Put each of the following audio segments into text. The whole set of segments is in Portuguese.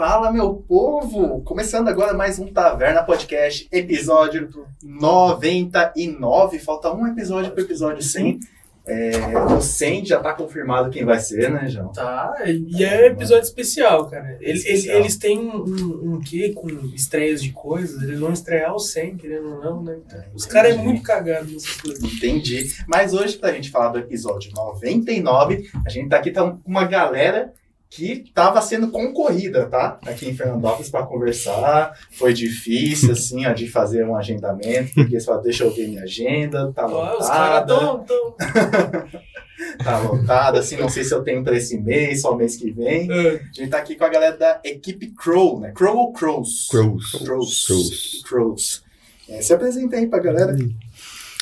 Fala, meu povo! Começando agora mais um Taverna Podcast, episódio 99. Falta um episódio para o episódio 100. É, o 100 já tá confirmado quem vai ser, né, João? Tá, e é episódio especial, cara. Eles, especial. eles têm um, um, quê com estreias de coisas, eles vão estrear o 100, querendo ou não, né? É, Os caras é muito cagados nessas coisas. Entendi. Mas hoje, pra gente falar do episódio 99, a gente tá aqui tá com uma galera que estava sendo concorrida, tá? Aqui em Fernandópolis para conversar. Foi difícil, assim, ó, de fazer um agendamento, porque você fala, deixa eu ver minha agenda, tá lotada. Os caras tão, tão... tá lotada, assim, não sei se eu tenho para esse mês, só mês que vem. É. A gente tá aqui com a galera da equipe Crow, né? Crow ou Crows? Crows. Crows. Crows. Crows. É, se apresenta aí pra galera.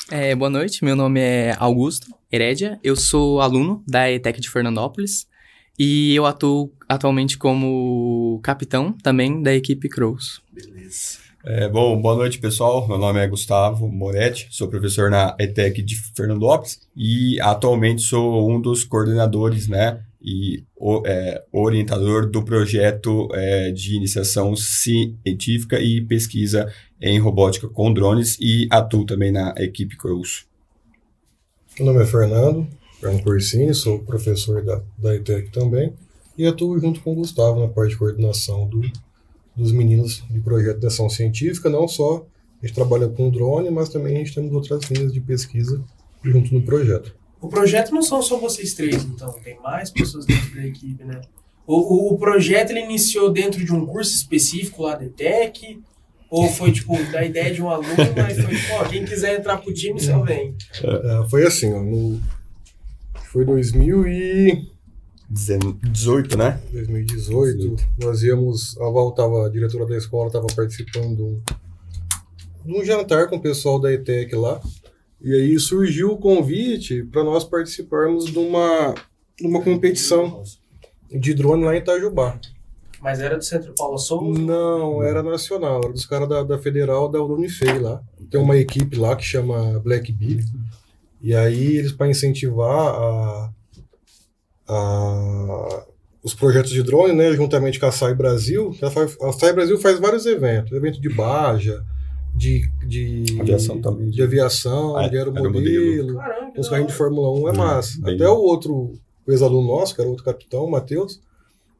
É, boa noite, meu nome é Augusto Herédia, eu sou aluno da ETEC de Fernandópolis. E eu atuo atualmente como capitão também da equipe Crows. Beleza. É, bom, boa noite, pessoal. Meu nome é Gustavo Moretti, sou professor na ETEC de Fernandópolis e atualmente sou um dos coordenadores, né, e o, é, orientador do projeto é, de iniciação científica e pesquisa em robótica com drones e atuo também na equipe Crows. Meu nome é Fernando, Fernando Corsini, sou professor da, da ETEC também, e atuo junto com o Gustavo na parte de coordenação do, dos meninos de projeto de ação científica, não só a gente trabalha com drone, mas também a gente temos outras linhas de pesquisa junto no projeto. O projeto não são só vocês três, então, tem mais pessoas dentro da equipe, né? O, o, o projeto ele iniciou dentro de um curso específico lá da ETEC, ou foi, tipo, da ideia de um aluno, mas foi, ó, quem quiser entrar pro time, só vem. É, foi assim, ó, no, foi 2018, né? 2018. Nós íamos, a Val tava, a diretora da escola estava participando de um jantar com o pessoal da ETEC lá. E aí surgiu o convite para nós participarmos de uma, de uma competição de drone lá em Itajubá. Mas era do Centro Paulo Souza? Não, era nacional, era dos caras da, da Federal da Unifei lá. Tem uma equipe lá que chama Black Bee. E aí eles para incentivar a, a, os projetos de drone, né, juntamente com a SAI Brasil, a SAI Brasil faz vários eventos, evento de Baja, de, de aviação também, de aviação, ah, de aeromodelo, os carrinhos de Fórmula 1 é, é massa. Bem... Até o outro ex-aluno nosso, que era outro capitão, o Matheus,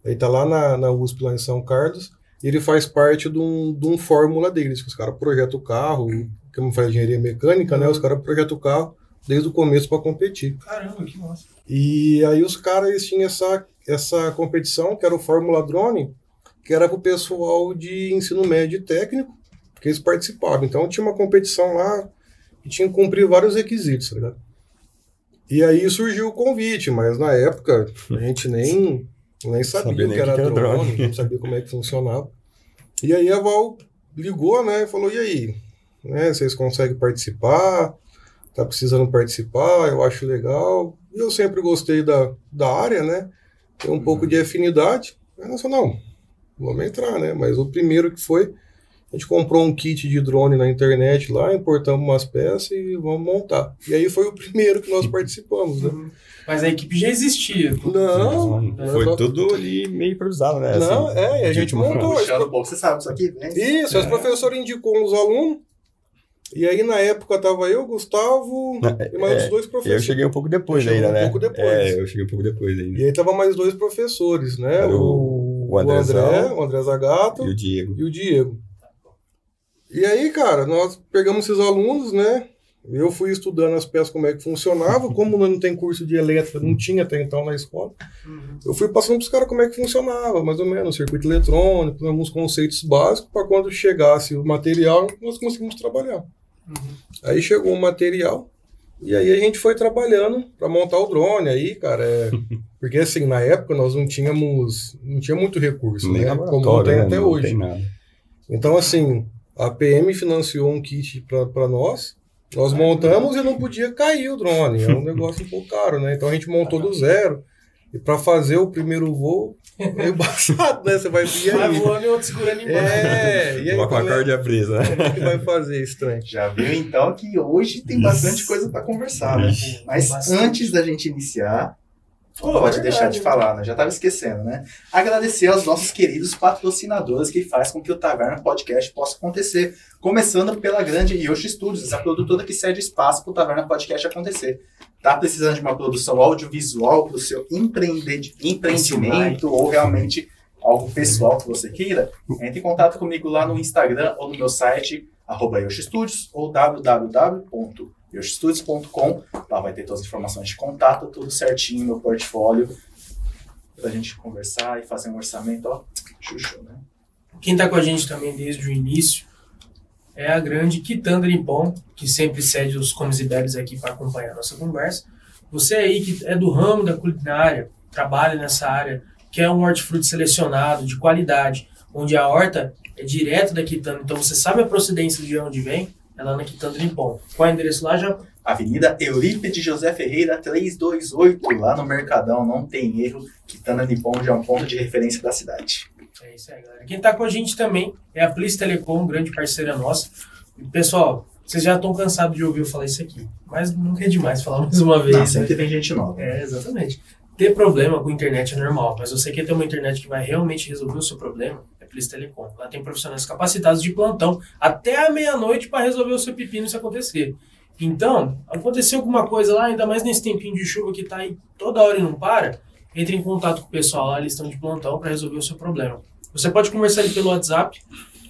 ele tá lá na, na USP, lá em São Carlos, e ele faz parte de um, de um fórmula deles, que os caras projetam o carro, que não faz engenharia mecânica, né, os caras projetam o carro, desde o começo para competir. Caramba, que massa. E aí os caras tinham essa, essa competição, que era o Fórmula Drone, que era para o pessoal de ensino médio e técnico, que eles participavam. Então tinha uma competição lá que tinha que cumprir vários requisitos, tá ligado? E aí surgiu o convite, mas na época a gente nem, nem sabia, sabia o que era, que era drone, drone, não sabia como é que funcionava. E aí a Val ligou, né, e falou, e aí, né, vocês conseguem participar? Tá precisando participar, eu acho legal. E eu sempre gostei da, da área, né? Tem um uhum. pouco de afinidade. Aí nós falamos, não, vamos entrar, né? Mas o primeiro que foi, a gente comprou um kit de drone na internet lá, importamos umas peças e vamos montar. E aí foi o primeiro que nós participamos, né? Uhum. Mas a equipe já existia. Não, não foi tudo ali meio improvisado, né? Não, assim, é, a gente montou. Puxando, você sabe isso aqui, né? Isso, é. as professoras indicou uns alunos, e aí, na época, tava eu, Gustavo e mais é, dois professores. Eu cheguei um pouco depois ainda, um né? Um pouco depois. É, eu cheguei um pouco depois ainda. E aí tava mais dois professores, né? O, o, André, o André Zagato e o Diego. E o Diego. E aí, cara, nós pegamos esses alunos, né? Eu fui estudando as peças, como é que funcionava. Como não tem curso de elétrica, não tinha até então na escola. Uhum. Eu fui passando para os caras como é que funcionava, mais ou menos, circuito eletrônico, alguns conceitos básicos, para quando chegasse o material, nós conseguimos trabalhar. Uhum. Aí chegou o material e aí a gente foi trabalhando para montar o drone. Aí, cara, é... porque assim, na época nós não tínhamos, não tinha muito recurso, Nem né? Como não tem né? até não hoje. Tem. Então, assim, a PM financiou um kit para nós. Nós montamos e não podia cair o drone. É um negócio um pouco caro, né? Então a gente montou do zero. E para fazer o primeiro voo, é embaçado, né? Você vai vir aí. Vai voando e outro segurando embaixo. É, e aí, com a corda presa. Como é que vai fazer isso, trem? Já viu então que hoje tem bastante coisa para conversar, né? Mas antes da gente iniciar, Pô, pode Verdade, deixar de né? falar, né? Já tava esquecendo, né? Agradecer aos nossos queridos patrocinadores que faz com que o Taverna Podcast possa acontecer. Começando pela grande Yoshi Studios, a produtora que cede espaço para o Taverna Podcast acontecer. Tá precisando de uma produção audiovisual para o seu empreende- empreendimento ou realmente algo pessoal que você queira? Entre em contato comigo lá no Instagram ou no meu site, arroba Studios ou www.yoshistudios.com. Lá vai ter todas as informações de contato, tudo certinho, meu portfólio, pra gente conversar e fazer um orçamento, ó, chuchu, né? Quem está com a gente também desde o início é a grande Quitanda Nippon, que sempre cede os comes e bebes aqui para acompanhar a nossa conversa. Você aí que é do ramo da culinária, trabalha nessa área, quer um hortifruti selecionado, de qualidade, onde a horta é direto da Quitanda, então você sabe a procedência de onde vem, é lá na Quitanda Nippon. Qual é o endereço lá, já? Avenida Eurípides José Ferreira 328, lá no Mercadão, não tem erro. Quitanda Nippon já é um ponto de referência da cidade. É isso aí, galera. Quem está com a gente também é a Plis Telecom, grande parceira nossa. Pessoal, vocês já estão cansados de ouvir eu falar isso aqui, mas nunca é demais falar mais uma vez. Não, né? sempre tem gente nova. É, exatamente. Ter problema com internet é normal, mas você quer ter uma internet que vai realmente resolver o seu problema, é Plis Telecom. Lá tem profissionais capacitados de plantão até a meia-noite para resolver o seu pepino se acontecer. Então, aconteceu alguma coisa lá, ainda mais nesse tempinho de chuva que tá aí toda hora e não para, entre em contato com o pessoal lá, eles estão de plantão para resolver o seu problema. Você pode conversar ali pelo WhatsApp,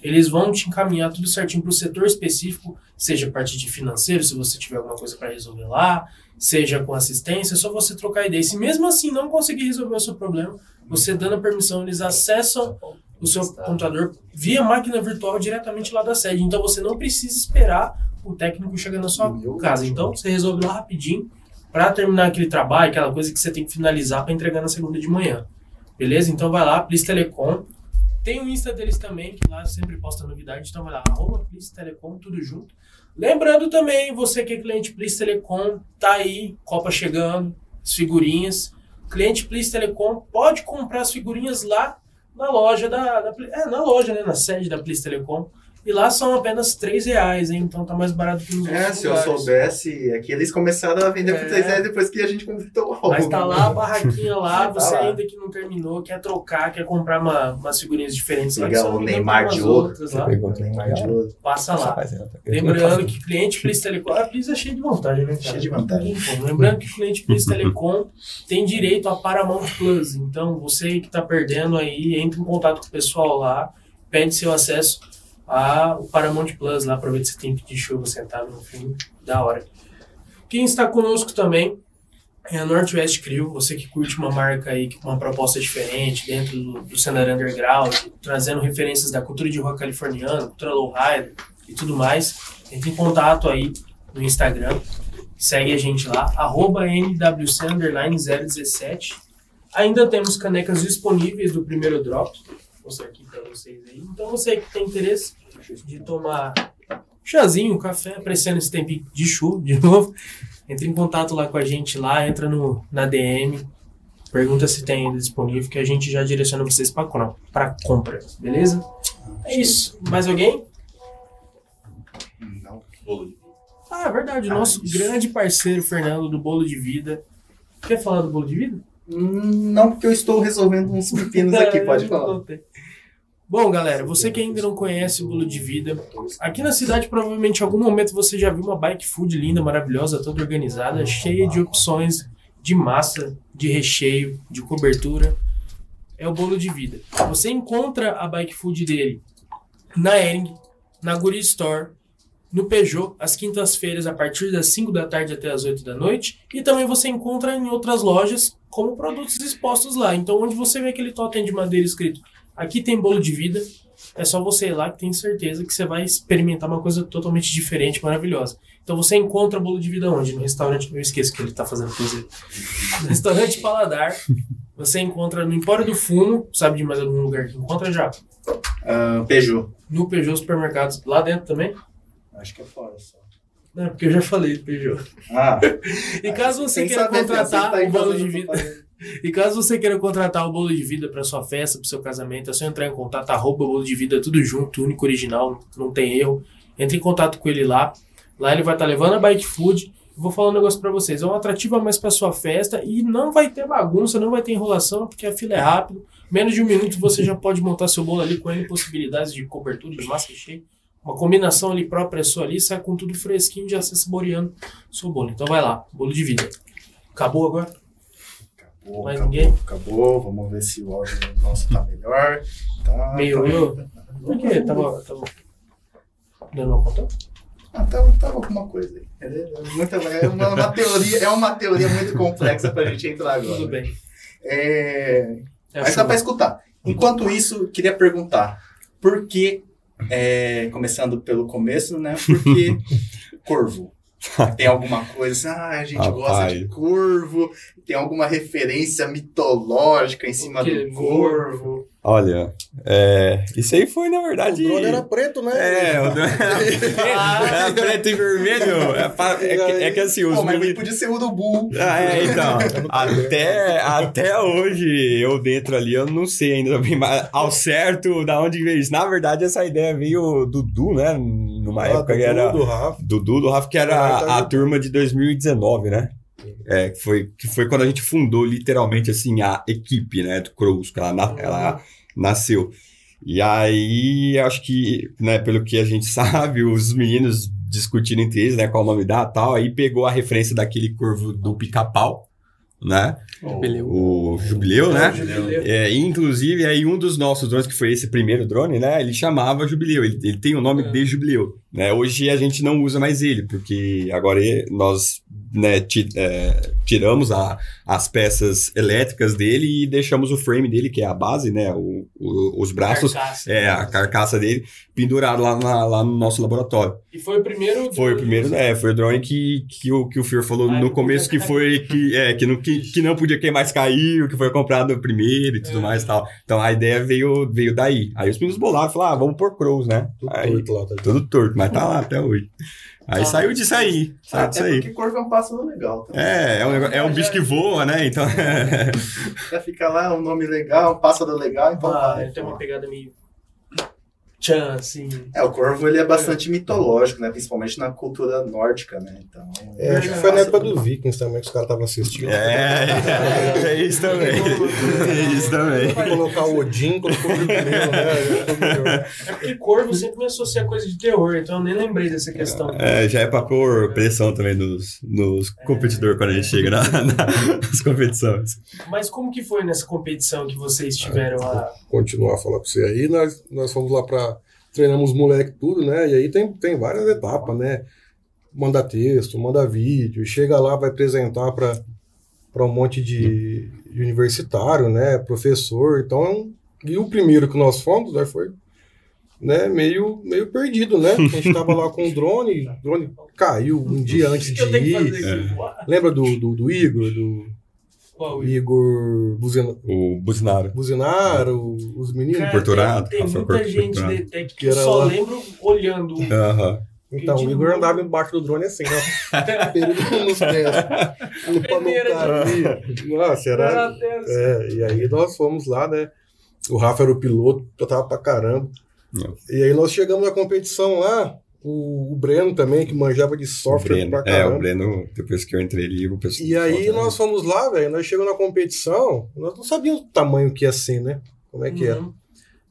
eles vão te encaminhar tudo certinho para o setor específico, seja a parte de financeiro, se você tiver alguma coisa para resolver lá, seja com assistência, é só você trocar ideia. E se mesmo assim não conseguir resolver o seu problema, você dando a permissão, eles acessam o seu computador via máquina virtual diretamente lá da sede. Então você não precisa esperar o técnico chegar na sua casa. Então você resolve lá rapidinho para terminar aquele trabalho, aquela coisa que você tem que finalizar para entregar na segunda de manhã. Beleza? Então vai lá, Plis Telecom. Tem o Insta deles também, que lá sempre posta novidade. Então vai lá, arroba Telecom, tudo junto. Lembrando também, você que é cliente Plis Telecom, tá aí, Copa chegando, as figurinhas. Cliente Plis Telecom pode comprar as figurinhas lá na loja da, da é, na loja, né, na sede da Plis Telecom. E lá são apenas 3 reais, hein? Então tá mais barato que nos É, se eu soubesse, é que eles começaram a vender por É. 3 reais depois que a gente completou o álbum. Mas tá lá a barraquinha lá, Tá você lá. ainda que não terminou, quer trocar, quer comprar uma, umas figurinhas diferentes lá. que Pegar o Neymar de ouro. lá. Ouro. Passa lá. Lembrando que cliente Plis Telecom. A Plis é cheio de vantagem, né? cara? Cheio de vantagem. Lembrando que cliente Plis Telecom tem direito a Paramount Plus. Então, você que tá perdendo aí, entre em contato com o pessoal lá, pede seu acesso ao Paramount Plus lá, aproveita esse tempo de chuva sentado no fim. Da hora. Quem está conosco também é a Northwest Crew, você que curte uma marca aí com uma proposta diferente dentro do, do cenário underground, trazendo referências da cultura de rua californiana, cultura lowrider e tudo mais, entre em contato aí no Instagram, segue a gente lá, arroba NWC underline 017. Ainda temos canecas disponíveis do primeiro drop, vou mostrar aqui para vocês aí. Então você que tem interesse de tomar chazinho, café, apreciando esse tempinho de chuva de novo, entre em contato lá com a gente lá, entra no, na DM, pergunta se tem ainda disponível, que a gente já direciona vocês para para compra, beleza? É isso. Mais alguém? Não, bolo. Ah, é verdade. O Ah, nosso isso. grande parceiro, Fernando, do Bolo de Vida. Quer falar do Bolo de Vida? Hum, Não, porque eu estou resolvendo uns pepinos aqui, pode falar. contei. Bom, galera, você que ainda não conhece o Bolo de Vida, aqui na cidade provavelmente em algum momento você já viu uma bike food linda, maravilhosa, toda organizada, cheia de opções de massa, de recheio, de cobertura. É o Bolo de Vida. Você encontra a bike food dele na Ering, na Guri Store, no Peugeot, às quintas-feiras, a partir das 5 da tarde até as 8 da noite. E também você encontra em outras lojas como produtos expostos lá. Então, onde você vê aquele totem de madeira escrito aqui tem bolo de vida, é só você ir lá que tem certeza que você vai experimentar uma coisa totalmente diferente, maravilhosa. Então você encontra bolo de vida onde? No restaurante, eu esqueço que ele tá fazendo coisa. No restaurante Paladar, você encontra no Empório do Fumo, sabe de mais algum lugar que encontra já? Ah, Peugeot. No Peugeot Supermercados, lá dentro também? Acho que é fora só. Não, porque eu já falei do Peugeot. Ah, E caso você queira contratar tá o bolo de vida. E caso você queira contratar o bolo de vida para sua festa, para seu casamento, é só entrar em contato, arroba bolo de vida, tudo junto, único, original, não tem erro. Entre em contato com ele lá. Lá ele vai estar levando a bike food, vou falar um negócio pra vocês. É um atrativo a mais pra sua festa e não vai ter bagunça, não vai ter enrolação, porque a fila é rápido. Menos de um minuto você já pode montar seu bolo ali com N possibilidades de cobertura, de massa recheio. Uma combinação ali própria sua ali, sai com tudo fresquinho, já se saboreando seu bolo. Então vai lá, bolo de vida. Acabou agora? Acabou, Mais acabou, ninguém? acabou. Vamos ver se o áudio nosso tá melhor. Tá, Meio tá. eu? Por quê? Tava, tava dando uma conta? Ah, tava, tava alguma coisa aí. É, muita- é uma, uma teoria, é uma teoria muito complexa pra gente entrar agora. Tudo bem. É, É mas dá pra escutar. Enquanto isso, queria perguntar, por que, é, começando pelo começo, né? Por que corvo? Tem alguma coisa assim, ah, a gente Rapaz. gosta de corvo, tem alguma referência mitológica em cima que do corvo. Olha, é, isso aí foi, na O verdade. drone era preto, né? É, o drone Ah. era preto e vermelho. É, é que, é que assim, os Pô, mas meninos. podia ser urubu. Ah, é, então. até, até hoje, eu dentro ali, eu não sei ainda bem ao certo da onde veio isso. Na verdade, essa ideia veio do Dudu, né? Numa Ah, época do que era. do Rafa. Dudu, do Rafa, que era Ah, tá a, turma de 2019, né? É, que foi, que foi quando a gente fundou literalmente assim a equipe, né, do Crows, que ela, na- ela nasceu. E aí, acho que, né, pelo que a gente sabe, os meninos discutindo entre eles, né, qual o nome dá tal, aí pegou a referência daquele corvo do pica-pau, né? Jubileu. O Jubileu, né? Jubileu. É, inclusive, aí um dos nossos drones, que foi esse primeiro drone, né? Ele chamava Jubileu, ele, ele tem o nome É. de Jubileu. Né? Hoje a gente não usa mais ele, porque agora nós né, ti- é, tiramos a- as peças elétricas dele e deixamos o frame dele, que é a base, né? O, o- os braços, Carcaça. é, a carcaça dele, pendurado lá, na- lá no nosso laboratório. E foi o primeiro. Foi o drone primeiro, que é, foi o drone que, que, o, que o Fer falou Ah, no começo, que foi que, é, que, não, que, que não podia quem mais caiu, que foi comprado primeiro e tudo É. mais e tal. Então a ideia veio, veio daí. Aí os meninos bolaram e falaram, ah, vamos por Crows, né? Tudo Aí, torto lá, tá? Tudo torto, mas tá lá até hoje. Aí Ah, saiu disso aí, saiu disso Até aí. porque corvo é um pássaro legal. Tá? É, é um, é um bicho que voa, né? Então. Já fica lá, um nome legal, um pássaro legal, então Ah, vai. ele tem uma pegada meio. Tchan, assim. É, o corvo ele é bastante mitológico, né? Principalmente na cultura nórdica, né? Então. É, acho que foi na época do Vikings também que os caras estavam assistindo. É, é, é isso também. É isso também. Pra colocar o Odin, colocou o Jubileu, né? É porque corvo sempre me associa a coisa de terror, então eu nem lembrei dessa questão. É, já é pra pôr pressão também nos, nos competidores quando a gente chega na- na- nas competições. Mas como que foi nessa competição que vocês tiveram lá? Continuar a falar pra você aí, nós, nós fomos lá pra. Treinamos os moleques tudo, né? E aí tem, tem várias etapas, né? Manda texto, manda vídeo, chega lá, vai apresentar pra um monte de, de universitário, né? Professor. Então, e o primeiro que nós fomos, né, foi né, meio, meio perdido, né? A gente tava lá com o drone, o drone caiu um dia antes de ir. Lembra do, do, do Igor, do Qual Igor Buzina, O Buzinaro. Buzinaro, os meninos? Cara, Torturado, Tem, tem Rafael muita gente de tech que Que era só lá. lembro olhando. Aham. Então, o de Igor andava embaixo do drone assim, ó. Período nos pés. Pra não Peneira cair. Nossa, era. Assim. É, e aí nós fomos lá, né? O Rafa era o piloto, eu tava pra caramba. Não. E aí nós chegamos na competição lá, o, o Breno também, que manjava de software Breno. pra É, caramba. o Breno, depois que eu entrei ali, o pessoal. E aí né? nós fomos lá, velho, nós chegamos na competição, nós não sabíamos o tamanho que ia ser, né? Como é que era. Uhum.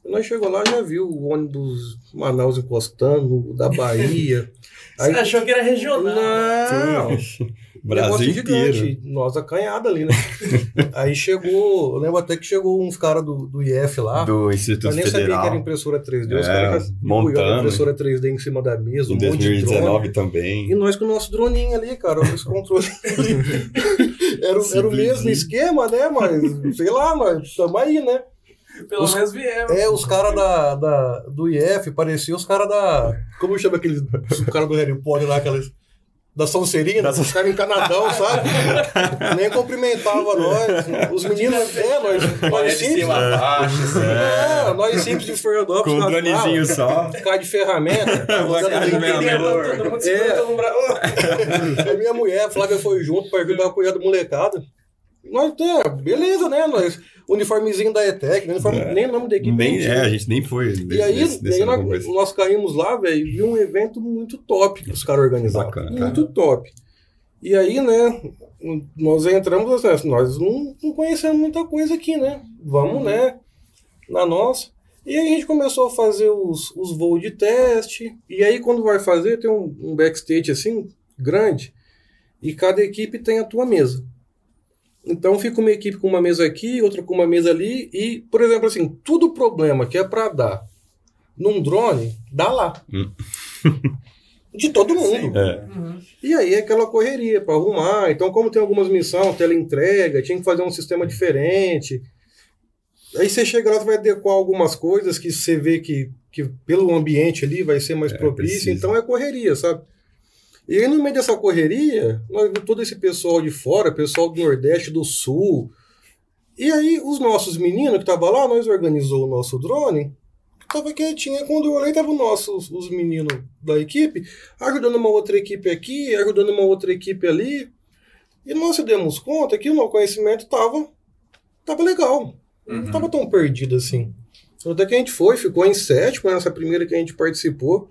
E nós chegou lá, já viu o ônibus Manaus encostando, o da Bahia. Você achou que era regional? Não, Brasil negócio inteiro. gigante, nós acanhada ali, né? Aí chegou, eu lembro até que chegou uns caras do, do IF lá, Do Instituto eu nem sabia que era Federal. impressora 3D, os É, caras já montando. impressora 3D em cima da mesa, um Em monte de drone. 2019 também. E nós com o nosso droninho ali, cara, os controles. era, o- era o mesmo esquema, né? Mas, sei lá, nós estamos aí, né? Pelo Os- menos viemos. É, os caras da, da, do IF pareciam os caras da. Como chama aqueles. Os caras do Harry Potter lá, aqueles. Da Sonserina, os caras encanadão, sabe? Nem cumprimentava nós. Os meninos, é, nós, nós simples. baixo, assim. É, nós simples de Fernandópolis. Com um dronezinho só. Cara de ferramenta. Cara de ferramenta. É. A minha mulher, a Flávia, foi junto para ajudar a cuidar da molecada. Nós, é, beleza, né? Nós, uniformezinho da ETEC, uniforme, É. nem o nome da equipe. Nem, é, a gente nem foi. E aí, desse- desse aí nós, nós caímos lá, velho, e vi um evento muito top que os caras organizaram. Bacana, cara. muito top. E aí, né, nós entramos, assim, nós não, não conhecemos muita coisa aqui, né? Vamos, né, na nossa. E aí a gente começou a fazer os, os voos de teste. E aí, quando vai fazer, tem um, um backstage assim, grande, e cada equipe tem a tua mesa. Então fica uma equipe com uma mesa aqui, outra com uma mesa ali, e, por exemplo, assim, tudo problema que é para dar num drone, dá lá. Hum. De todo mundo. É. Uhum. E aí é aquela correria para arrumar. Então, como tem algumas missões, teleentrega, tinha que fazer um sistema diferente. Aí você chega lá, você vai adequar algumas coisas que você vê que, que pelo ambiente ali vai ser mais É, propício. precisa. Então é correria, sabe? E aí, no meio dessa correria, todo esse pessoal de fora, pessoal do Nordeste, do Sul. E aí, os nossos meninos que estavam lá, nós organizou o nosso drone, tava quietinho. Quando eu olhei, tava nossos, os meninos da equipe, ajudando uma outra equipe aqui, ajudando uma outra equipe ali. E nós se demos conta que o nosso conhecimento tava, tava legal. Não tava tão perdido assim. Até que a gente foi, ficou em sétimo nessa primeira que a gente participou.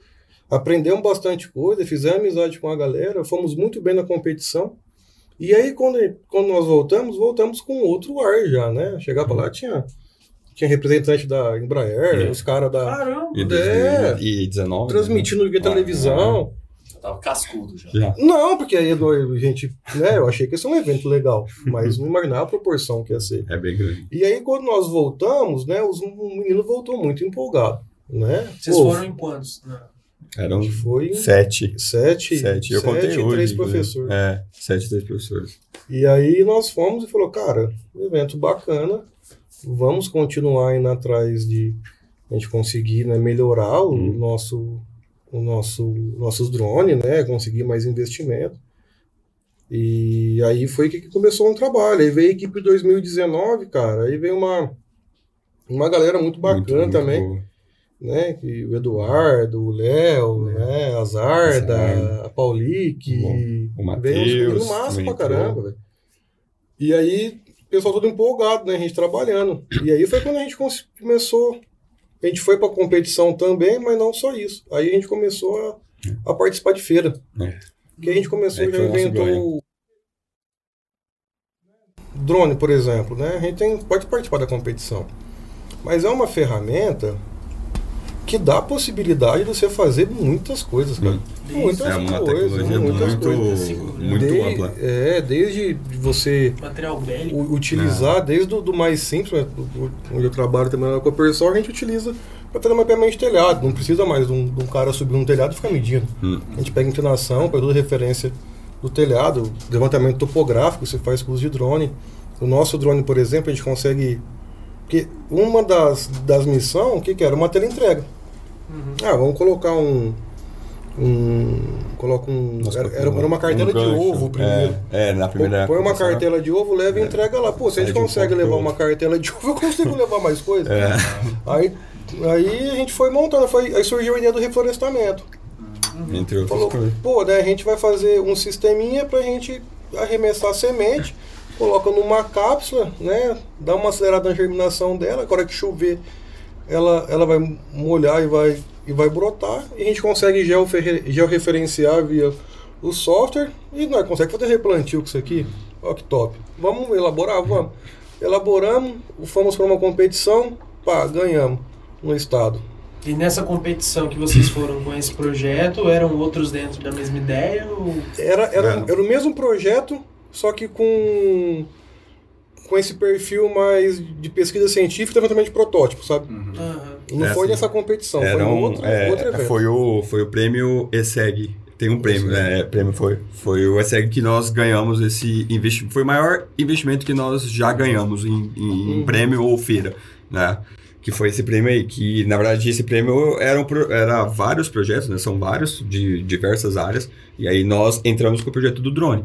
Aprendemos bastante coisa, fizemos amizade com a galera, fomos muito bem na competição. E aí, quando, quando nós voltamos, voltamos com outro ar já, né? Chegava lá, tinha, tinha representante da Embraer, É. os caras da. Caramba. E, É. 2019. transmitindo via Ah, televisão. Já tava cascudo já. Já. Não, porque aí a gente, né? Eu achei que ia ser um evento legal, mas não imaginava a proporção que ia ser. É bem grande. E aí, quando nós voltamos, né? Os, o menino voltou muito empolgado, né? Vocês Pô, foram em quantos? Não. Eram A gente foi sete. sete, Sete. Eu contei sete hoje. e três professores. É, sete e três professores. E aí nós fomos e falou, cara, evento bacana, vamos continuar indo atrás de a gente conseguir né, melhorar o Hum. nosso, o nosso, nossos drones, né, conseguir mais investimento. E aí foi que começou um trabalho. Aí veio a equipe 2019, cara, aí veio uma, uma galera muito bacana Muito, muito também boa. Né? Que o Eduardo, o Léo, né? A Zarda, a Paulique, Bom, o Matheus massa também pra caramba, velho. E aí, o pessoal todo empolgado, né? A gente trabalhando. E aí foi quando a gente começou. A gente foi pra competição também, mas não só isso. Aí a gente começou a, a participar de feira. É. Que a gente começou, Aí já inventou drone, por exemplo, né? A gente tem, pode participar da competição. Mas é uma ferramenta que dá a possibilidade de você fazer muitas coisas, cara. Hum. Muitas É uma coisas, tecnologia muitas muito, coisas. muito Desde- ampla. É, desde você Material bélico. utilizar, desde o do mais simples, né, onde eu trabalho também na Copersol, a gente utiliza para fazer mapeamento de telhado. Não precisa mais de um, de um cara subir um telhado e ficar medindo. Hum. A gente pega inclinação, pega toda a referência do telhado, levantamento topográfico, você faz com uso de drone. O nosso drone, por exemplo, a gente consegue. Porque uma das, das missões, o que, que era? Uma teleentrega. Uhum. Ah, vamos colocar um. um coloca um. Nossa, Era, era uma cartela um de ovo primeiro. É, é, na primeira Põe uma cartela de ovo, leva e É. entrega lá. Pô, se a gente um consegue ponto levar uma cartela de ovo, eu consigo levar mais coisa. É. Aí, aí a gente foi montando, foi, aí surgiu a ideia do reflorestamento. Entre outras Falou, coisas. pô, né, a gente vai fazer um sisteminha pra gente arremessar a semente, coloca numa cápsula, né? Dá uma acelerada na germinação dela, agora que chover, ela, ela vai molhar e vai, e vai brotar, e a gente consegue georreferenciar via o software, e nós conseguimos fazer replantio com isso aqui. Ó que top. Vamos elaborar? Vamos. Elaboramos, fomos para uma competição, pá, ganhamos no estado. E nessa competição que vocês foram com esse projeto, eram outros dentro da mesma ideia? Ou... Era, era, era o mesmo projeto, só que com, com esse perfil mais de pesquisa científica e levantamento de protótipo, sabe? Aham. Não É, foi assim, nessa competição, Era foi um, outro, é, outro evento. foi, o, foi o prêmio ESEG. Tem um prêmio, né? É, prêmio foi. Foi o ESEG que nós ganhamos esse investimento. Foi o maior investimento que nós já ganhamos em, em- em Uhum. prêmio ou feira, né? Que foi esse prêmio aí, que na verdade esse prêmio era, pro- era vários projetos, né? São vários, de diversas áreas. E aí nós entramos com o projeto do drone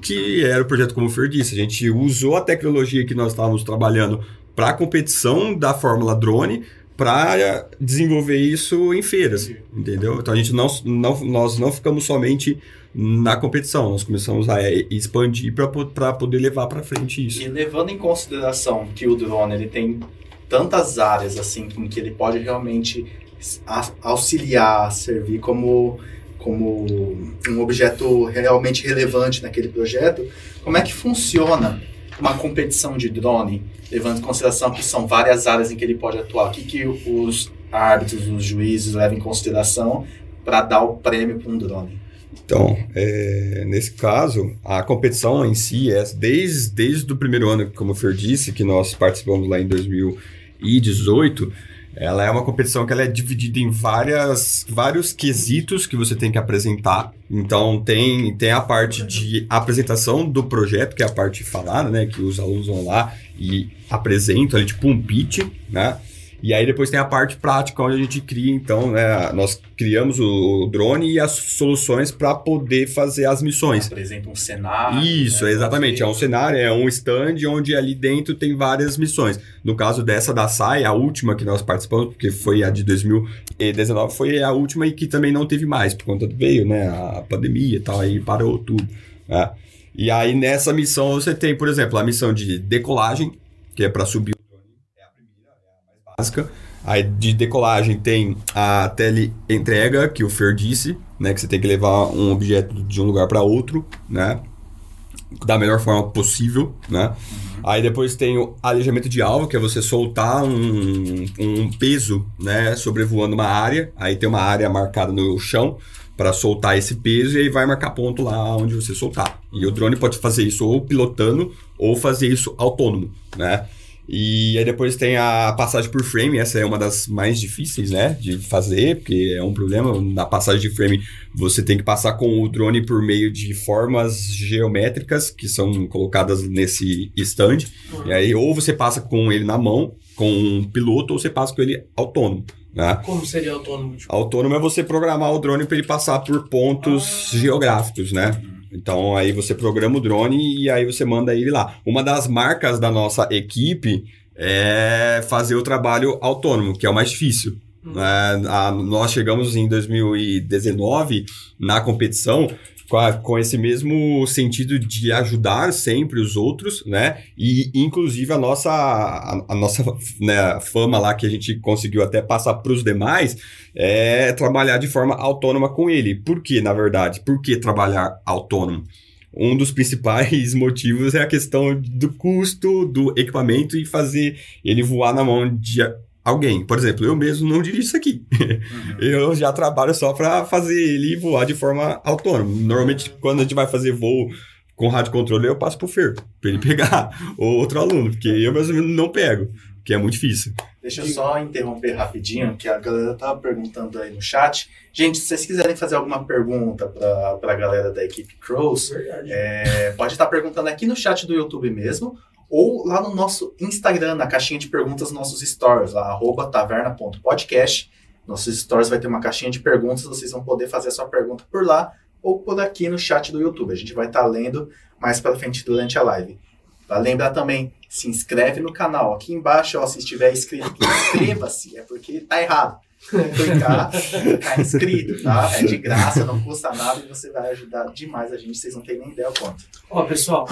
que era o projeto como o Fer disse. A gente usou a tecnologia que nós estávamos trabalhando para a competição da Fórmula Drone para desenvolver isso em feiras, entendeu? Então a gente não, não, nós não ficamos somente na competição, nós começamos a expandir para poder levar para frente isso. E levando em consideração que o drone ele tem tantas áreas assim em que ele pode realmente auxiliar, servir como como um objeto realmente relevante naquele projeto, como é que funciona uma competição de drone, levando em consideração que são várias áreas em que ele pode atuar? O que, que os árbitros, os juízes levam em consideração para dar o prêmio para um drone? Então, é, nesse caso, a competição em si é desde, desde o primeiro ano, como o Fer disse, que nós participamos lá em 2018, ela é uma competição que ela é dividida em várias, vários quesitos que você tem que apresentar. Então, tem, tem a parte de apresentação do projeto, que é a parte falada, né? Que os alunos vão lá e apresentam, ali, tipo um pitch, né? E aí depois tem a parte prática, onde a gente cria, então, né, nós criamos o, drone e as soluções para poder fazer as missões. Apresenta um cenário. Isso, né, exatamente. É um cenário, é um stand onde ali dentro tem várias missões. No caso dessa da SAI, a última que nós participamos, porque foi a de 2019, foi a última e que também não teve mais, por conta do veio, né, a pandemia e tal, aí parou tudo. Né? E aí nessa missão você tem, por exemplo, a missão de decolagem, que é para subir básica. Aí de decolagem tem a teleentrega, que o Fer disse, né? Que você tem que levar um objeto de um lugar para outro, né? Da melhor forma possível, né? Uhum. Aí depois tem o alejamento de alvo, que é você soltar um, um peso, né? Sobrevoando uma área. Aí tem uma área marcada no chão para soltar esse peso e aí vai marcar ponto lá onde você soltar. E o drone pode fazer isso ou pilotando ou fazer isso autônomo, né? E aí depois tem a passagem por frame, essa é uma das mais difíceis, né, de fazer, porque é um problema. Na passagem de frame, você tem que passar com o drone por meio de formas geométricas que são colocadas nesse stand. E aí, ou você passa com ele na mão, com um piloto, ou você passa com ele autônomo. Né? Como seria autônomo? Tipo? Autônomo é você programar o drone para ele passar por pontos ah. geográficos, né? Então aí você programa o drone e aí você manda ele lá. Uma das marcas da nossa equipe é fazer o trabalho autônomo, que é o mais difícil. Uhum. É, a, nós chegamos em 2019 na competição com, a, com esse mesmo sentido de ajudar sempre os outros, né? E inclusive a nossa, a, a nossa né, fama lá que a gente conseguiu até passar para os demais é trabalhar de forma autônoma com ele. Por que, na verdade? Por que trabalhar autônomo? um dos principais motivos é a questão do custo do equipamento e fazer ele voar na mão de alguém. Por exemplo, eu mesmo não dirijo isso aqui. Uhum. eu já trabalho só para fazer ele voar de forma autônoma. Normalmente, quando a gente vai fazer voo com rádio controle, eu passo pro Fer, para ele pegar, ou outro aluno, porque eu mesmo não pego, que é muito difícil. Deixa eu só interromper rapidinho, que a galera tá perguntando aí no chat. Gente, se vocês quiserem fazer alguma pergunta para a galera da equipe Crows, é, pode estar perguntando aqui no chat do YouTube mesmo, ou lá no nosso Instagram, na caixinha de perguntas, nossos stories, lá, arroba taverna.podcast. Nossos stories vai ter uma caixinha de perguntas, vocês vão poder fazer a sua pergunta por lá ou por aqui no chat do YouTube. A gente vai estar tá lendo mais para frente durante a live. Para lembrar também, se inscreve no canal. Aqui embaixo, ó, se estiver inscrito, inscreva-se, é porque tá errado clicar, ficar inscrito, tá? É de graça, não custa nada e você vai ajudar demais a gente, vocês não têm nem ideia o quanto. Ó, pessoal,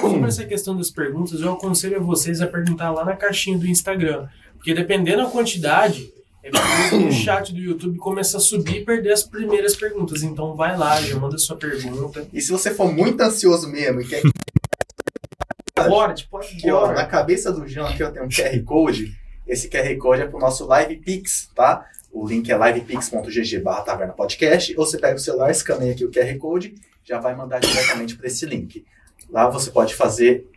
sobre essa questão das perguntas, eu aconselho a vocês a perguntar lá na caixinha do Instagram. Porque dependendo da quantidade, é o chat do YouTube começa a subir e perder as primeiras perguntas. Então vai lá, já manda sua pergunta. E se você for muito ansioso mesmo e quer. Pode, pode. Aqui, ó, na cabeça do João aqui eu tenho um QR Code esse QR Code é para o nosso Live Pix, tá? O link é livepix.gg barra taverna podcast, ou você pega o celular, escaneia aqui o QR Code, já vai mandar diretamente para esse link. Lá você pode fazer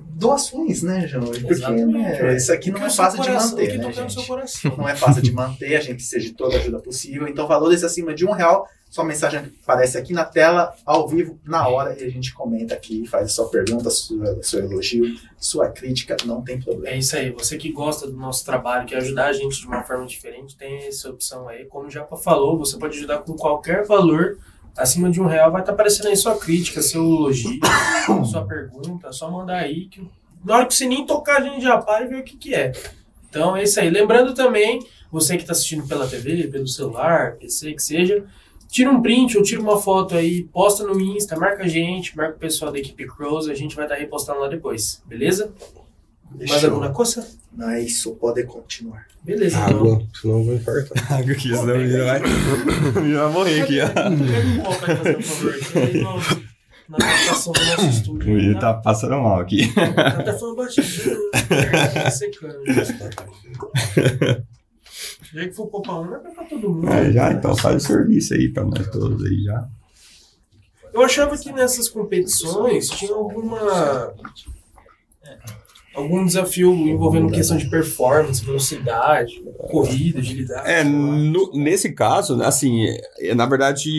doações, né, João? Porque né, isso aqui não é fácil de manter, né, gente? Não é fácil de manter, a gente precisa de toda a ajuda possível. Então, valores acima de um real sua mensagem aparece aqui na tela, ao vivo, na hora, e a gente comenta aqui, faz a sua pergunta, sua, seu elogio, sua crítica, não tem problema. É isso aí, você que gosta do nosso trabalho, quer ajudar a gente de uma forma diferente, tem essa opção aí. Como o Japa falou, você pode ajudar com qualquer valor, acima de um real, vai estar aparecendo aí sua crítica, seu elogio, sua pergunta, só mandar aí, que na hora que você nem tocar, a gente já para e vê o que, que é. Então é isso aí. Lembrando também, você que está assistindo pela TV, pelo celular, PC, que seja, tira um print ou tira uma foto aí, posta no Insta, marca a gente, marca o pessoal da equipe Crows, a gente vai estar repostando lá depois, beleza? Mais Fechou. alguma coisa? Não é isso, pode continuar. Beleza, então. Água, senão eu vou infartar. Água aqui, senão o menino vai, vai morrer aqui, ó. Pega um copo aí, fazer um favor. que aí no- Na captação do nosso O estúdio. menino tá passando mal aqui. Tá até falando batidinho, tá secando. Já que for poupar um, é pra todo mundo. É, já, então faz o serviço aí pra nós todos aí já. Eu achava que nessas competições tinha alguma. Algum desafio envolvendo questão de performance, velocidade, corrida, agilidade. É, no- nesse caso, assim, é, na verdade,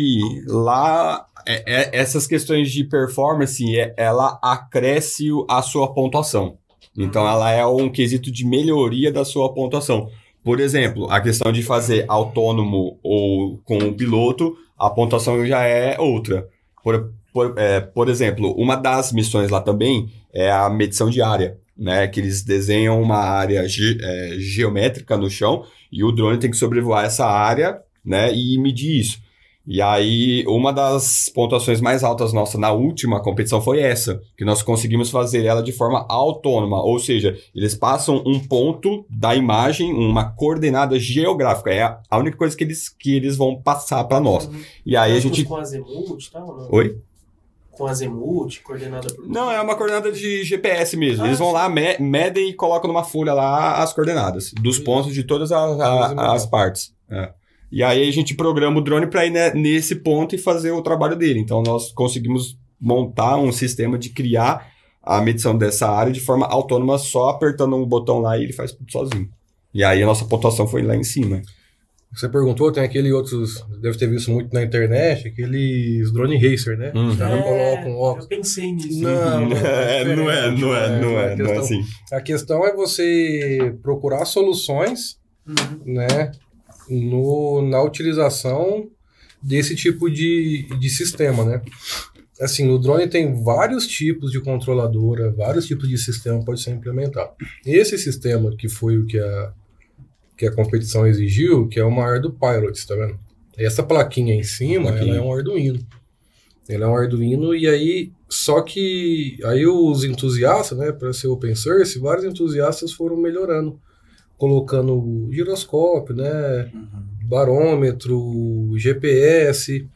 lá, é- é- essas questões de performance, é- ela acresce a sua pontuação. Então, ela é um quesito de melhoria da sua pontuação. Por exemplo, a questão de fazer autônomo ou com o piloto, a pontuação já é outra. Por, por, é, por exemplo, uma das missões lá também é a medição de área, né? Que eles desenham uma área ge- é, geométrica no chão e o drone tem que sobrevoar essa área, né? E medir isso. E aí, uma das pontuações mais altas nossa na última competição foi essa, que nós conseguimos fazer ela de forma autônoma, ou seja, eles passam um ponto da imagem, uma coordenada geográfica, é a única coisa que eles, que eles vão passar para nós. Uhum. E aí a Óculos gente... Com azemute e tal, não? Oi? Com azemute, coordenada por. Não, é uma coordenada de GPS mesmo. Ah, Eles vão lá, me- medem e colocam numa folha lá as coordenadas dos pontos de todas a- a- as partes. É. E aí a gente programa o drone para ir ne- nesse ponto e fazer o trabalho dele. Então nós conseguimos montar um sistema de criar a medição dessa área de forma autônoma, só apertando um botão lá e ele faz tudo sozinho. E aí a nossa pontuação foi lá em cima. Você perguntou, tem aquele outros, deve ter visto muito na internet, aqueles drone racer, né? Uhum. Os caras colocam eu óculos. pensei nisso. Não, não, É, não é, não é, não é, a não é questão- assim. A questão é você procurar soluções, Uhum. né, no, na utilização desse tipo de, de sistema, né? Assim, o drone tem vários tipos de controladora, vários tipos de sistema pode ser implementado. Esse sistema que foi o que a, que a competição exigiu, que é uma Ardu Pilot, tá vendo? Essa plaquinha em cima, Plaquinha. ela é um Arduino. Ele é um Arduino e aí só que aí os entusiastas, né, para ser open source, vários entusiastas foram melhorando, colocando giroscópio, né, barômetro, GPS.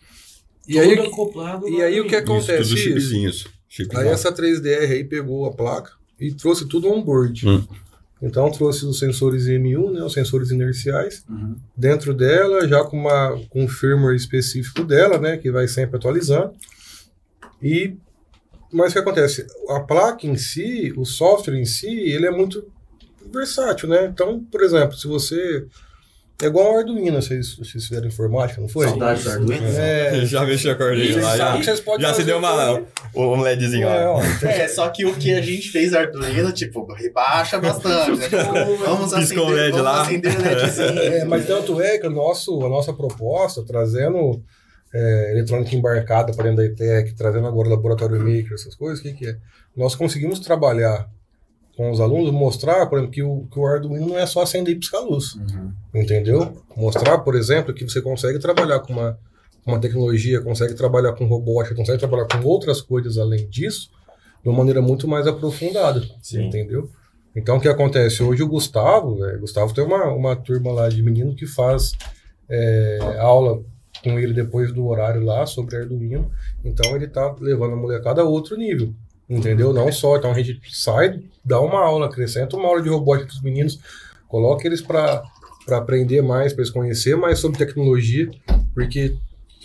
E aí, Tudo acoplado e aí o que acontece? Isso, tudo isso? chipzinhos. Aí lá. essa 3DR aí pegou a placa e trouxe tudo on-board. Hum. Então trouxe os sensores IMU, né, os sensores inerciais, Uhum. dentro dela, já com, uma, com um firmware específico dela, né, que vai sempre atualizando. E mas o que acontece? A placa em si, o software em si, ele é muito versátil, né? Então, por exemplo, se você é igual um Arduino, vocês, vocês fizeram informática, não foi? Saudade do Arduino. É, Já mexeu a cordinha vocês lá, já, já se deu uma, um LEDzinho É, lá. ó, É, só que o que a gente fez Arduino, tipo, rebaixa bastante. Né? Tipo, vamos Piscou o acender, LED vamos lá. acender o LEDzinho. É, mas tanto é que o nosso, a nossa proposta, trazendo é, eletrônica embarcada para dentro da ITEC, trazendo agora o laboratório maker, essas coisas, o que, que é? Nós conseguimos trabalhar com os alunos, mostrar, por exemplo, que o, que o Arduino não é só acender e piscar luz, Uhum. entendeu? Mostrar, por exemplo, que você consegue trabalhar com uma, uma tecnologia, consegue trabalhar com robótica, consegue trabalhar com outras coisas além disso, de uma maneira muito mais aprofundada, Sim. entendeu? Então, o que acontece? Hoje o Gustavo, é, Gustavo tem uma, uma turma lá de menino que faz é, aula com ele depois do horário lá sobre Arduino. Então, ele tá levando a molecada a outro nível, entendeu? Não só. Então, a gente sai, dá uma aula, acrescenta uma aula de robótica para os meninos, coloca eles para aprender mais, para eles conhecer mais sobre tecnologia, porque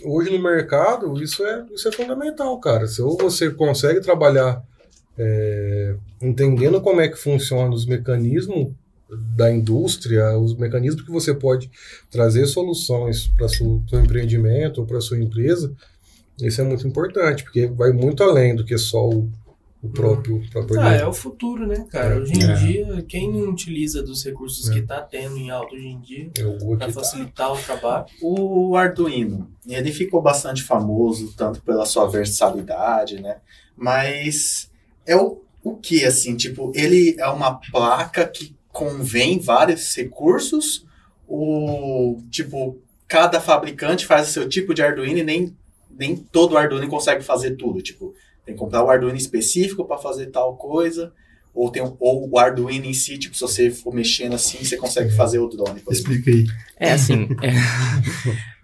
hoje no mercado isso é, isso é fundamental, cara. Se você consegue trabalhar é, entendendo como é que funcionam os mecanismos da indústria, os mecanismos que você pode trazer soluções para o seu empreendimento ou para sua empresa, isso é muito importante, porque vai muito além do que só o, o próprio, o próprio Ah, é o futuro, né, cara? Hoje em É. dia, quem não utiliza dos recursos É. que tá tendo em alta hoje em dia é para tá- facilitar o trabalho. O Arduino, ele ficou bastante famoso, tanto pela sua versatilidade, né? Mas é o, o que, assim? Tipo, ele é uma placa que convém vários recursos? Ou, tipo, cada fabricante faz o seu tipo de Arduino e nem, nem todo Arduino consegue fazer tudo? Tipo, tem que comprar o Arduino específico para fazer tal coisa? Ou, tem, um- ou o Arduino em si, tipo, se você for mexendo assim, você consegue fazer o drone. Explica aí. É assim. é-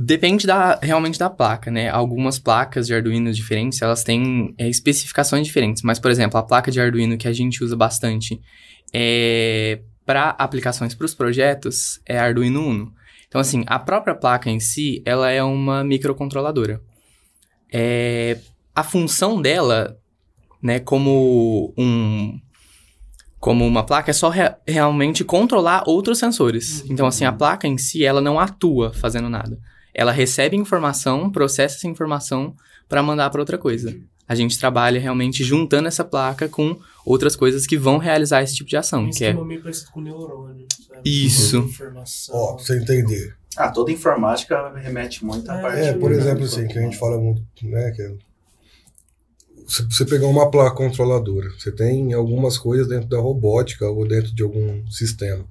Depende da, realmente da placa, né? Algumas placas de Arduino diferentes, elas têm é, especificações diferentes. Mas, por exemplo, a placa de Arduino que a gente usa bastante é, para aplicações para os projetos é a Arduino Uno. Então, assim, a própria placa em si, ela é uma microcontroladora. É, a função dela, né, como um como uma placa é só rea- realmente controlar outros sensores. Então, assim, a placa em si, ela não atua fazendo nada. Ela recebe informação, processa essa informação para mandar para outra coisa. A gente trabalha realmente juntando essa placa com outras coisas que vão realizar esse tipo de ação, Um que é esquema meio parecido com neurônio. Sabe? Isso. Ó, pra você entender. Ah, toda informática remete muito à É, parte... É, por exemplo, assim, que a gente fala muito, né, que é- se você pegar uma placa controladora, você tem algumas coisas dentro da robótica ou dentro de algum sistema.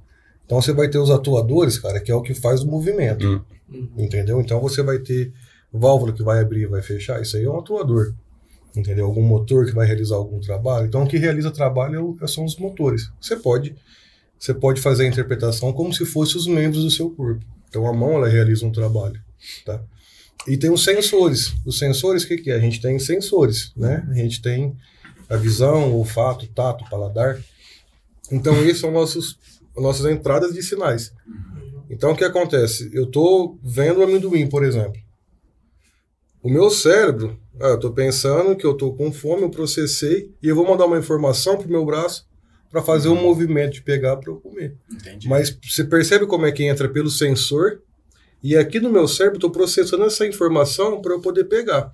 Então você vai ter os atuadores, cara, que é o que faz o movimento, Hum. Uhum. entendeu? Então você vai ter válvula que vai abrir e vai fechar, isso aí é um atuador, entendeu? Algum motor que vai realizar algum trabalho. Então o que realiza trabalho é- são os motores. Você pode, você pode fazer a interpretação como se fossem os membros do seu corpo. Então a mão ela realiza um trabalho, tá? E tem os sensores. Os sensores, o que, que é? A gente tem sensores, né? A gente tem a visão, o olfato, tato, paladar. Então, esses são nossos, nossas entradas de sinais. Então, o que acontece? Eu estou vendo o amendoim, por exemplo. O meu cérebro, ah, eu estou pensando que eu estou com fome, eu processei, e eu vou mandar uma informação para o meu braço para fazer um movimento de pegar para eu comer. Entendi. Mas você percebe como é que entra pelo sensor? E aqui no meu cérebro, estou processando essa informação para eu poder pegar.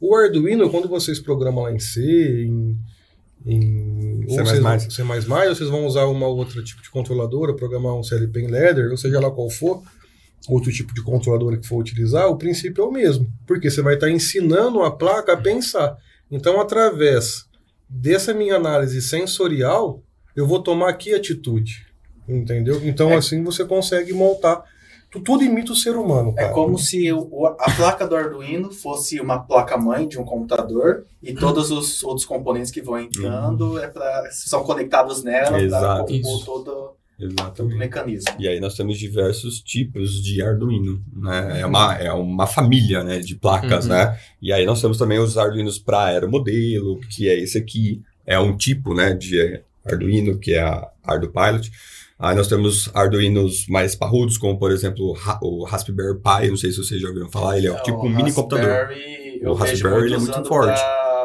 O Arduino, quando vocês programam lá em C, em, em C++. ou vocês, C++, ou vocês vão usar uma outra tipo de controladora, programar um CLP em Ladder, ou seja lá qual for, outro tipo de controladora que for utilizar, o princípio é o mesmo. Porque você vai estar ensinando a placa a pensar. Então, através dessa minha análise sensorial, eu vou tomar aqui atitude. Entendeu? Então, É. assim você consegue montar. Tu- Tudo imita o ser humano, É cara. como se o- a placa do Arduino fosse uma placa-mãe de um computador e todos os outros componentes que vão entrando é pra, são conectados nela para Exato. compor todo, todo o mecanismo. E aí nós temos diversos tipos de Arduino, né? É uma, é uma família, né, de placas, Uhum. né? E aí nós temos também os Arduinos para aeromodelo, que é esse aqui, é um tipo, né, de Arduino, que é a ArduPilot. Aí nós temos Arduinos mais parrudos, como por exemplo o Ra- o Raspberry Pi, não sei se vocês já ouviram falar, ele é, É, tipo um mini computador. O Raspberry, ele é muito forte.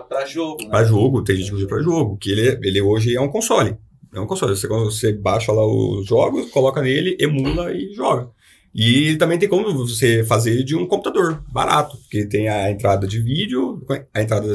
Pra jogo, né? Para jogo, tem gente que usa para jogo, que ele, ele hoje é um console. É um console. Você, você baixa lá os jogos, coloca nele, emula e joga. E também tem como você fazer de um computador barato, porque tem a entrada de vídeo, a entrada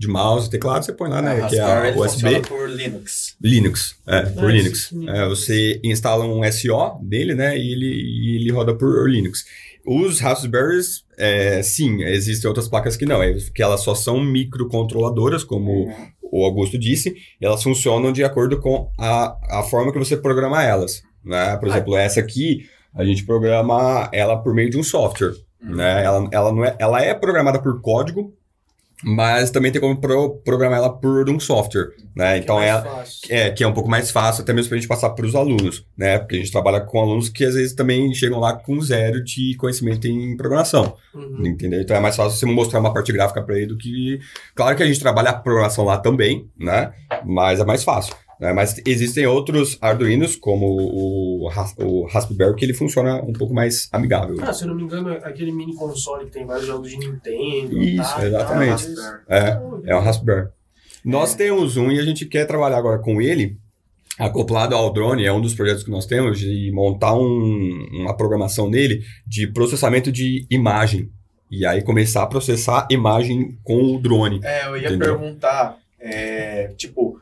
de mouse e teclado, você põe lá, né? A que é Raspberry, a ele USB. funciona por Linux. Linux, é, por Ah, Linux. É, você instala um SO dele, né, e ele, e ele roda por Linux. Os Raspberries, é, sim, existem outras placas que não, é, que elas só são microcontroladoras, como o Augusto disse, e elas funcionam de acordo com a, a forma que você programa elas, né? Por exemplo, essa aqui, a gente programa ela por meio de um software, Uhum. né? Ela, ela, não é, ela é programada por código, mas também tem como pro- programar ela por um software, né? Que Então é é, mais fácil. é, que é um pouco mais fácil, até mesmo para a gente passar para os alunos, né? Porque a gente trabalha com alunos que às vezes também chegam lá com zero de conhecimento em programação, Uhum. entendeu? Então é mais fácil você mostrar uma parte gráfica para ele do que. Claro que a gente trabalha a programação lá também, né? Mas é mais fácil. Né? Mas existem outros Arduinos, como o, Ras- o Raspberry, que ele funciona um pouco mais amigável. Ah, se eu não me engano, é aquele mini console que tem vários jogos de Nintendo. Isso, tá, exatamente. tá, É, é um Raspberry. Nós temos um e a gente quer trabalhar agora com ele, acoplado ao drone, é um dos projetos que nós temos, de montar um- uma programação nele de processamento de imagem. E aí começar a processar imagem com o drone. É, eu ia Entendeu? perguntar, é, tipo,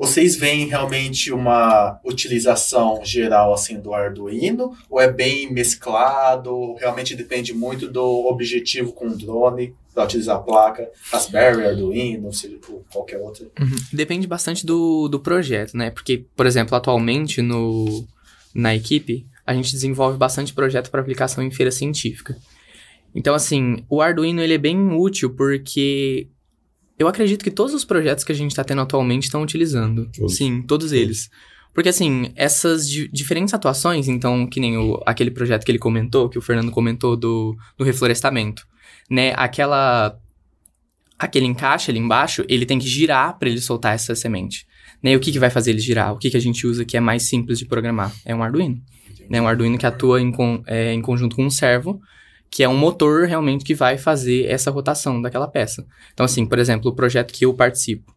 vocês veem realmente uma utilização geral assim do Arduino ou é bem mesclado? Realmente depende muito do objetivo com o drone para utilizar a placa, Raspberry, Arduino, seja por qualquer outra. Uhum. Depende bastante do, do projeto, né? Porque, por exemplo, atualmente no, na equipe, a gente desenvolve bastante projeto para aplicação em feira científica. Então, assim, o Arduino ele é bem útil porque eu acredito que todos os projetos que a gente está tendo atualmente estão utilizando. Todos. Sim, todos eles. Porque, assim, essas di- diferentes atuações, então, que nem o, aquele projeto que ele comentou, que o Fernando comentou do, do reflorestamento, né? Aquela. Aquele encaixe ali embaixo, ele tem que girar para ele soltar essa semente. Né? E o que, que vai fazer ele girar? O que, que a gente usa que é mais simples de programar? É um Arduino. Né? Um Arduino que atua em, con- é, em conjunto com um servo, que é um motor realmente que vai fazer essa rotação daquela peça. Então, assim, por exemplo, o projeto que eu participo,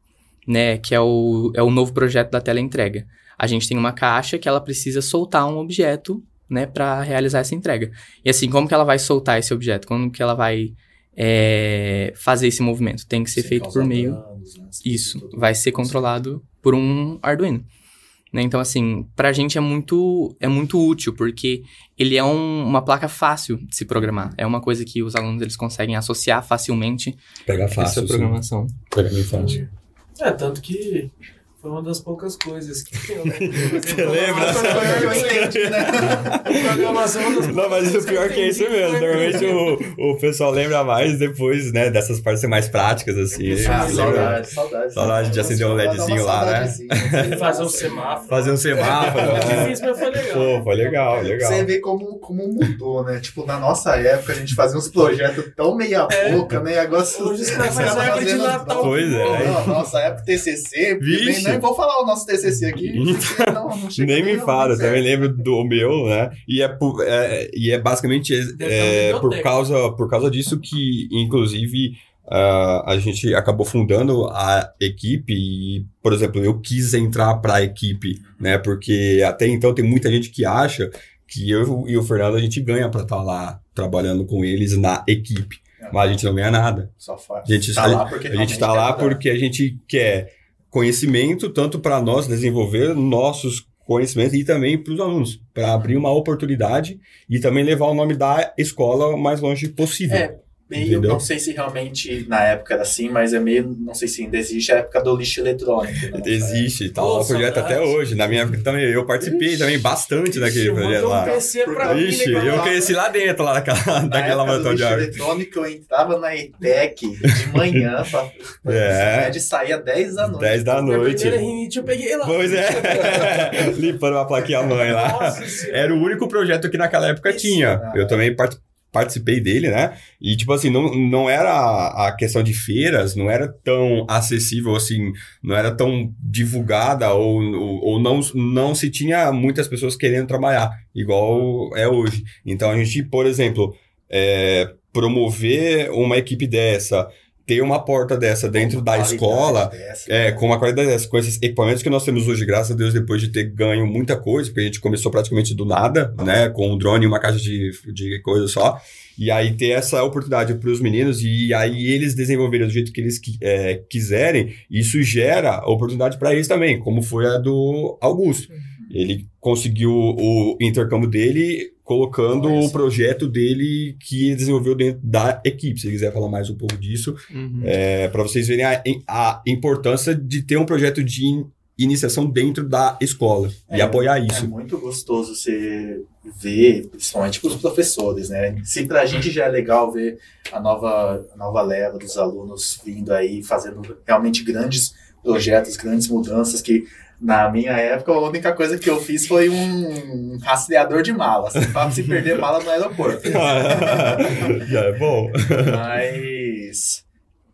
né, que é o, é o novo projeto da tela entrega. A gente tem uma caixa que ela precisa soltar um objeto, né, para realizar essa entrega. E assim, como que ela vai soltar esse objeto? Como que ela vai é, fazer esse movimento? Tem que ser Sem feito por meio danos, né? isso, vai ser controlado por um Arduino. Né? Então, assim, pra gente é muito, é muito útil, porque ele é um- uma placa fácil de se programar. É uma coisa que os alunos eles conseguem associar facilmente Pega essa fácil. sim. programação. Pega bem fácil. É, tanto que foi uma das poucas coisas que eu. Você lembra? Né? É Não, mas o pior que é isso mesmo. Normalmente o, o pessoal lembra mais depois, né? Dessas partes ser mais práticas, assim. Ah, saudade, saudade. Saudade de acender um LEDzinho lá, né? Fazer um semáforo. Fazer um semáforo. Foi né? difícil, mas foi legal. Pô, foi legal, legal. Você vê como, como mudou, né? Tipo, na nossa época a gente fazia uns projetos tão meia boca, né? E agora Hoje os caras fazem árvore de Natal. Pois é. Não, nossa época TCC, Vixe. Nem vou falar o nosso TCC aqui. Então, não, Nem me fala, também lembro do meu, né? E é, por- é- e é basicamente é, uma por, causa, por causa disso que, inclusive, ah, a gente acabou fundando a equipe e, por exemplo, eu quis entrar para a equipe, né? Porque até então tem muita gente que acha que eu e o Fernando a gente ganha para estar lá trabalhando com eles na equipe, mas a gente não ganha nada. Só faz. A gente- tá lá porque A gente está quer lá porque a gente quer conhecimento, tanto para nós desenvolver nossos conhecimentos e também para os alunos, para abrir uma oportunidade e também levar o nome da escola o mais longe possível. É, meio, Entendeu? não sei se realmente na época era assim, mas é meio, não sei se ainda existe a época do lixo eletrônico. né? Existe, tá lá o projeto até hoje. Na minha época também, eu participei Ixi. também bastante daquele Ixi, projeto mandou um lá. PC pra mim, Ixi, né, eu cresci lá dentro, lá daquela, Na daquela época do maratona de eletrônico, eu entrava na ETEC de manhã pra, pra É. de sair às 10 da noite. 10 da noite. primeira rinite eu peguei lá. Pois é, limpando uma plaquinha mãe lá. Nossa. Era o único projeto que naquela época Isso, tinha. né? Eu também part- participei dele, né? E, tipo assim, não, não era a questão de feiras, não era tão acessível assim, não era tão divulgada ou, ou, ou não, não se tinha muitas pessoas querendo trabalhar, igual é hoje. Então, a gente, por exemplo, é, promover uma equipe dessa, ter uma porta dessa dentro da escola, dessa, é, né? com uma qualidade dessa, com esses equipamentos que nós temos hoje, graças a Deus, depois de ter ganho muita coisa, porque a gente começou praticamente do nada, né? Com um drone e uma caixa de, de coisa só. E aí ter essa oportunidade para os meninos e aí eles desenvolverem do jeito que eles é, quiserem, isso gera oportunidade para eles também, como foi a do Augusto. Ele conseguiu o intercâmbio dele colocando o projeto dele que ele desenvolveu dentro da equipe. Se ele quiser falar mais um pouco disso, Uhum. é, para vocês verem a, a importância de ter um projeto de in- iniciação dentro da escola e É, apoiar É isso. muito gostoso você ver, principalmente para os professores, né? Se pra gente já é legal ver a nova, a nova leva dos alunos vindo aí, fazendo realmente grandes projetos, grandes mudanças que na minha época, a única coisa que eu fiz foi um rastreador de malas, para se perder mala no aeroporto. Já é bom. Mas.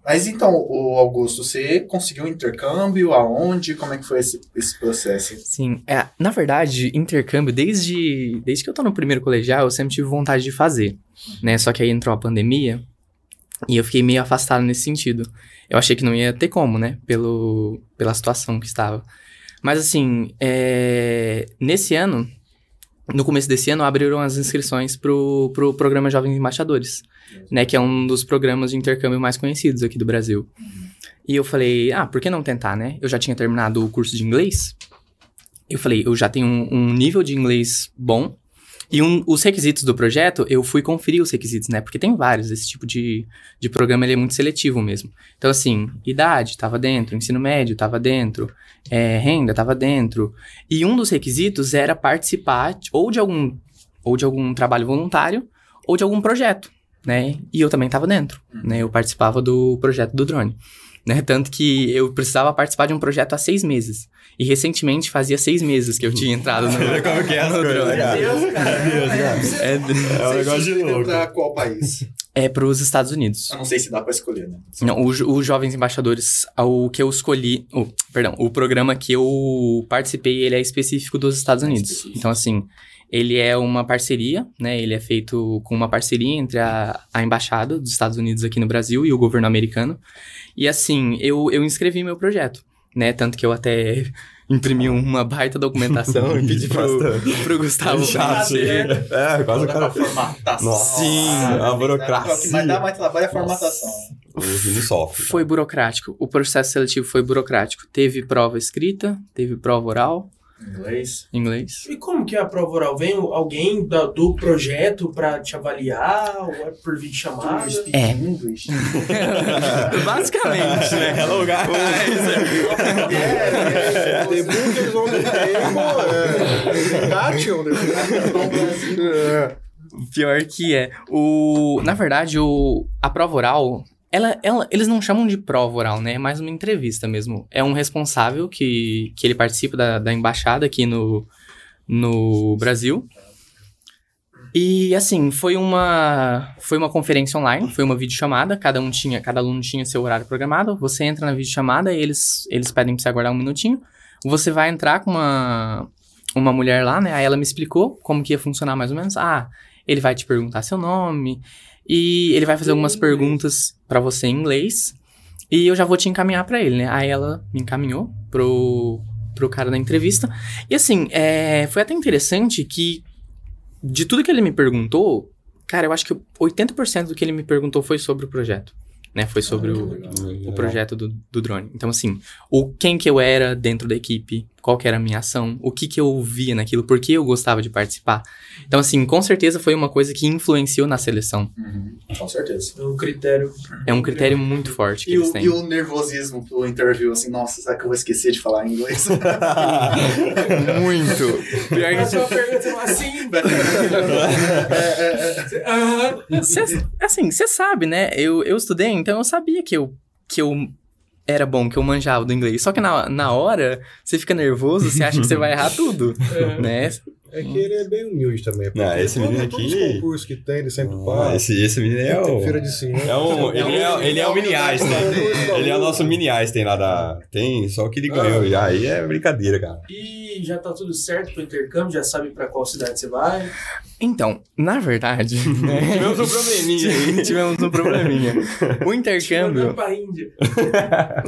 Mas então, o Augusto, você conseguiu intercâmbio? Aonde? Como é que foi esse, esse processo? Sim, é, na verdade, intercâmbio, desde, desde que eu tô no primeiro colegial, eu sempre tive vontade de fazer, né? Só que aí entrou a pandemia e eu fiquei meio afastado nesse sentido. Eu achei que não ia ter como, né? Pelo, pela situação que estava. Mas assim, é, nesse ano, no começo desse ano, abriram as inscrições pro, pro programa Jovens Embaixadores, né? Que é um dos programas de intercâmbio mais conhecidos aqui do Brasil. E eu falei, ah, por que não tentar, né? Eu já tinha terminado o curso de inglês. Eu falei, eu já tenho um, um nível de inglês bom. E um- os requisitos do projeto, eu fui conferir os requisitos, né? Porque tem vários, esse tipo de, de programa ele é muito seletivo mesmo. Então, assim, idade estava dentro, ensino médio estava dentro, é, renda estava dentro. E um dos requisitos era participar ou de algum, ou de algum trabalho voluntário ou de algum projeto, né? E eu também estava dentro, né? Eu participava do projeto do drone. Né? Tanto que eu precisava participar de um projeto há seis meses. E recentemente fazia seis meses que eu tinha entrado no, Como que é as coisas? Meu Deus, cara. Meu Deus, cara. É, É um negócio de louco. Pra qual país? é para os Estados Unidos. Eu não sei se dá pra escolher, né? Não, o, jo- os Jovens Embaixadores, o que eu escolhi, o, perdão, o programa que eu participei, ele é específico dos Estados É Unidos. específico. Então, assim, ele é uma parceria, né? Ele é feito com uma parceria entre a, a Embaixada dos Estados Unidos aqui no Brasil e o governo americano. E, assim, eu, eu inscrevi meu projeto, né? Tanto que eu até imprimi uma baita documentação e pedi pro, pro Gustavo fazer. É, quase o cara. formatação. Sim, a O burocracia. que mais dá mais trabalho é a formatação. Sofre. Foi burocrático. O processo seletivo foi burocrático. Teve prova escrita, teve prova oral, Inglês. inglês. E como que é a prova oral? Vem alguém da- do projeto pra te avaliar? Ou é por vídeo chamada? É. English. Basicamente, né? Hello, guys. É, The book is on the table. É. É. Pior que é. O, na verdade, o, a prova oral, ela, ela, eles não chamam de prova oral, né? É mais uma entrevista mesmo. É um responsável que, que ele participa da, da embaixada aqui no, no Brasil. E assim, foi uma foi uma conferência online, foi uma videochamada, cada um tinha, cada aluno tinha seu horário programado. Você entra na videochamada e eles eles pedem pra você aguardar um minutinho. Você vai entrar com uma uma mulher lá, né? Aí ela me explicou como que ia funcionar mais ou menos. Ah, ele vai te perguntar seu nome e ele vai fazer algumas perguntas pra você em inglês e eu já vou te encaminhar pra ele, né? Aí ela me encaminhou pro pro cara da entrevista. E assim, é, foi até interessante que de tudo que ele me perguntou, cara, eu acho que 80% do que ele me perguntou foi sobre o projeto. Né? Foi sobre o, o projeto do, do drone. Então, assim, o quem que eu era dentro da equipe, qual que era a minha ação, o que que eu via naquilo, por que eu gostava de participar. Então, assim, com certeza foi uma coisa que influenciou na seleção. Uhum, com certeza. É um critério. É um critério muito forte que E eles o, têm. e o nervosismo pro interview, assim, nossa, será que eu vou esquecer de falar inglês? Muito. Pior que uma pergunta fala assim. É, aham. Cê- assim, você sabe, né? Eu, eu estudei, então eu sabia que eu, que eu era bom, que eu manjava do inglês. Só que na, na hora, você fica nervoso, você acha que você vai errar tudo, É. né? É que ele é bem humilde também. Não, porque esse menino todo- Todos aqui- os concursos que tem, ele sempre Ah, passa. esse, esse menino é o. Feira de cinema. É um, ele, é, ele é o mini Einstein. Ele é o nosso mini Einstein lá da. Tem, só que ele ganhou. E aí é brincadeira, cara. E já tá tudo certo pro intercâmbio? Já sabe pra qual cidade você vai? Então, na verdade, né? Tivemos um probleminha aí. Tivemos um probleminha. O Mandando intercâmbio. pra Índia.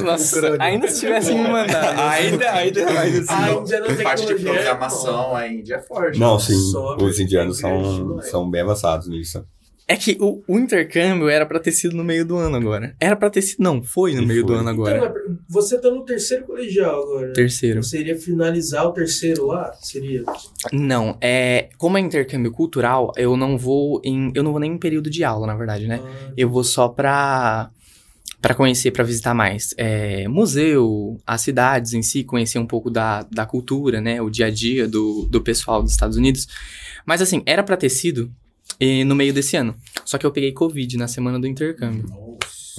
Nossa, ainda se tivessem me mandado. Ainda, ainda, ainda A sim. Índia não tem parte de programação, a Índia é forte. Não, sim. Sobe, Os indianos são, são bem avançados nisso. É que o, o intercâmbio era pra ter sido no meio do ano agora. Era pra ter sido. Não, foi no E meio do foi. ano Então, agora. mas você tá no terceiro colegial agora. né? Terceiro. Você iria finalizar o terceiro lá? Seria? Não, é. Como é intercâmbio cultural, eu não vou em. Eu não vou nem em período de aula, na verdade, né? Ah, Eu vou só pra. Pra conhecer, pra visitar mais é, museu, as cidades em si, conhecer um pouco da, da cultura, né? O dia a dia do, do pessoal dos Estados Unidos. Mas assim, era pra ter sido eh, no meio desse ano. Só que eu peguei Covid na semana do intercâmbio.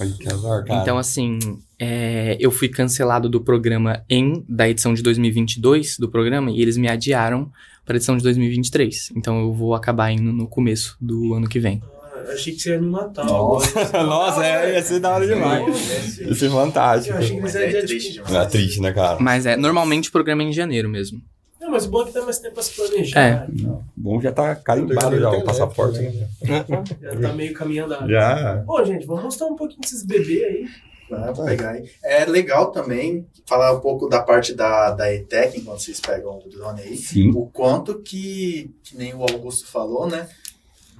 Olha que azar, cara. Então, assim, é, eu fui cancelado do programa em da edição de 2022 do programa e eles me adiaram para a edição de 2023. Então, eu vou acabar indo no começo do ano que vem. Ah, achei que você ia no Natal Nossa. agora. Nossa, é, ia ser da hora demais. Ia ser fantástico. Eu achei que você é ia triste tipo... demais. É triste, né, cara? Mas é, normalmente o programa é em janeiro mesmo. Não, mas o bom é que dá mais tempo pra se planejar. É. Bom, já tá carimbado já o passaporte. né? Já tá meio caminho andado. Já. Bom, gente, vamos mostrar um pouquinho desses bebês aí. Dá pra pegar aí. É legal também falar um pouco da parte da, da ETEC, enquanto vocês pegam o drone aí. Sim. O quanto que, que nem o Augusto falou, né?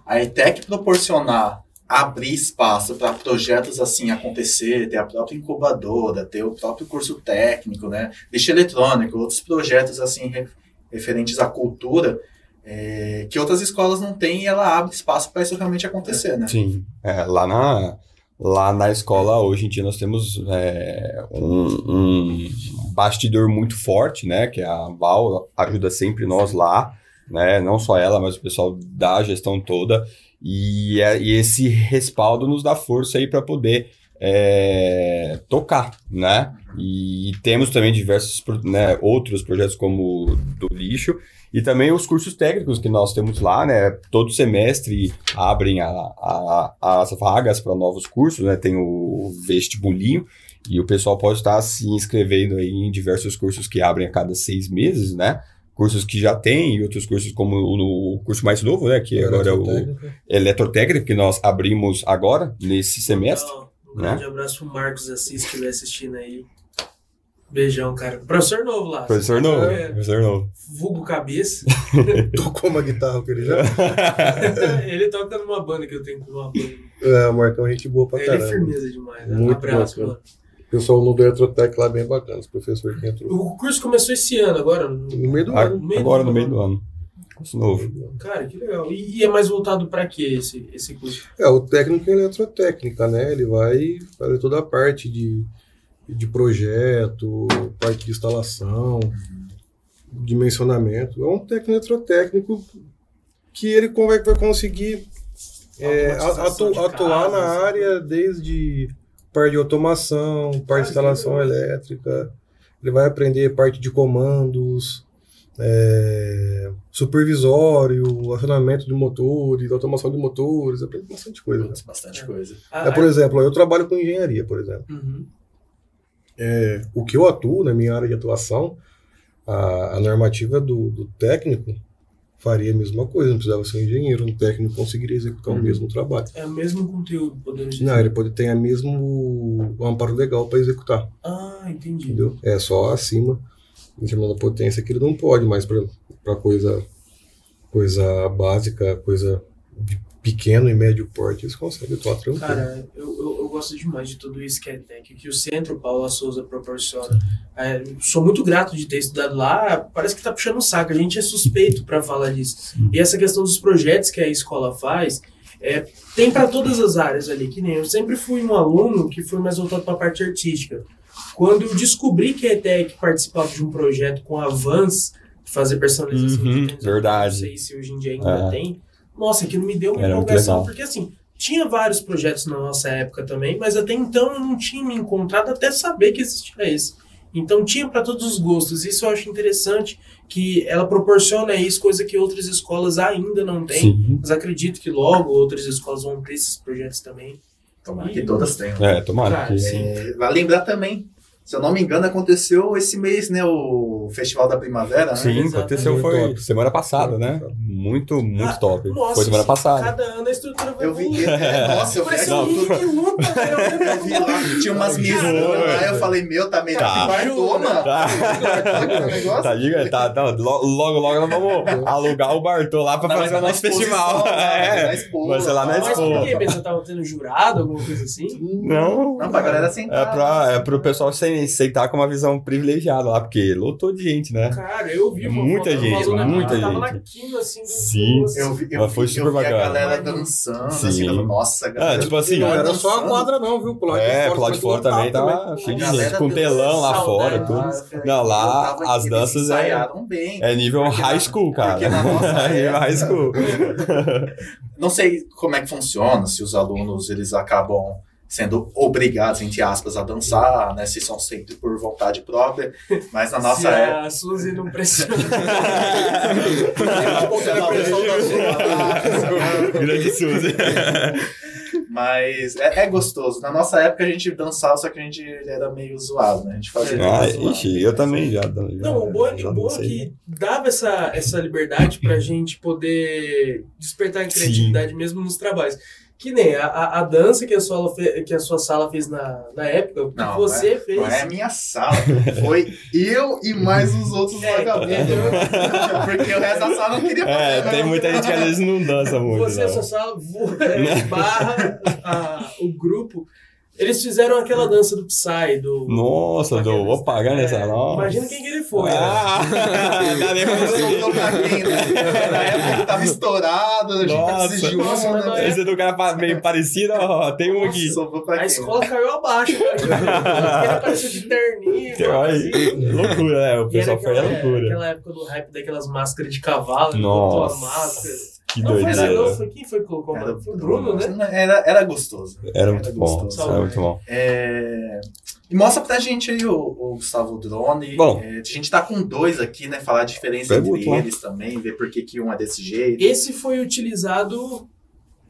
A ETEC proporcionar abrir espaço para projetos assim acontecer, ter a própria incubadora, ter o próprio curso técnico, né? Lixo eletrônico, outros projetos assim re- referentes à cultura é, que outras escolas não têm e ela abre espaço para isso realmente acontecer, né? Sim. É, lá, na, lá na escola, hoje em dia, nós temos é, um, um bastidor muito forte, né? Que a Val ajuda sempre nós lá, né? Não só ela, mas o pessoal da gestão toda. E, é- e esse respaldo nos dá força aí para poder é, tocar, né? E temos também diversos né, outros projetos como do lixo e também os cursos técnicos que nós temos lá, né? Todo semestre abrem a, a- as vagas para novos cursos, né? Tem o vestibulinho e o pessoal pode estar se inscrevendo aí em diversos cursos que abrem a cada seis meses, né? Cursos que já tem e outros cursos como o, o curso mais novo, né? Que agora é o eletrotécnico que nós abrimos agora nesse semestre. Então, um grande abraço pro Marcos Assis que estiver assistindo aí. Beijão, cara. Professor novo lá. Professor novo, É, professor novo. vulgo cabeça. Tocou uma guitarra com ele já. ele toca numa banda que eu tenho com uma banda. É, o Marcão é gente boa pra Ele é caramba. firmeza demais. Né? Muito abraço, bacana. mano. O pessoal no do Eletrotec lá é bem bacana, os professores que entrou. O curso começou esse ano, agora. no- No meio do A- ano. meio Agora do no meio do ano. Curso novo. Cara, que legal. E, e é mais voltado pra quê esse, esse curso? É, o técnico em eletrotécnica, né? Ele vai fazer toda a parte de, de projeto, parte de instalação, dimensionamento. É um técnico eletrotécnico que ele vai, vai conseguir é, atu- atuar na casas, área desde parte de automação, parte de instalação elétrica. Ele vai aprender parte de comandos, é, supervisório, acionamento de motores, automação de motores, aprende bastante coisa. né? Bastante coisa. Ah, É, por exemplo, eu trabalho com engenharia, por exemplo. uhum. É, o que eu atuo na minha área de atuação, a, a normativa do, do técnico faria a mesma coisa, não precisava ser um engenheiro, um técnico conseguiria executar o mesmo trabalho. É o mesmo conteúdo, podemos dizer. Não, ele pode ter a mesmo o amparo legal para executar, Ah, entendi. entendeu? É só acima, em determinada potência que ele não pode, mas para coisa, coisa básica, coisa de pequeno e médio porte, eles conseguem atuar tranquilo. Cara, eu, eu, eu gosto demais de tudo isso que é tech, que o Centro Paula Souza proporciona. É, sou muito grato de ter estudado lá, parece que tá puxando o saco, a gente é suspeito para falar disso. E essa questão dos projetos que a escola faz, é, tem para todas as áreas ali, que nem eu sempre fui um aluno que foi mais voltado para a parte artística. Quando eu descobri que a ETEC participava de um projeto com a Vans, fazer personalização Uhum, de tênis, verdade. não sei se hoje em dia ainda É. tem, nossa, aquilo me deu uma Era empolgação, porque assim, tinha vários projetos na nossa época também, mas até então eu não tinha me encontrado até saber que existia esse. Então tinha para todos os gostos. Isso eu acho interessante que ela proporciona isso, coisa que outras escolas ainda não têm. Sim. Mas acredito que logo outras escolas vão ter esses projetos também. Tomara que todas tenham. É, tomara. Cara, que- sim. É, vale lembrar também, se eu não me engano, aconteceu esse mês, né? O Festival da Primavera, né? Sim, Exatamente. aconteceu foi Top. semana passada, né? Muito, muito Ah, top. Nossa, foi semana passada. Cada ano a estrutura vai Eu vi. evoluindo. é, nossa, eu vi, um de luta, velho. eu vi lá, tinha umas mesas lá, eu falei, meu, tá melhor Tá. que Bartô, mano. Tá. Tá. negócio? Tá, diga, tá, tá, lo- logo, logo nós vamos alugar o Bartô lá pra Não, fazer o na nosso festival. né? É. Na expo, vai ser lá na tá? Mas Expo. por que tava tendo jurado, alguma coisa assim? Não. Não, pra galera É, sentar. é pro pessoal sentar com uma visão privilegiada lá, porque lotou de gente, né? Cara, eu vi uma Muita foto, gente, uma muita tava gente. na quina, assim, do Sim. Eu vi, eu Mas vi, foi eu super vi a bacana. galera dançando, Sim. assim, eu nossa, galera. Ah, tipo assim, Não era só a quadra, não, viu? Pro lado de É, fora, pro lado de fora também tava cheio de gente, com telão lá fora, né? tudo. Ah, Não, lá eu as danças é, ensaiaram bem. é nível high school, cara. É high school. Não sei como é que funciona, se os alunos eles acabam sendo obrigados, entre aspas, a dançar, né? Se são sempre por vontade própria. Mas na nossa Se época. a Suzy não pressiona. Grande Suzy. Mas é, é gostoso. Na nossa época a gente dançava, só que a gente era meio zoado, né? A gente fazia. Ah, ixi, eu também já. já Não, o bom, é- já o bom é que dava essa, essa liberdade pra gente poder despertar a criatividade mesmo nos trabalhos. Que nem a, a, a dança que a, sua, fe- que a sua sala fez na, na época, o que Não, você fez. Não é a minha sala. Foi eu e mais os outros É, vagabundos. Porque o resto da sala não queria fazer. É, não. tem muita gente que às vezes não dança muito. Você, a não. sua sala, é, barra a- o grupo. Eles fizeram aquela dança do Psy, do. Nossa, do ganha essa. É, Nossa. Imagina quem que ele foi. né? Ah, sou pra quem, né? Na época que tava estourado, a gente mas uma, não né? é- Esse do cara meio parecido, ó, tem um aqui. A quem? escola caiu abaixo, cara. Ele apareceu de terninho. Aí, loucura, né? O pessoal foi a loucura. aquela época do hype daquelas máscaras de cavalo, ele Nossa. botou a máscara. Que Não foi, doideira. não, foi quem foi que colocou? Era, Foi o Bruno, né? Era, era gostoso. Era muito Era bom. gostoso. Era muito bom. É, E mostra pra gente aí, o, o Gustavo Drone. Bom. É, a gente tá com dois aqui, né? Falar a diferença entre eles também, ver por que, que um é desse jeito. Esse foi utilizado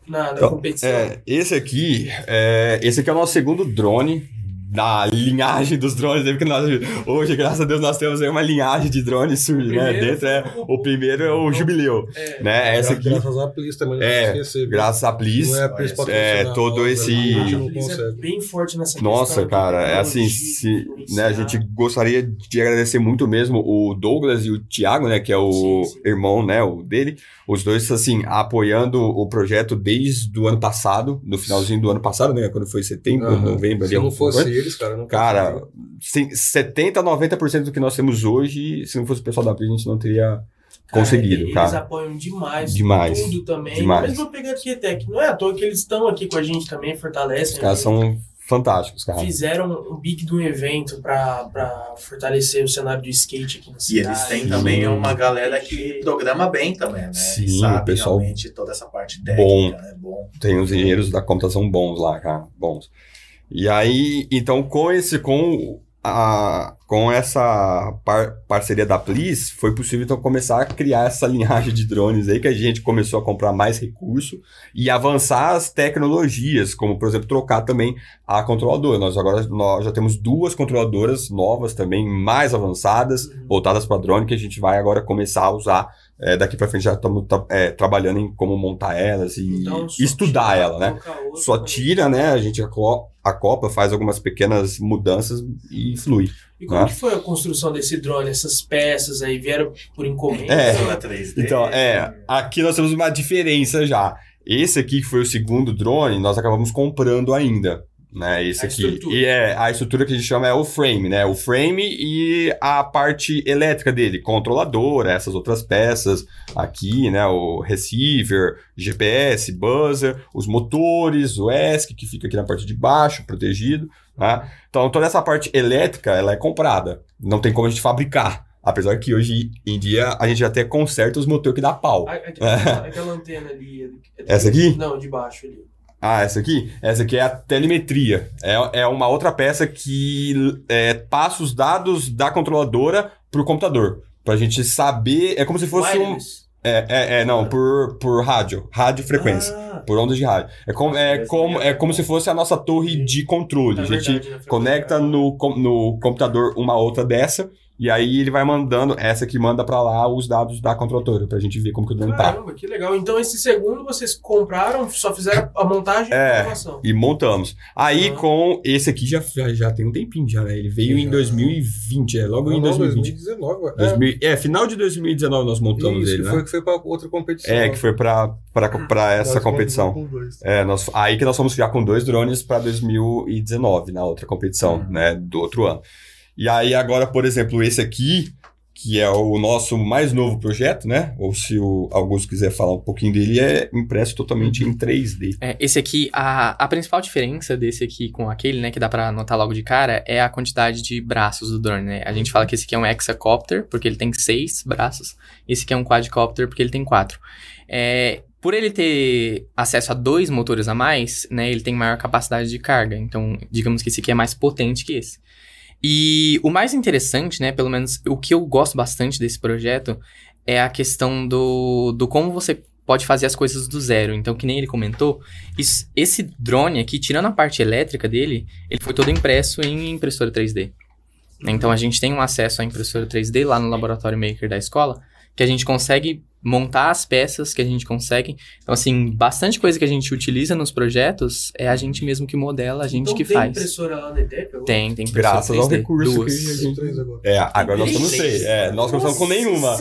na, na Então, competição. É, esse aqui, é, esse aqui é o nosso segundo drone da linhagem dos drones, né? porque nós, hoje, graças a Deus, nós temos aí uma linhagem de drones surge, né? Dentro é, o primeiro é o jubileu, É. né? Essa aqui, Graças à Plis também, não É, esquecer. graças a Plis, Não é a É, todo a esse- não é bem forte nessa Nossa, cara, é assim, se, né, a gente gostaria de agradecer muito mesmo o Douglas e o Thiago, né, que é o Sim, sim. irmão, né, o dele, os dois, assim, apoiando o projeto desde o ano passado, no finalzinho do ano passado, né, quando foi setembro, Aham. novembro, ali, Se não alguma coisa. fosse eles, cara, não Cara, sim, 70 a 90% do que nós temos hoje, se não fosse o pessoal da Pri, a gente não teria conseguido, eles cara. apoiam demais. Demais. Tudo também. Demais. Mesmo pegando aqui Tech. Não é à toa que eles estão aqui com a gente também, fortalecem. Os caras são fantásticos, cara. Fizeram um big de um evento pra, pra fortalecer o cenário do skate aqui na E cidade. eles têm também uma galera que programa bem também, né? Sim, E sabe o pessoal realmente toda essa parte técnica, bom. né? Bom. Tem os engenheiros da computação bons lá, cara, bons. E aí, então, com esse, com a, com essa par- parceria da Plis, foi possível então começar a criar essa linhagem de drones aí que a gente começou a comprar mais recurso e avançar as tecnologias, como por exemplo trocar também a controladora. Nós agora nós já temos duas controladoras novas também mais avançadas, Uhum. voltadas para drone que a gente vai agora começar a usar. É, daqui para frente já estamos tra- é, trabalhando em como montar elas e Então, estudar tira, ela, né? outra Só tira, né? A gente aco- acopla, faz algumas pequenas mudanças e flui. E como né? que foi a construção desse drone? Essas peças aí vieram por encomenda? É. Pela 3D. Então, é, aqui nós temos uma diferença já. Esse aqui, que foi o segundo drone, nós acabamos comprando ainda. Né, A aqui. estrutura. E é, a estrutura que a gente chama é o frame, né? O frame e a parte elétrica dele, controladora, essas outras peças aqui, né? O receiver, GPS, buzzer, os motores, o ESC, que fica aqui na parte de baixo, protegido. Né? Então, toda essa parte elétrica, ela é comprada. Não tem como a gente fabricar. Apesar que hoje em dia a gente até conserta os motores que dá pau. A- Aquela, aquela antena ali. é- Essa aqui? Não, de baixo ali. Ah, essa aqui? Essa aqui é a telemetria. É, é uma outra peça que é, passa os dados da controladora pro computador. Pra gente saber. É como se fosse um. Wireless. É, é, é, não, por, por rádio. Rádio frequência. Ah, Por ondas de rádio. É como, é, como, é como se fosse a nossa torre de controle. é a gente conecta no, com- no computador uma outra dessa. E aí ele vai mandando, essa que manda pra lá os dados da controladora, pra gente ver como que o drone tá. Caramba, que legal. Então esse segundo vocês compraram, só fizeram a montagem e É. a programação. E montamos. Aí Uhum. com esse aqui já, já, já tem um tempinho já, né? Ele veio em Já. 2020, é, logo em Não, não, 2020. 2019, ué. 2000 é. final de 2019 nós montamos Isso, ele, que né? foi que foi pra outra competição. É, que foi pra essa Nós competição. com dois. É, nós, aí que nós fomos já com dois drones para 2019, na outra competição, Uhum. né, do outro ano. E aí agora, por exemplo, esse aqui, que é o nosso mais novo projeto, né? Ou se o Augusto quiser falar um pouquinho dele, é impresso totalmente em 3D. É, esse aqui, a, a principal diferença desse aqui com aquele, né, que dá pra notar logo de cara, é a quantidade de braços do drone, né? A gente fala que esse aqui é um hexacopter, porque ele tem seis braços, esse aqui é um quadcopter, porque ele tem quatro. É, por ele ter acesso a dois motores a mais, né, ele tem maior capacidade de carga, então digamos que esse aqui é mais potente que esse. E o mais interessante, né, pelo menos o que eu gosto bastante desse projeto, é a questão do, do como você pode fazer as coisas do zero. Então, que nem ele comentou, isso- esse drone aqui, tirando a parte elétrica dele, ele foi todo impresso em impressora 3D. Então, a gente tem um acesso à impressora 3D lá no laboratório Maker da escola, que a gente consegue montar as peças que a gente consegue. Então, assim, bastante coisa que a gente utiliza nos projetos é a gente mesmo que modela, a gente então, que tem faz. impressora lá na agora? Tem, tem impressora Graças ao 3D, recurso duas. que a São três agora. É, agora nós temos Três? seis. É, nós começamos com nenhuma.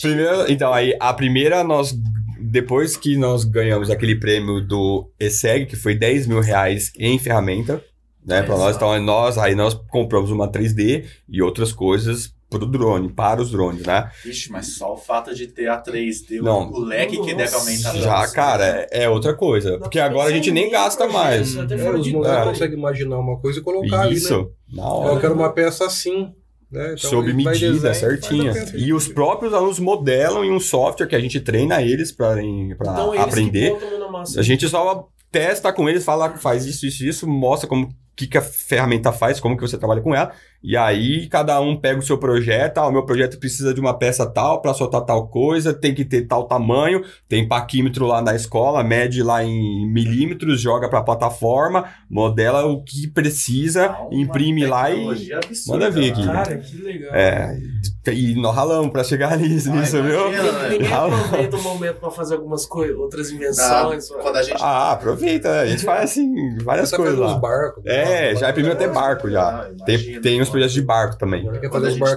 Primeiro, então, aí, a primeira, nós. Depois que nós ganhamos aquele prêmio do ESEG, que foi 10 mil reais em ferramenta, né, para nós, então nós, aí nós compramos uma 3D e outras coisas pro drone, para os drones, né? Vixe, mas só o fato de ter a 3D, o- Não. o leque que deve aumentar. Nossa. Já, cara, é, é outra coisa. Porque agora a gente nem gasta mais. Até É, os de moleques É. conseguem imaginar uma coisa e colocar ali, né? Isso, na Eu hora. quero uma peça assim. Né? Então, sob medida, desenho, certinha. E os de- próprios alunos modelam em um software que a gente treina eles para Então eles aprender. A gente só testa com eles, fala, faz isso, isso, isso, mostra como que, que a ferramenta faz, como que você trabalha com ela. E aí cada um pega o seu projeto, ah, o meu projeto precisa de uma peça tal para soltar tal coisa, tem que ter tal tamanho, tem paquímetro lá na escola, mede lá em milímetros, joga para a plataforma, modela o que precisa, Uma imprime lá e absurda, manda ver aqui. né? Cara, que legal. é, e nós ralamos para chegar nisso, Ah, nisso viu? imagina, né? Ninguém aproveita o momento pra fazer algumas coisas, outras invenções. quando a gente Ah, aproveita, né? a gente faz assim, várias Você coisas lá. uns barcos. É, já imprimiu até barco já. Ah, Tem, tem uns projetos de barco também. Quando quando a gente fazer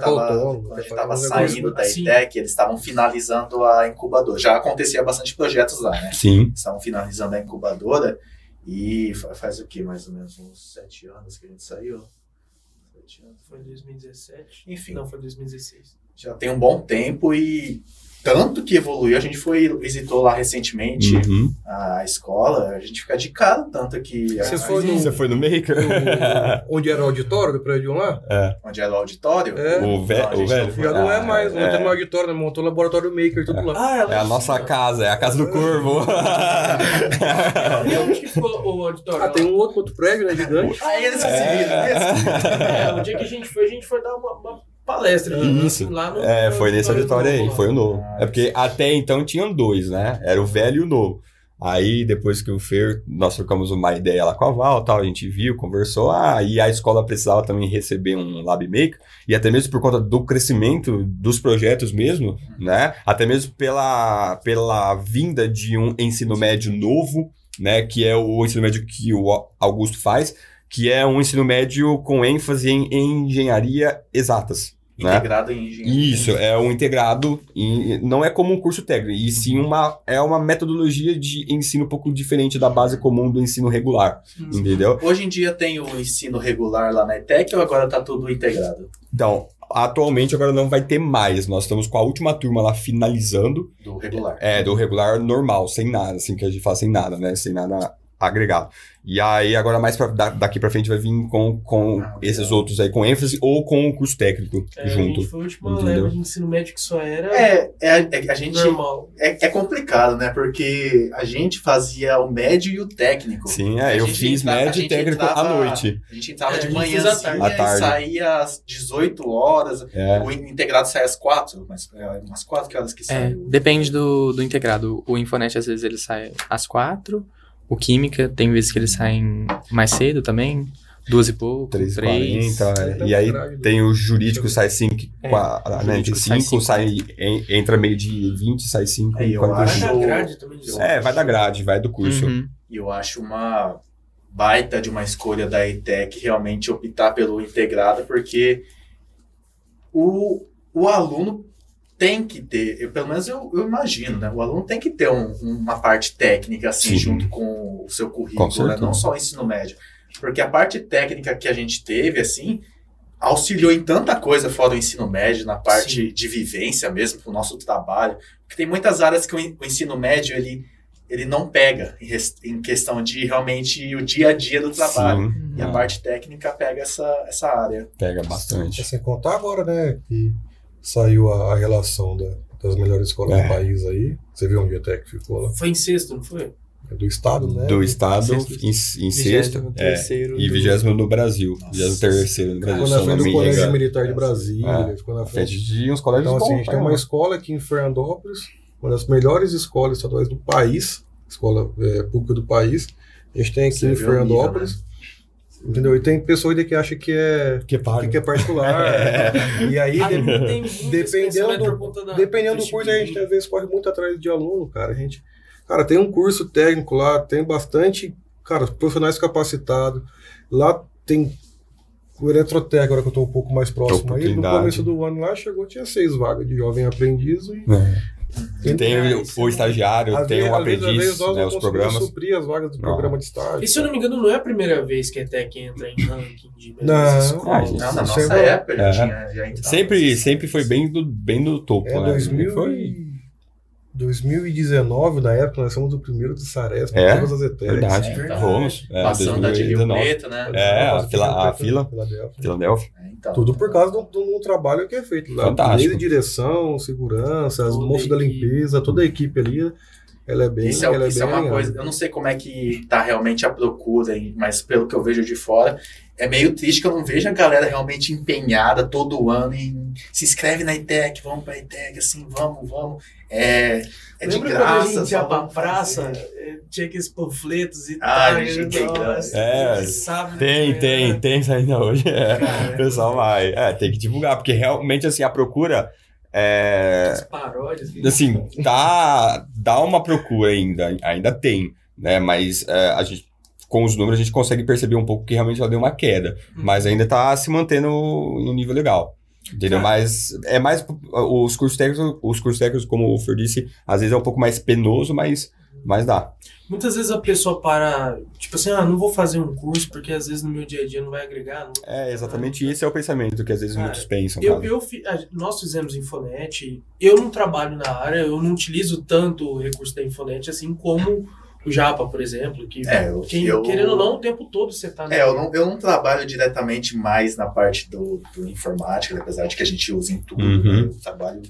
tava uns saindo negócios- da. ITEC, eles estavam finalizando a incubadora. Já acontecia bastante projetos lá, né? Sim. Eles estavam finalizando a incubadora e fa- faz o que, mais ou menos? Uns sete anos que a gente saiu? Sete anos. Foi em 2017. Enfim, Não, foi 2016. já tem um bom tempo e tanto que evoluiu. A gente foi, visitou lá recentemente Uhum. a escola, a gente fica de cara, tanto que... Você a- foi no- Você foi no Maker? O- Onde era o auditório do prédio lá? Onde era o auditório? É. O, ve Não, a o gente velho? não. Já não é Ah, mais, não é. tem no auditório, né? montou o laboratório maker, tudo lá. Ah, ela É a nossa casa, é a casa do corvo. E onde que ficou o auditório? Ah, tem um outro, outro prédio, né? Gigante. Aí eles se viram mesmo. É, o dia que a gente foi, a gente foi dar uma, uma palestra de Isso. lá no. É, foi nesse auditório aí, foi o novo. É porque até então tinham dois, né? Era o velho e o novo. Aí, depois que o Fer, nós trocamos uma ideia lá com a Val, tal, a gente viu, conversou, ah, e a escola precisava também receber um Lab Maker, e até mesmo por conta do crescimento dos projetos mesmo, né? Até mesmo pela, pela vinda de um ensino médio novo, né? Que é o ensino médio que o Augusto faz, que é um ensino médio com ênfase em, em engenharia exatas. Né? Integrado em engenharia. Isso, é um integrado, e não é como um curso técnico, e sim uma, é uma metodologia de ensino um pouco diferente da base comum do ensino regular, entendeu? Hoje em dia tem o ensino regular lá na ETEC ou agora tá tudo integrado? Então, atualmente agora não vai ter mais, nós estamos com a última turma lá finalizando, Do regular. é, do regular normal, sem nada, assim que a gente fala sem nada, né, sem nada agregado. E aí agora mais pra, da- daqui pra frente vai vir com, com Ah, esses legal. outros aí com ênfase ou com o curso técnico É, A junto. gente foi a última entendeu? leva de ensino médio que só era É, é, é- a gente normal. é, é complicado, né? Porque a gente fazia o médio e o técnico. Sim, A é, eu gente fiz entra- a médio e técnico entrava- à noite. A gente entrava É, a de manhã à tarde. À tarde. e saía às 18 horas. É. O integrado saía às 4, mas é, umas 4 que horas que É, sai. depende do, do integrado. O Infonet, às vezes, ele sai às quatro. O Química, tem vezes que eles saem mais cedo também. Duas e pouco, 3 três. 40 e aí tem o jurídico sai 5, É, né, jurídico sai 5, cinco. sai, en- entra meio de 20, sai 5, É, eu Vai 45. acho- da grade também. É, vai da grade, vai do curso. Uhum. E eu acho uma baita de uma escolha da ETEC realmente optar pelo integrado, porque o, o aluno tem que ter, eu, pelo menos eu, eu imagino, né? O aluno tem que ter um- uma parte técnica assim Sim. junto com o seu currículo, né? não só o ensino médio. Porque a parte técnica que a gente teve, assim, auxiliou em tanta coisa fora do ensino médio, na parte de vivência mesmo, pro nosso trabalho. Porque tem muitas áreas que o en- o ensino médio, ele, ele não pega em, em questão de realmente o dia a dia do trabalho. Sim, E a Ah. parte técnica pega essa, essa área. pega bastante. É sem contar agora, né, que saiu a, a relação da- das melhores escolas É. do país aí. Você viu onde a Tec ficou lá? Foi em sexto, não foi? É do estado, né? Do estado Sexto. em, em sexto é, e do- vigésimo no Brasil. Vigésimo terceiro no Brasil, Ficou na frente do Colégio engano. Militar de Brasília, É. ficou na frente frente. de uns colégios Então, assim, a bons, gente tem uma cara. escola aqui em Fernandópolis, uma das melhores escolas estaduais do país, escola é, pública do país. A gente tem aqui Você em Fernandópolis. Entendeu? E tem pessoa ainda que acha que é, Que paga. que é particular. E aí, Ah, de- esse dependendo do- Dependendo do curso, a gente às vezes corre muito atrás de aluno, cara. A gente, cara, tem um curso técnico lá, tem bastante, cara, profissionais capacitados. Lá tem o Eletrotec, agora que eu tô um pouco mais próximo aí. No começo do ano lá chegou, tinha seis vagas de jovem aprendiz e É. Tem o, o estagiário, às tem o aprendiz, né, não os programas. suprir as vagas do Não. programa de estágio. E se eu não me engano, não é a primeira vez que a Tech entra em ranking de Não. melhores Ah, escolas. gente. Não, na Isso nossa é- época já É. tinha já entrava Sempre, nesse- sempre foi bem, do, bem no topo, É né? 2000 Foi e- 2019, na época, nós fomos o primeiro do Saresp, É, todas as ETECs. Verdade. É, então. Fomos. É, Passando da de Rio 2019. Preto, né? É, a a Filadélfia, fila. Filadélfia. Filadélfia. É, então. Tudo por causa do, do trabalho que é feito lá. Fantástico. Desde direção, segurança, as moços da limpeza, toda a equipe ali, ela é bem. Isso, é, ela isso é bem uma coisa. Eu não sei como é que tá realmente a procura, mas pelo que eu vejo de fora, é meio triste que eu não vejo a galera realmente empenhada todo ano em se inscreve na ITEC, vamos pra ITEC, assim, vamos, vamos. É, é de Lembra graça. quando a gente ia pra praça, fazer. eh, tinha aqueles panfletos e Ah, tal. gente, e que nossa, graça. É, sabe, Tem, né? tem, tem isso ainda hoje. É. Cara, O pessoal vai. É, tem que divulgar, porque realmente, assim, a procura. É, As paródias. assim, tá, dá uma procura ainda, ainda tem, né? Mas é, a gente, com os números a gente consegue perceber um pouco que realmente ela deu uma queda, mas ainda tá se mantendo no nível legal. Entendeu? Tá. Mas é mais os cursos técnicos, os cursos técnicos, como o Fer disse, às vezes é um pouco mais penoso, mas, mas dá. Muitas vezes a pessoa para, tipo assim, ah, não vou fazer um curso porque às vezes no meu dia a dia não vai agregar. não É, exatamente esse é o pensamento que às vezes Cara, muitos pensam. Eu, eu nós fizemos Infonet, eu não trabalho na área, eu não utilizo tanto o recurso da Infonet assim como o Japa, por exemplo, que É, eu- quem, eu- querendo ou não, o tempo todo você tá... É, eu não, eu não trabalho diretamente mais na parte do, do informática, apesar de que a gente usa em tudo, Uhum. né? eu trabalho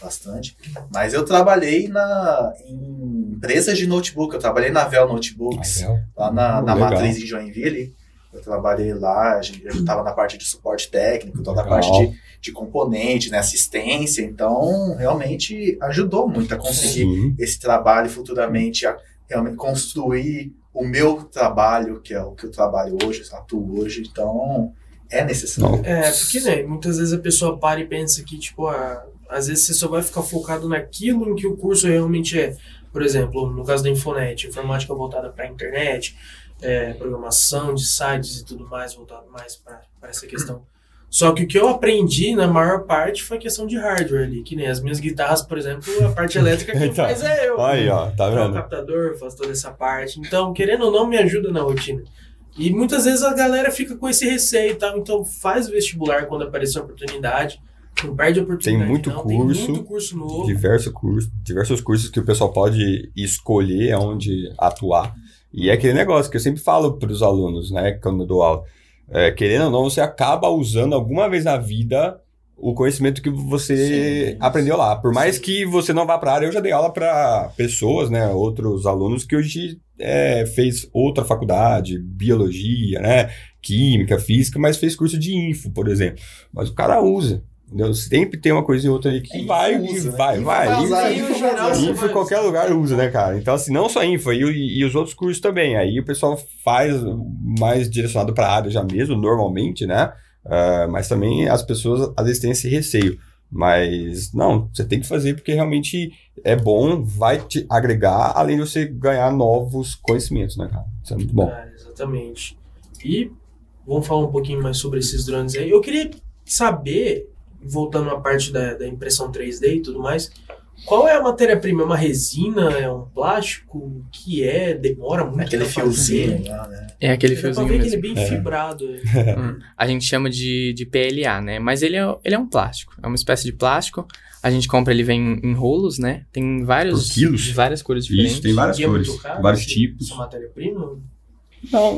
bastante. Mas eu trabalhei na, em empresas de notebook, eu trabalhei na Vel Notebooks, Ah, lá na, Hum, na legal. matriz em Joinville. Eu trabalhei lá, a gente- eu estava na parte de suporte técnico, toda a Legal. parte de, de componente, né, assistência. Então, realmente ajudou muito a conseguir Sim. esse trabalho futuramente, a realmente construir o meu trabalho, que é o que eu trabalho hoje, atuo hoje. Então, é necessário. É, porque, né, muitas vezes a pessoa para e pensa que, tipo, ah, às vezes você só vai ficar focado naquilo em que o curso realmente é. Por exemplo, no caso da Infonet, informática voltada para a internet, é, programação de sites e tudo mais, voltado mais para essa questão. Só que o que eu aprendi, na maior parte, foi questão de hardware ali, que nem as minhas guitarras, por exemplo, a parte elétrica quem Então, faz é eu. Aí, ó, tá vendo? captador, faço toda essa parte. Então, querendo ou não, me ajuda na rotina. E muitas vezes a galera fica com esse receio e tal. Então, faz o vestibular quando aparecer a oportunidade. Não perde a oportunidade. Tem muito não. curso, Tem muito curso novo. Diversos cursos, diversos cursos que o pessoal pode escolher onde atuar. E é aquele negócio que eu sempre falo para os alunos, né, quando eu dou aula. É, querendo ou não, você acaba usando alguma vez na vida o conhecimento que você Sim. aprendeu lá. Por mais Sim. que você não vá para a área, eu já dei aula para pessoas, né, outros alunos que hoje é, fez outra faculdade, biologia, né, química, física, mas fez curso de info, por exemplo. Mas o cara usa. Entendeu? Sempre tem uma coisa ou outra ali que É, info vai, usa, né? vai, Info vai. usar. você Info em qualquer lugar usa, né, cara? Então, assim, não só info, e, e os outros cursos também. Aí o pessoal faz mais direcionado para a área já mesmo, normalmente, né? Ah, mas também as pessoas às vezes têm esse receio. Mas não, você tem que fazer porque realmente é bom, vai te agregar, além de você ganhar novos conhecimentos, né, cara? Isso é muito bom. Cara, exatamente. E vamos falar um pouquinho mais sobre esses drones aí. Eu queria saber, voltando à parte da, da impressão 3D e tudo mais, qual é a matéria-prima? É uma resina? É um plástico? O que é? Demora muito Aquele pra fazer? fiozinho lá, né? É aquele Dá pra fiozinho ver que ele mesmo. é bem É. fibrado. é. Hum, A gente chama de, de PLA, né? Mas ele é, ele é um plástico. É uma espécie de plástico. A gente compra, ele vem em rolos, né? Tem vários, Por quilos? várias cores diferentes. Isso, tem várias E é cores, caro vários esse- tipos. Essa matéria-prima? Não.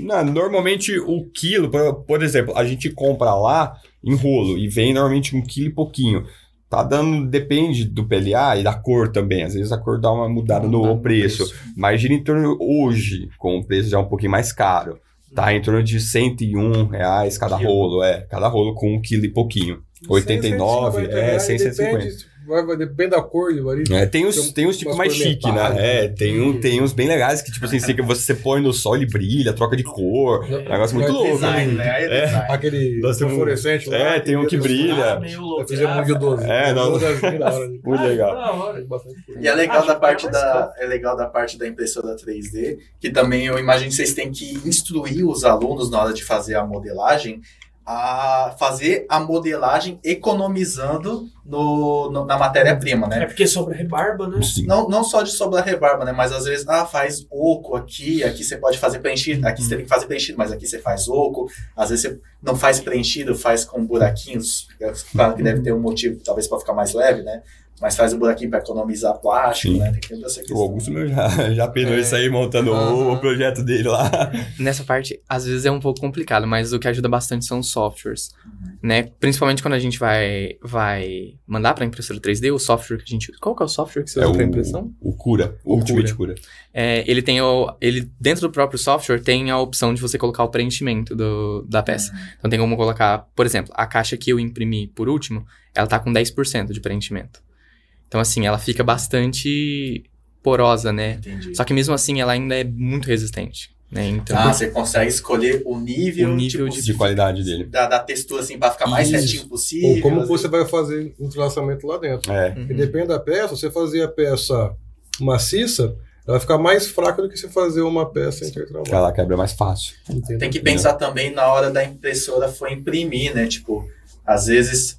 Não, normalmente o quilo, por, por exemplo, a gente compra lá em rolo e vem normalmente um quilo e pouquinho. Tá dando, depende do PLA e da cor também. Às vezes a cor dá uma mudada no, no preço. Mas gira em torno, hoje, com o preço já um pouquinho mais caro, tá em torno de 101 reais cada rolo, é. Cada rolo com um quilo e pouquinho. 89, 150 é, reais, 100, 150. Depende, vai, vai, depende da cor, varia. É, tem uns, Tem tem uns tipos mais chique, né? É, tem, um, tem uns bem legais que, tipo assim, você, você põe no sol e brilha, troca de cor. É um negócio muito ter louco. Design, né? Aí é É. design. Aquele fluorescente lá. É, tem um que brilha. Ah, meio louco. Fizemos um de 12. É, não. 12 é bem da hora, né? Muito legal. Coisa. E é legal da que parte é da é legal da parte da impressora 3D, que também eu imagino que vocês têm que instruir os alunos na hora de fazer a modelagem a fazer a modelagem economizando no, no- na matéria-prima, né? É porque sobra rebarba, né? Sim. Não, não só de sobrar rebarba, né? Mas às vezes, ah, faz oco aqui, aqui você pode fazer preenchido, aqui você tem que fazer preenchido, mas aqui você faz oco. Às vezes você não faz preenchido, faz com buraquinhos. Claro que deve ter um motivo, talvez para ficar mais leve, né? Mas faz o buraquinho para economizar plástico, Sim. né? Tem que ter essa O. Augusto meu já, já penou É. isso aí montando o, Aham. o projeto dele lá. Nessa parte, às vezes é um pouco complicado, mas o que ajuda bastante são os softwares, né? Principalmente quando a gente vai, vai mandar para impressora 3D, o software que a gente... Qual que é o software que você É usa o, para impressão? o Cura, o O Ultimate Cura. É, ele tem o... Ele, dentro do próprio software, tem a opção de você colocar o preenchimento do, da peça. Então tem como colocar, por exemplo, a caixa que eu imprimi por último, ela tá com 10% de preenchimento. Então, assim, ela fica bastante porosa, né? Entendi. Só que mesmo assim, ela ainda é muito resistente, né? Então, Ah, você consegue escolher o nível, O nível tipo, de- De qualidade dele. da, da textura, assim, para ficar mais Isso. certinho possível. Ou como assim. você vai fazer entrelaçamento lá dentro. É. Uhum. E depende da peça, você fazer a peça maciça, ela vai ficar mais fraca do que você fazer uma peça intertrabalho. Que ela quebra mais fácil. Entendeu? Tem que pensar também na hora da impressora for imprimir, né? Tipo, às vezes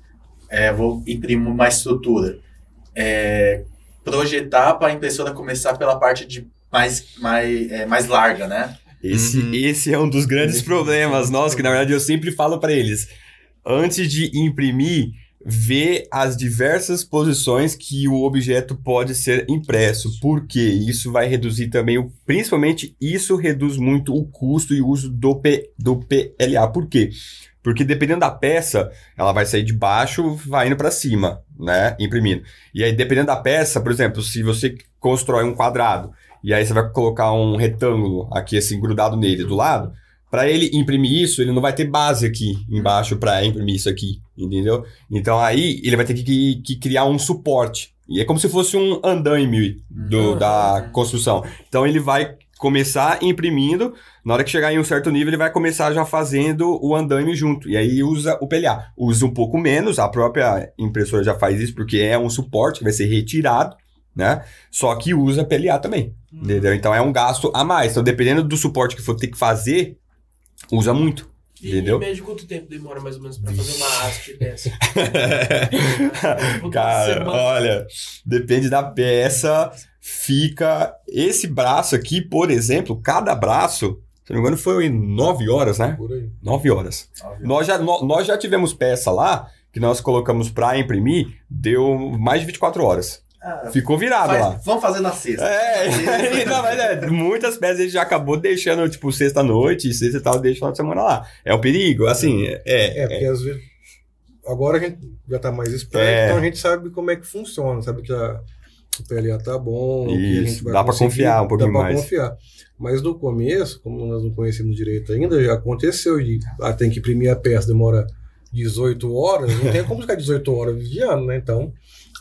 é, vou imprimir uma estrutura. É, projetar para a impressora começar pela parte de mais, mais, é, mais larga, né? Esse, Uhum. esse é um dos grandes Esse- problemas nossos, que na verdade eu sempre falo para eles. Antes de imprimir, vê as diversas posições que o objeto pode ser impresso. Porque isso vai reduzir também, o, principalmente isso reduz muito o custo e o uso do, P, do PLA. Por quê? Porque dependendo da peça, ela vai sair de baixo, vai indo para cima, né? Imprimindo. E aí, dependendo da peça, por exemplo, se você constrói um quadrado e aí você vai colocar um retângulo aqui assim grudado nele do lado, para ele imprimir isso, ele não vai ter base aqui embaixo para imprimir isso aqui, entendeu? Então aí ele vai ter que, que criar um suporte. E é como se fosse um andaime do, Uhum. da construção. Então ele vai começar imprimindo, na hora que chegar em um certo nível, ele vai começar já fazendo o andaime junto. E aí usa o PLA. Usa um pouco menos, a própria impressora já faz isso, porque é um suporte que vai ser retirado, né? Só que usa PLA também. Entendeu? Então é um gasto a mais. Então, dependendo do suporte que for ter que fazer, usa muito. E, Entendeu? Em média, quanto tempo demora mais ou menos pra fazer uma haste dessa? Cara, Semana. olha, depende da peça, fica. Esse braço aqui, por exemplo, cada braço, se não me engano, foi em 9 horas, né? Por aí. 9 horas. Nós já, nó- nós já tivemos peça lá que nós colocamos pra imprimir, deu mais de 24 horas. Ah, Ficou virado faz- lá. vamos fazer na sexta. É, não, mas é, muitas peças a gente já acabou deixando, tipo, sexta-noite, sexta e tal, deixa o final de semana lá. É um perigo, assim, é. É, é, porque às vezes. Agora a gente já tá mais esperto, É. então a gente sabe como é que funciona, sabe que a, o PLA tá bom, que a gente Isso, vai dá pra conseguir, confiar um pouquinho dá pra mais. confiar. Mas no começo, como nós não conhecemos direito ainda, já aconteceu de ah, tem que imprimir a peça, demora 18 horas, não tem como ficar 18 horas vigiando, né? Então,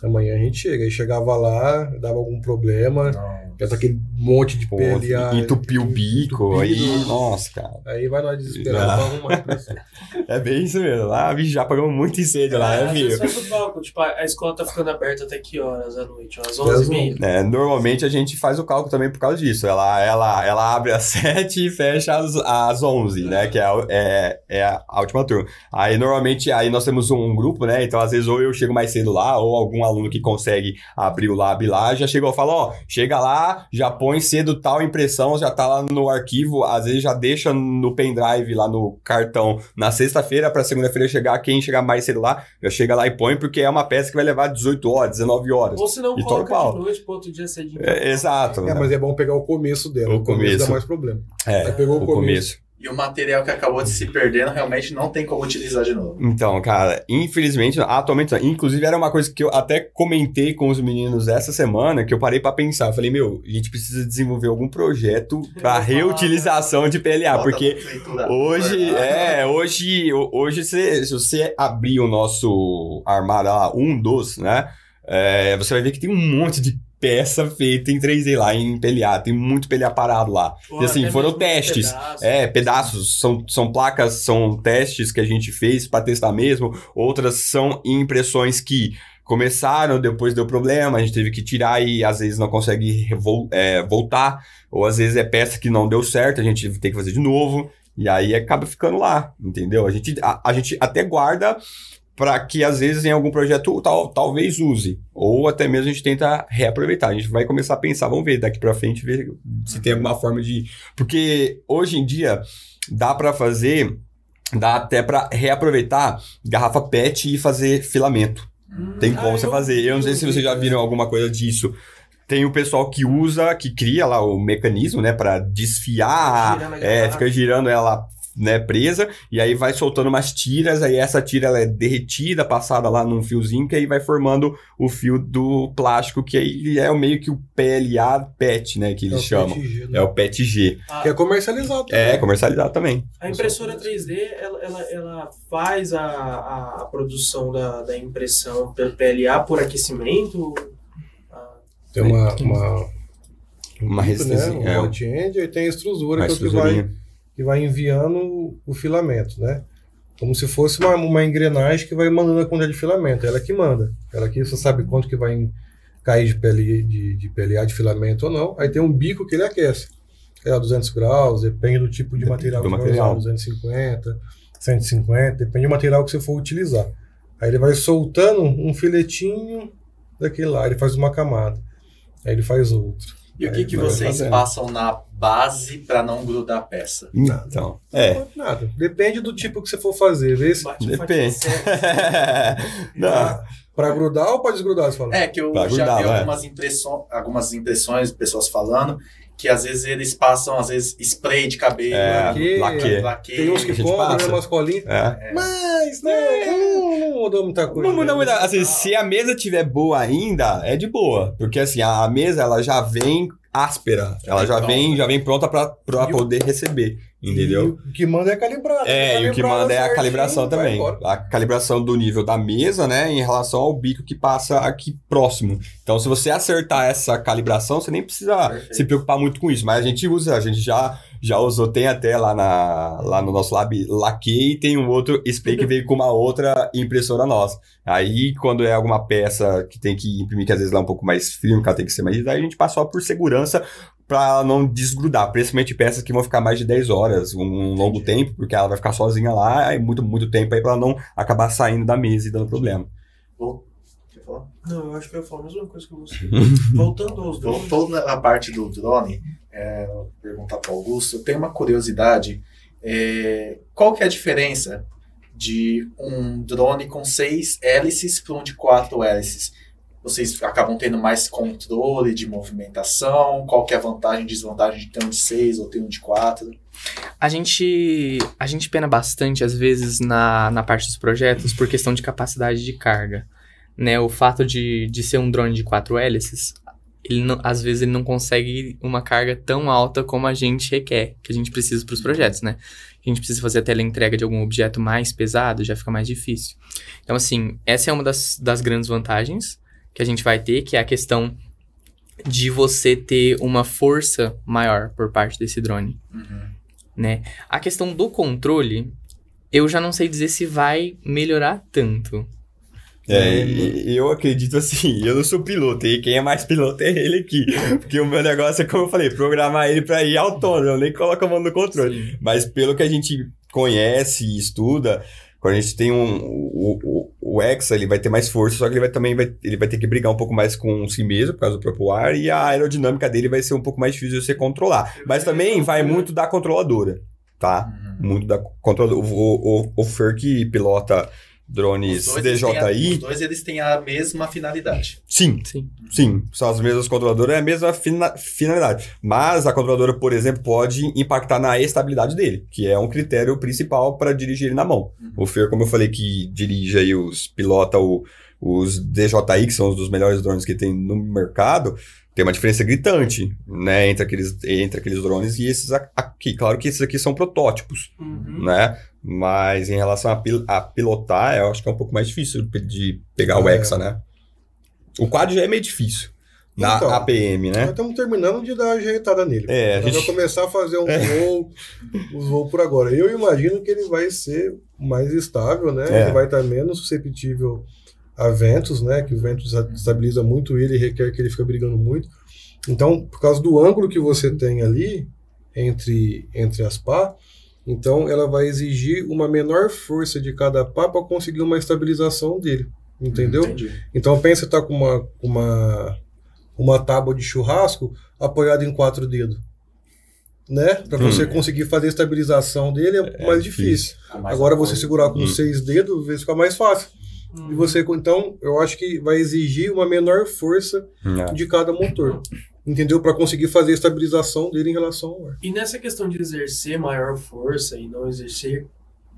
amanhã a gente chega. Aí chegava lá, dava algum problema, Não. Já tá aquele monte de pô, PLA. entupiu o bico, aí. Nossa, cara. Aí vai nós desesperado pra arrumar. É bem isso mesmo. Lá, bicho, já pagamos muito incêndio lá, né, vezes filho? faz o cálculo, tipo, a escola tá ficando aberta até que horas à noite? Às 11h30? É, normalmente a gente faz o cálculo também por causa disso. Ela, ela, ela abre às 7 e fecha às, às 11, né? Que é, a- é, é a última turma. Aí normalmente aí nós temos um grupo, né? Então às vezes ou eu chego mais cedo lá, ou algum aluno que consegue abrir o lab lá, já chegou e fala: ó, chega lá, já põe cedo tal impressão, já tá lá no arquivo, às vezes já deixa no pendrive lá no cartão na sexta-feira para segunda-feira chegar. Quem chegar mais cedo lá, já chega lá e põe, porque é uma peça que vai levar 18 horas, 19 horas. Ou se não, E coloca o pau. de noite pro outro dia cedinho. É, exato. É, mas é bom pegar o começo dela. O começo. dá mais problema. É, Aí pegou o o começo. E o material que acabou de se perdendo realmente não tem como utilizar de novo. Então, cara, infelizmente, atualmente, não. inclusive era uma coisa que eu até comentei com os meninos essa semana, que eu parei pra pensar. Falei, meu, a gente precisa desenvolver algum projeto pra reutilização de PLA, Bota porque hoje, é, hoje, hoje se, se você abrir o nosso armário lá, um dos, né, é, você vai ver que tem um monte de peça feita em 3D lá, em PLA, tem muito PLA parado lá. Ou E assim, foram testes. pedaços. É, pedaços, são, são placas, são testes que a gente fez para testar mesmo. Outras são impressões que começaram, depois deu problema, a gente teve que tirar e às vezes não consegue é, voltar. Ou às vezes é peça que não deu certo, a gente tem que fazer de novo. E aí acaba ficando lá, entendeu? A gente, a, a gente até guarda para que às vezes em algum projeto tal, talvez use. Ou até mesmo a gente tenta reaproveitar. A gente vai começar a pensar, vamos ver daqui para frente, ver se tem alguma forma de. Porque hoje em dia dá para fazer, dá até para reaproveitar garrafa PET e fazer filamento. Tem Hum, como ah, você eu- fazer. Eu não sei se vocês já vi, viram alguma coisa disso. Tem o pessoal que usa, que cria lá o mecanismo, né, pra desfiar, é, fica girando ela, né, presa, e aí vai soltando umas tiras, aí essa tira ela é derretida, passada lá num fiozinho, que aí vai formando o fio do plástico, que aí é o meio que o PLA PET, né, que É eles o chamam. PETG, né? É o PETG. Ah, Que é comercializado. É, comercializado também. A impressora 3D, ela, ela, ela faz a, a, produção da, da impressão pelo PLA por aquecimento? Tem uma, uma, Uma né? resistência, Um é, hot end e tem a extrusora, Mais que é o que vai. Que vai enviando o filamento, né? Como se fosse uma, uma engrenagem que vai mandando a quantidade de filamento. Ela que manda. Ela que você sabe quanto que vai cair de, PLA, de, de PLA de filamento ou não. Aí tem um bico que ele aquece. É a 200 graus, depende do tipo de Depende material que material. você usar, 250, 150, depende do material que você for utilizar. Aí ele vai soltando um filetinho daquele lá, ele faz uma camada. Aí ele faz outro. E o que, que Vai vocês fazendo. passam na base para não grudar a peça? Então, é. Nada. Depende do tipo que você for fazer. Vê se bate Depende. pra grudar ou pra desgrudar, você fala? É, que eu Pra já grudar, vi algumas, impressões, algumas impressões, pessoas falando, que às vezes eles passam, às vezes, spray de cabelo, É, Laque. laque. laque. Tem uns que a compram, né, umas colinhas. É. Mas, né, não, não mudou muita coisa. Não muda né? muito. Assim, se a mesa tiver boa ainda, é de boa. Porque assim, a mesa ela já vem áspera. Ela já vem, já vem pronta o- poder receber. Entendeu? E o que manda é calibrado. É, e o que manda é a calibração também. A calibração do nível da mesa, né, em relação ao bico que passa aqui próximo. Então, se você acertar essa calibração, você nem precisa Perfeito. se preocupar muito com isso. Mas a gente usa, a gente já, já usou, tem até lá, na, lá no nosso lab laquei e tem um outro spray que veio com uma outra impressora nossa. Aí, quando é alguma peça que tem que imprimir, que às vezes ela é um pouco mais firme, que ela tem que ser mais. Aí a gente passa só por segurança pra não desgrudar. Principalmente peças que vão ficar mais de 10 horas, um, um longo tempo, porque ela vai ficar sozinha lá, aí muito, muito tempo aí pra ela não acabar saindo da mesa e dando problema. Falar? Não, eu acho que eu ia falar a mesma coisa que você. Voltando aos drones. Voltou na parte do drone, é, perguntar para Augusto, eu tenho uma curiosidade. é, qual que é a diferença de um drone com seis hélices para um de quatro hélices? Vocês acabam tendo mais controle de movimentação? Qual que é a vantagem e desvantagem de ter um de seis ou ter um de quatro? A gente, a gente pena bastante, às vezes, na, na parte dos projetos por questão de capacidade de carga. Né? O fato de, de ser um drone de quatro hélices, ele não- às vezes ele não consegue uma carga tão alta como a gente requer, que a gente precisa para os projetos, né? A gente precisa fazer a teleentrega de algum objeto mais pesado, já fica mais difícil. Então, assim, essa é uma das, das grandes vantagens que a gente vai ter, que é a questão de você ter uma força maior por parte desse drone né? A questão do controle, eu já não sei dizer se vai melhorar tanto. É, e eu acredito assim, eu não sou piloto, e quem é mais piloto é ele aqui. Porque o meu negócio é, como eu falei, programar ele pra ir autônomo, nem coloco a mão no controle. Mas pelo que a gente conhece e estuda, quando a gente tem um. O, o, o Hexa, ele vai ter mais força, só que ele vai também vai, ele vai ter que brigar um pouco mais com si mesmo, por causa do próprio ar, e a aerodinâmica dele vai ser um pouco mais difícil de você controlar. Mas também vai muito da controladora, tá? Muito da controladora. O, o, o Fer que pilota drones Os dois, eles têm a- DJI. os dois eles têm a mesma finalidade. Sim, Sim. sim. São as mesmas controladoras, é a mesma fina- finalidade. Mas a controladora, por exemplo, pode impactar na estabilidade dele, que é um critério principal para dirigir ele na mão. Uhum. O Fer, como eu falei, que dirige aí os, pilota o- os DJI, que são os dos melhores drones que tem no mercado, tem uma diferença gritante, né, entre aqueles, entre aqueles drones e esses aqui. Claro que esses aqui são protótipos Uhum. né? Mas em relação a, pil- a pilotar, eu acho que é um pouco mais difícil de pegar o É. Hexa, né? O quad já é meio difícil. Na Então, APM, Nós né? estamos terminando de dar a ajeitada nele. É, a Nós gente- vamos começar a fazer um voo, os voos por agora. Eu imagino que ele vai ser mais estável, né? É. Ele vai estar menos susceptível a ventos, né? Que o vento estabiliza muito ele e requer que ele fique brigando muito. Então, por causa do ângulo que você tem ali entre, entre as pá, então ela vai exigir uma menor força de cada pá para conseguir uma estabilização dele. Entendeu? Entendi. Então pensa estar com uma, uma, uma tábua de churrasco apoiada em quatro dedos. Né? Para Hum. você conseguir fazer a estabilização dele é, mais difícil. difícil. Com mais Agora você segurar com Hum. seis dedos, às vezes fica mais fácil. Hum. E você, então, eu acho que vai exigir uma menor força É. de cada motor. Entendeu? Para conseguir fazer a estabilização dele em relação ao ar. E nessa questão de exercer maior força e não exercer,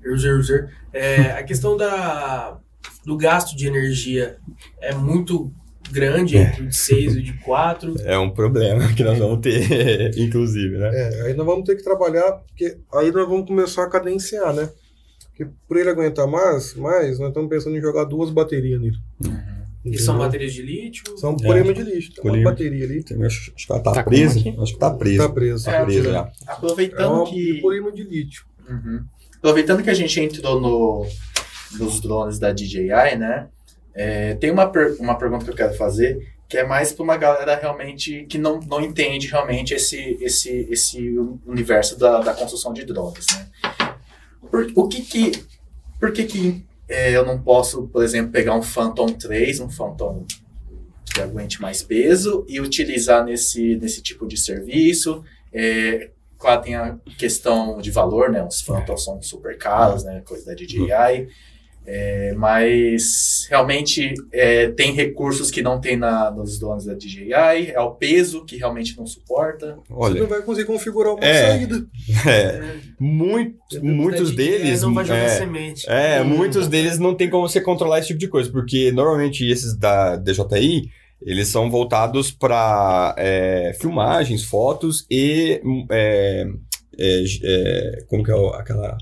exercer é, a questão da, do gasto de energia é muito grande entre o de 6 e o de 4. É um problema que nós vamos ter, inclusive, né? É, aí nós vamos ter que trabalhar, porque aí nós vamos começar a cadenciar, né? Porque por ele aguentar mais, mais nós estamos pensando em jogar duas baterias nele. Que são baterias de lítio. São É. polímero de lixo. Tem uma Polímero. bateria ali, Tem- Acho, acho que ela tá, Tá presa. Acho que tá presa. tá presa. Tá É, presa. É Aproveitando um que. polímero de lítio. Uhum. Aproveitando que a gente entrou no, nos drones da DJI, né? é, tem uma, per- uma pergunta que eu quero fazer, que é mais para uma galera realmente que não, não entende realmente esse, esse, esse universo da, da construção de drones, né? Por, o que que, por que, que é, eu não posso, por exemplo, pegar um Phantom 3, um Phantom que aguente mais peso e utilizar nesse, nesse tipo de serviço? É, claro, tem a questão de valor, né? Os Phantoms são super caros, né? Coisa da DJI. É, mas realmente é, tem recursos que não tem na, nos drones da DJI, é o peso que realmente não suporta. Você Olha, não vai conseguir configurar uma É. saída. é, muito, muitos deles. não vai jogar é, semente. É, Hum. muitos deles não tem como você controlar esse tipo de coisa, porque normalmente esses da DJI, eles são voltados para filmagens, fotos e. hum, é, é, é, como que é aquela.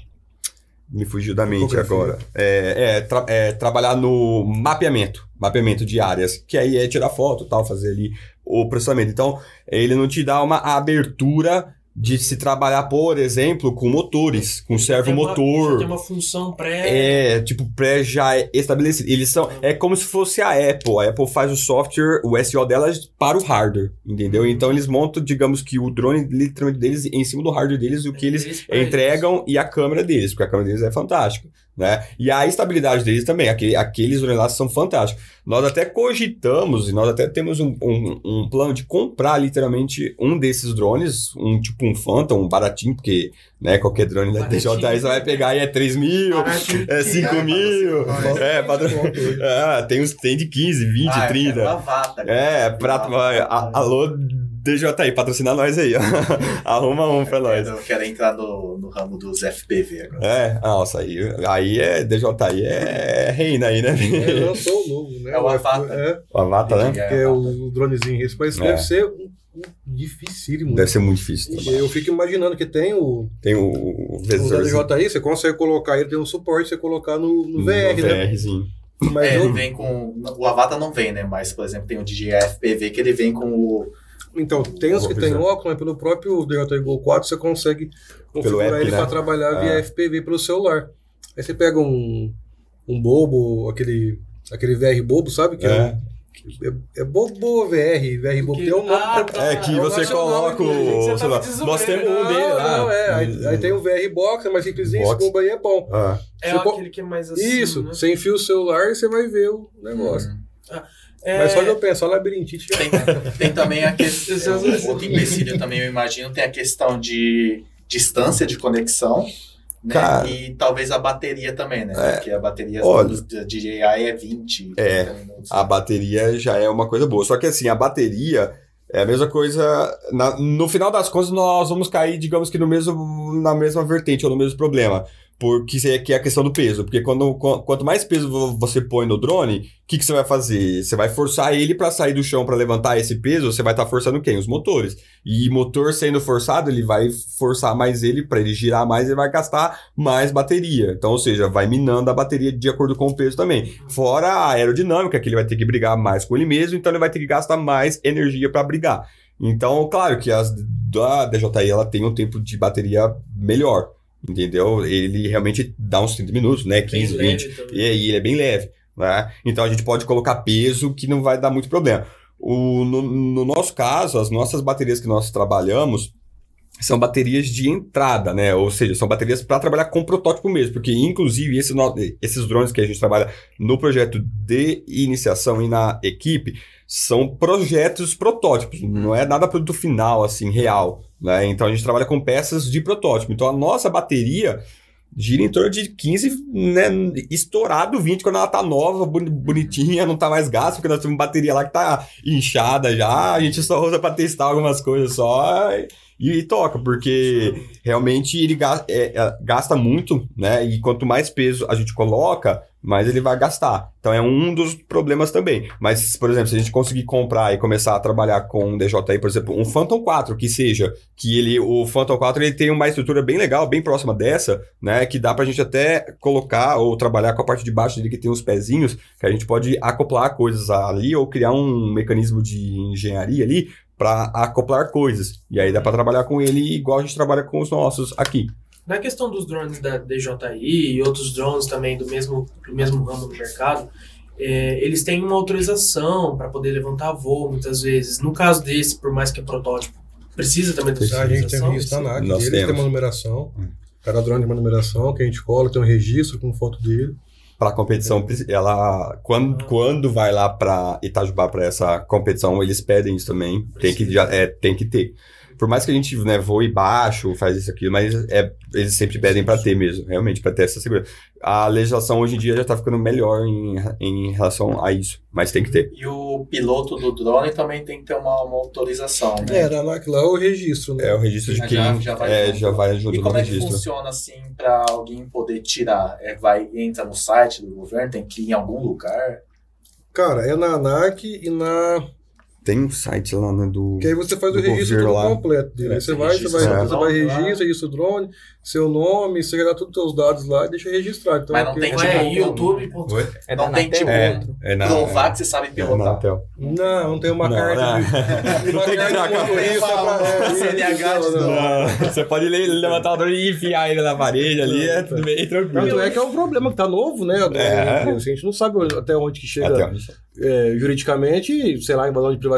Me fugiu da mente agora. É, é, tra- é, trabalhar no mapeamento, mapeamento de áreas, que aí é tirar foto tal, fazer ali o processamento. Então, ele não te dá uma abertura de se trabalhar, por exemplo, com motores, com servo Tem uma- Tem uma função pré. É, tipo, pré já estabelecido. Eles são. É como se fosse a Apple. A Apple faz o software, o SEO delas para o hardware, entendeu? Então eles montam, digamos que o drone literalmente deles em cima do hardware deles, o que eles Eles entregam e a câmera deles, porque a câmera deles é fantástica, né? E a estabilidade deles também, aquele, aqueles drones lá são fantásticos. Nós até cogitamos, e nós até temos um, um, um plano de comprar literalmente um desses drones, um tipo um Phantom, um baratinho, porque né, qualquer drone da. DJI você vai pegar e é 3 mil, Baratinho. é 5 mil, é, padrão. Ah, tem uns tem de 15, 20, Ah, eu quero 30. uma vata, É, cara. prato, Uma vai, vata. a- alô DJI, patrocina nós aí, ó. Arruma um pra nós. Eu quero entrar no, no ramo dos FPV agora. É, nossa, aí, aí é DJI é reina aí, né? É, lançou o novo, né? É o Avata. É, O Avata, né? que é o dronezinho. Esse mas É. deve ser um, um dificílimo. Deve ser muito difícil. E Eu fico imaginando que tem o, Tem o, o o. DJI, você consegue colocar ele, tem um suporte, você colocar no, no VR, né? VRzinho. Mas É, eu- ele vem com. O Avatar não vem, né? Mas, por exemplo, tem o DJI FPV que ele vem com o. Então, tem os que tem óculos, mas pelo próprio DJI Go 4 você consegue configurar app, ele né? para trabalhar via Ah. FPV pelo celular. Aí você pega um, um bobo, aquele, aquele VR bobo, sabe? Que é, É. é, é bobo VR, VR bobo. Que- Tem um nome Ah, pra- tá. É que é você nacional, coloca o. Você sei lá, nós temos um dele lá. não, é. Aí, aí tem o VR Box, é mais simplesinho, esse bobo aí é bom. Ah, É Você aquele que é mais assim. Isso, né? você enfia o celular e você vai ver o negócio. É, Mas só de eu pensar, labirintite já Tem, tem também a questão. Esse é o- Outro empecilho também, eu imagino, tem a questão de distância de conexão. Né? Cara. e talvez a bateria também, né? Porque a bateria Olha. da DJI é 20. É, 30 minutos. a bateria já é uma coisa boa. Só que assim, a bateria é a mesma coisa. na- no final das contas, nós vamos cair, digamos que no mesmo, na mesma vertente ou no mesmo problema. Porque é que é a questão do peso. Porque quando, qu- quanto mais peso vo- você põe no drone, o que, que você vai fazer? Você vai forçar ele para sair do chão para levantar esse peso, você vai estar forçando quem? Os motores. E motor sendo forçado, ele vai forçar mais ele, para ele girar mais, ele vai gastar mais bateria. Então, ou seja, vai minando a bateria de acordo com o peso também. Fora a aerodinâmica, que ele vai ter que brigar mais com ele mesmo, então ele vai ter que gastar mais energia para brigar. Então, claro que as DJI ela tem um tempo de bateria melhor, entendeu? Ele realmente dá uns 30 minutos, né? bem 15, leve 20. também. E aí ele é bem leve, né? Então a gente pode colocar peso que não vai dar muito problema. O, no, no nosso caso, as nossas baterias que nós trabalhamos são baterias de entrada, né? Ou seja, são baterias para trabalhar com protótipo mesmo, porque inclusive esse no- esses drones que a gente trabalha no projeto de iniciação e na equipe são projetos protótipos, não é nada produto final assim real, né? Então a gente trabalha com peças de protótipo. Então a nossa bateria gira em torno de 15, né? Estourado 20 quando ela tá nova, boni- bonitinha, não tá mais gasta, porque nós temos bateria lá que tá inchada já, a gente só usa pra testar algumas coisas só e, e toca, porque realmente ele ga- é, é, gasta muito, né? E quanto mais peso a gente coloca, mais ele vai gastar. Então é um dos problemas também. Mas, por exemplo, se a gente conseguir comprar e começar a trabalhar com um DJI, por exemplo, um Phantom 4, que seja, que ele, o Phantom 4 ele tem uma estrutura bem legal, bem próxima dessa, né? Que dá pra gente até colocar ou trabalhar com a parte de baixo dele que tem os pezinhos, que a gente pode acoplar coisas ali ou criar um mecanismo de engenharia ali para acoplar coisas. E aí dá pra trabalhar com ele igual a gente trabalha com os nossos aqui. Na questão dos drones da DJI e outros drones também do mesmo, do mesmo ramo do mercado, é, eles têm uma autorização para poder levantar voo muitas vezes. No caso desse, por mais que é protótipo, precisa também da Precisa. A gente tem autorização. registro na Nós eles têm temos. uma numeração. Hum. Cada drone tem uma numeração que a gente cola, tem um registro com foto dele. Pra competição, ela quando, Ah. quando vai lá pra Itajubá pra essa competição, eles pedem isso também. Tem que, já, é, tem que ter. Por mais que a gente né, voe baixo, faz isso aqui, mas é, eles sempre pedem pra ter mesmo, realmente, pra ter essa segurança. A legislação hoje em dia já tá ficando melhor em, em relação a isso, mas tem que ter. E o piloto do drone também tem que ter uma, uma autorização, né? É, na ANAC lá é o registro, né? É o registro de quem já vai é, junto. já vai junto E como é que registro. funciona assim para alguém poder tirar? É, vai entra no site do governo, tem que ir em algum lugar? Cara, é na ANAC e na. Tem um site lá né, do. Que aí você faz o registro completo dele. É, Aí você vai, você vai, registra você o vai drone lá. registra, o drone, seu nome, você joga todos os seus dados lá e deixa registrado. Então, Mas não tem tipo, é youtube. É Não tem, tipo, É, outro. é na, provar é, que você sabe é pilotar. Não, não tem uma Não, carta não. de. Tem que carta tirar de é, você pode le- levantar o drone e enfiar ele na parede ali, é tudo bem tranquilo. Tanto é que é um problema que tá novo, né? É. A gente não sabe até onde que chega juridicamente, sei lá, invasão de privacidade,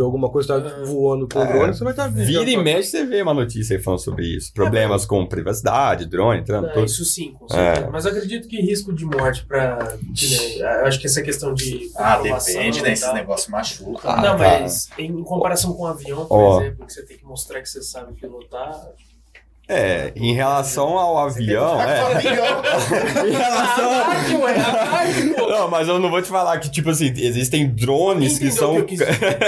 ou alguma coisa tá Ah. voando com o É. drone, você vai estar Vira e mexe, você vê uma notícia aí falando sobre isso. Problemas com privacidade, drone, trampo, É, tudo. isso sim, com certeza. É. Mas eu acredito que risco de morte para. Né, acho que essa questão de. Ah, depende, né? Esses tal. negócios machucam. Ah, não, tá. mas em comparação com um avião, por Ó. exemplo, que você tem que mostrar que você sabe pilotar. É, em relação ao avião, é. Em relação. É. Não, mas eu não vou te falar que, tipo assim, existem drones que são. que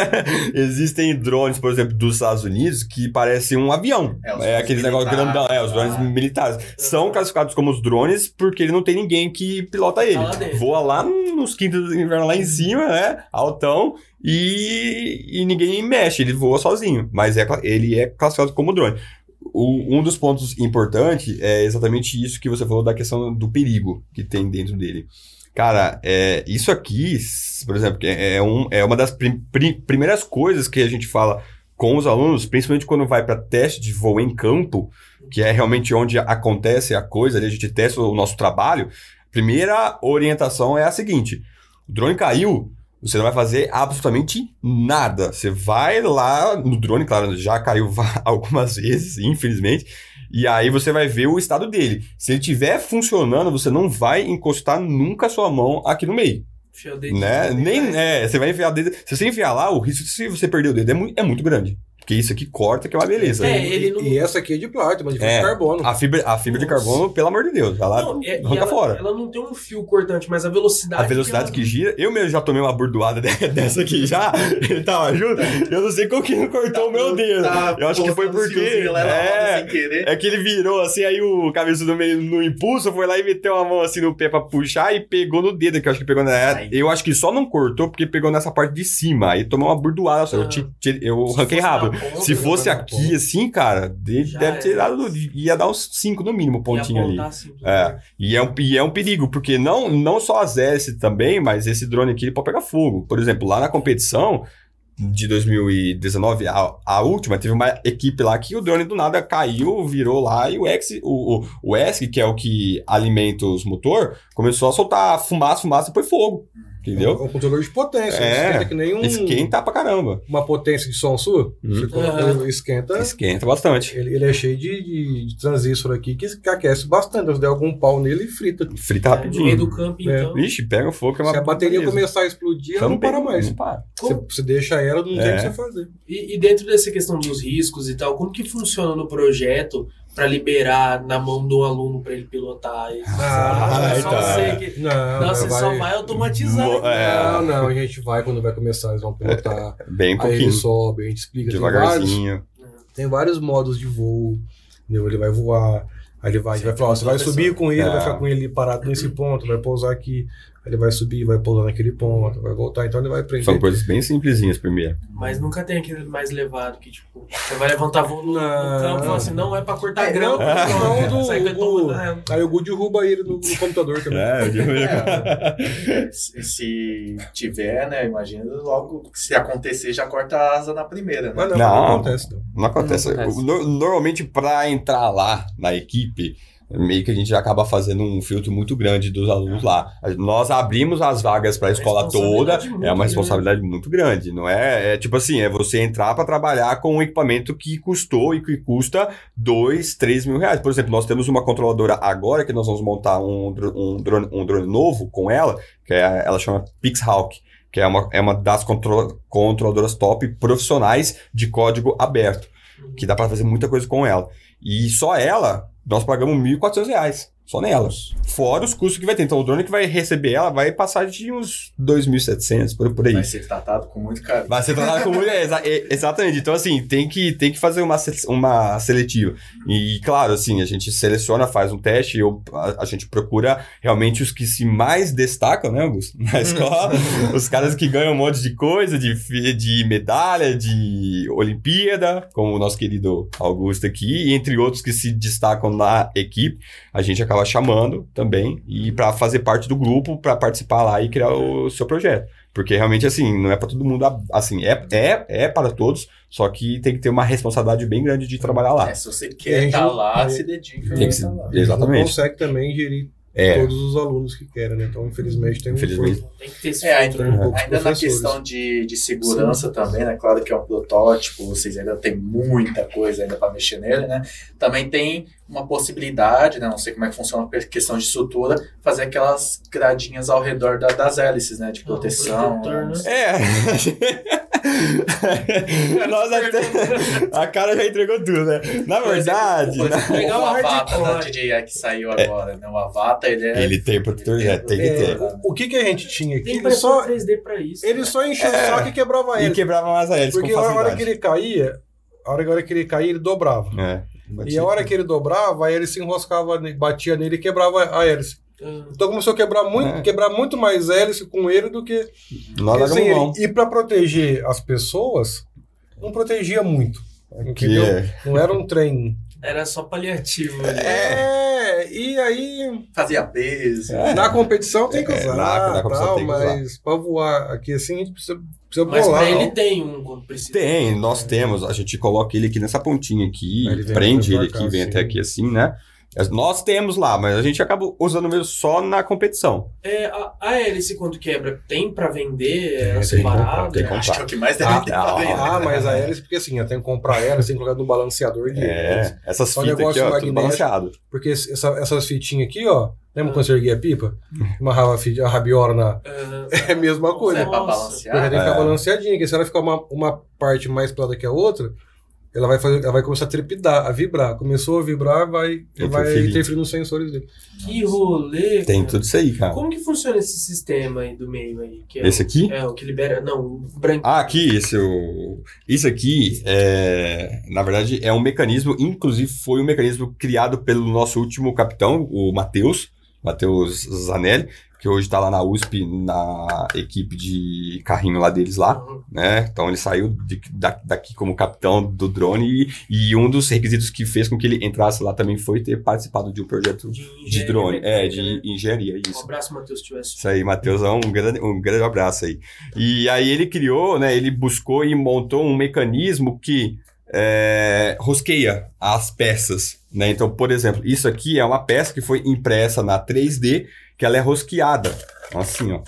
existem drones, por exemplo, dos Estados Unidos que parecem um avião. É, É, drones aqueles negócios militares, grandão. É, os drones ah. militares. São classificados como os drones porque ele não tem ninguém que pilota ele. Voa lá nos quintos do inverno, lá em cima, né? Altão. E, e ninguém mexe, ele voa sozinho. Mas é, ele é classificado como drone. O- um dos pontos importantes é exatamente isso que você falou da questão do perigo que tem dentro dele. Cara, é, isso aqui, por exemplo, é, é um, é uma das prim- pri- primeiras coisas que a gente fala com os alunos, principalmente quando vai para teste de voo em campo, que é realmente onde acontece a coisa, ali a gente testa o nosso trabalho. Primeira orientação é a seguinte: o drone caiu, você não vai fazer absolutamente nada. Você vai lá no drone, claro, já caiu algumas vezes, infelizmente. E aí você vai ver o estado dele. Se ele estiver funcionando, você não vai encostar nunca a sua mão aqui no meio. Enfia o dedinho, Né? né? Nem, é, você vai enfiar o dedo. Se você enfiar lá, o risco de se você perder o dedo é, é muito grande. Porque isso aqui corta, que é uma beleza. É, E, ele não- e essa aqui é de plástico, mas de fibra É, de carbono. A fibra, a fibra de carbono, pelo amor de Deus, vai lá, Não, é- arranca ela, fora. ela não tem um fio cortante, mas a velocidade. A velocidade que, ela- gira, eu mesmo já tomei uma burdoada de- dessa aqui já, ele tava junto, eu não sei como que não cortou o meu dedo. Tá eu acho que foi colocando porque. É, sem querer. é que ele virou assim, aí o cabeça do meio no impulso foi lá e meteu a mão assim no pé pra puxar e pegou no dedo, que eu acho que pegou na. Ai. Eu acho que só não cortou porque pegou nessa parte de cima. Aí tomou uma burdoada, só, eu, Ah. eu Se ranquei fosse na rápido. Se fosse aqui assim, cara, Já deve ter dado. ia dar uns 5 no mínimo, pontinho ali. assim, É. E é, um, e é um perigo, porque não, não só as hélices também, mas esse drone aqui ele pode pegar fogo. Por exemplo, lá na competição de 2019, a, a última, teve uma equipe lá que o drone do nada caiu, virou lá e o X, o, o, o ESC, que é o que alimenta os motor, começou a soltar fumaça, fumaça e foi fogo. Entendeu? um controlador de potência. É. Esquenta que nem um, Esquenta pra caramba. uma potência de som sua. Uhum. Você coloca- Aham. esquenta. Esquenta bastante. Ele, ele é cheio de, de, de transistor aqui que, que aquece bastante. Se der algum pau nele, frita. Frita No meio rapidinho. do campo, É. então. Vixe, pega fogo que é uma Se a bateria beleza. começar a explodir, ela não para mais. Não para. Você, você deixa ela, não tem o É. que você fazer. E, e dentro dessa questão dos riscos e tal, como que funciona no projeto pra liberar na mão do aluno pra ele pilotar. Isso. Ah, É só tá. você que- Não, Não, você vai... só vai automatizar. É. Não, não, a gente vai quando vai começar, eles vão pilotar. Bem aí pouquinho. ele sobe, a gente explica. Tem vários, Devagarzinho. tem vários modos de voo. Entendeu? Ele vai voar. Aí ele vai, Sim, vai falar, ó, você vai subir com ele, É. vai ficar com ele parado nesse ponto, vai pousar aqui. Aí ele vai subir, vai pousar naquele ponto, vai voltar. Então ele vai aprender. São coisas bem simplesinhas primeiro. Mas nunca tem aquele mais levado que, tipo, você vai levantar voo no, campo e fala assim, não é pra cortar É, grama. não, não, do- Aí o Gu derruba ele no, no computador também. É, eu digo- Se, se tiver, né? Imagina logo que se acontecer, já corta a asa na primeira, né? Mas não, Não. não acontece. Não. Não acontece. Não acontece. No- normalmente, para entrar lá na equipe, meio que a gente já acaba fazendo um filtro muito grande dos alunos lá. A- Nós abrimos as vagas para a escola toda, é uma grande. responsabilidade muito grande. Não é, é tipo assim, é você entrar para trabalhar com um equipamento que custou e que custa 2, 3 mil reais. Por exemplo, nós temos uma controladora agora que nós vamos montar um, um, drone, um drone novo com ela, que é, ela chama Pixhawk. Que é uma, é uma das contro- controladoras top profissionais de código aberto que dá pra fazer muita coisa com ela. E só ela, nós pagamos 1.400 reais. Só nela. Fora os custos que vai ter. Então, o drone que vai receber ela vai passar de uns 2.700, por, por aí. Vai ser tratado com muito carinho. Vai ser tratado é, exa- é, exatamente. Então, assim, tem que, tem que fazer uma, uma seletiva. E, claro, assim, a gente seleciona, faz um teste, eu, a, a gente procura realmente os que se mais destacam, né, Augusto? Na escola. os caras que ganham um monte de coisa, de, de medalha, de Olimpíada, como o nosso querido Augusto aqui, e entre outros que se destacam na equipe, a gente acaba chamando também, e para fazer parte do grupo, para participar lá e criar o seu projeto. Porque realmente, assim, não é para todo mundo. Assim, é, é, é para todos, só que tem que ter uma responsabilidade bem grande de trabalhar lá. É, se você quer estar lá, é, se dedica. Tem a que se- tá lá. Não Exatamente. consegue também gerir É, todos os alunos que querem, né? Então, infelizmente, tem um Infelizmente. Tem que ter esse É, filtro, ainda, né? poucos ainda na questão de, de segurança também, né? Claro que é um protótipo, vocês ainda tem muita coisa ainda para mexer nele, né? Também tem uma possibilidade, né? Não sei como é que funciona a questão de estrutura, fazer aquelas gradinhas ao redor da- das hélices, né? De Ah, proteção. né? É. Nós até. A cara já entregou tudo, né? Na verdade. Por né? exemplo, Legal, o Avata hardcore. da DJI que saiu agora, né? O Avata, ele é... Ele tem protetor, é, tem que É, ter. o, o que, que a gente tinha aqui? Tem Ele só, impressora 3D pra isso. ele só encheu o É. saco e quebrava E ele. quebrava mais a hélice Porque com a hora que ele caía, a hora, a hora que ele caía, ele dobrava. É. E a hora que ele dobrava, a hélice enroscava, batia nele e quebrava a hélice. Ah, Então começou a quebrar muito, É. quebrar muito mais hélice com ele do que. Quer dizer, largamos mão. E para proteger as pessoas, não protegia muito. Que Entendeu? é. Não era um trem. Era só paliativo. né? É, e aí Fazia peso. É. na competição tem que É, usar, na- na competição tal, tem que usar. mas para voar aqui assim, a gente precisa, precisa Mas bolar. pra ele não. tem um quando precisa. Tem, nós temos. A gente coloca ele aqui nessa pontinha aqui, Aí ele vem prende pra ele cá, aqui, vem assim. até aqui assim, né? Nós temos lá, mas a gente acaba usando mesmo só na competição. É, a, a hélice, quando quebra, tem pra vender? Tem, Ela tem separada? que comprar. Acho que é o que mais deve Ah, ter pra ver. Ah, mas a hélice, porque assim, eu tenho que comprar a hélice, tem que colocar no balanceador de hélice. É, essas Só fitas aqui, negócio ó, tudo balanceado. Porque essa- essas fitinhas aqui, ó, lembra quando você erguia a pipa? Amarrava a, rabiola na. Ah, É a mesma coisa. É pra. Porque balancear. tem que ficar É. balanceadinha, porque se ela ficar uma, uma parte mais plana que a outra, ela vai, fazer, ela vai começar a trepidar, a vibrar. Começou a vibrar, vai, vai Interferir. interferir nos sensores dele. que rolê. Tem cara. tudo isso aí, cara. Como que funciona esse sistema aí do meio aí? Que é Esse o- aqui? É, o que libera. Não, o branco. Ah, aqui, esse, o... isso aqui, é, na verdade, é um mecanismo, inclusive foi um mecanismo criado pelo nosso último capitão, o Matheus, Matheus Zanelli, que hoje está lá na USP, na equipe de carrinho lá deles lá, Uhum. né? Então ele saiu de- da- daqui como capitão do drone e, e um dos requisitos que fez com que ele entrasse lá também foi ter participado de um projeto De, de drone, é, de né? engenharia, Um isso. abraço, Matheus, se tivesse. Isso aí, Matheusão, um grande, um grande abraço aí. E aí ele criou, né? Ele buscou e montou um mecanismo que é, rosqueia as peças, né? Então, por exemplo, isso aqui é uma peça que foi impressa na 3D, que ela é rosqueada, assim, ó.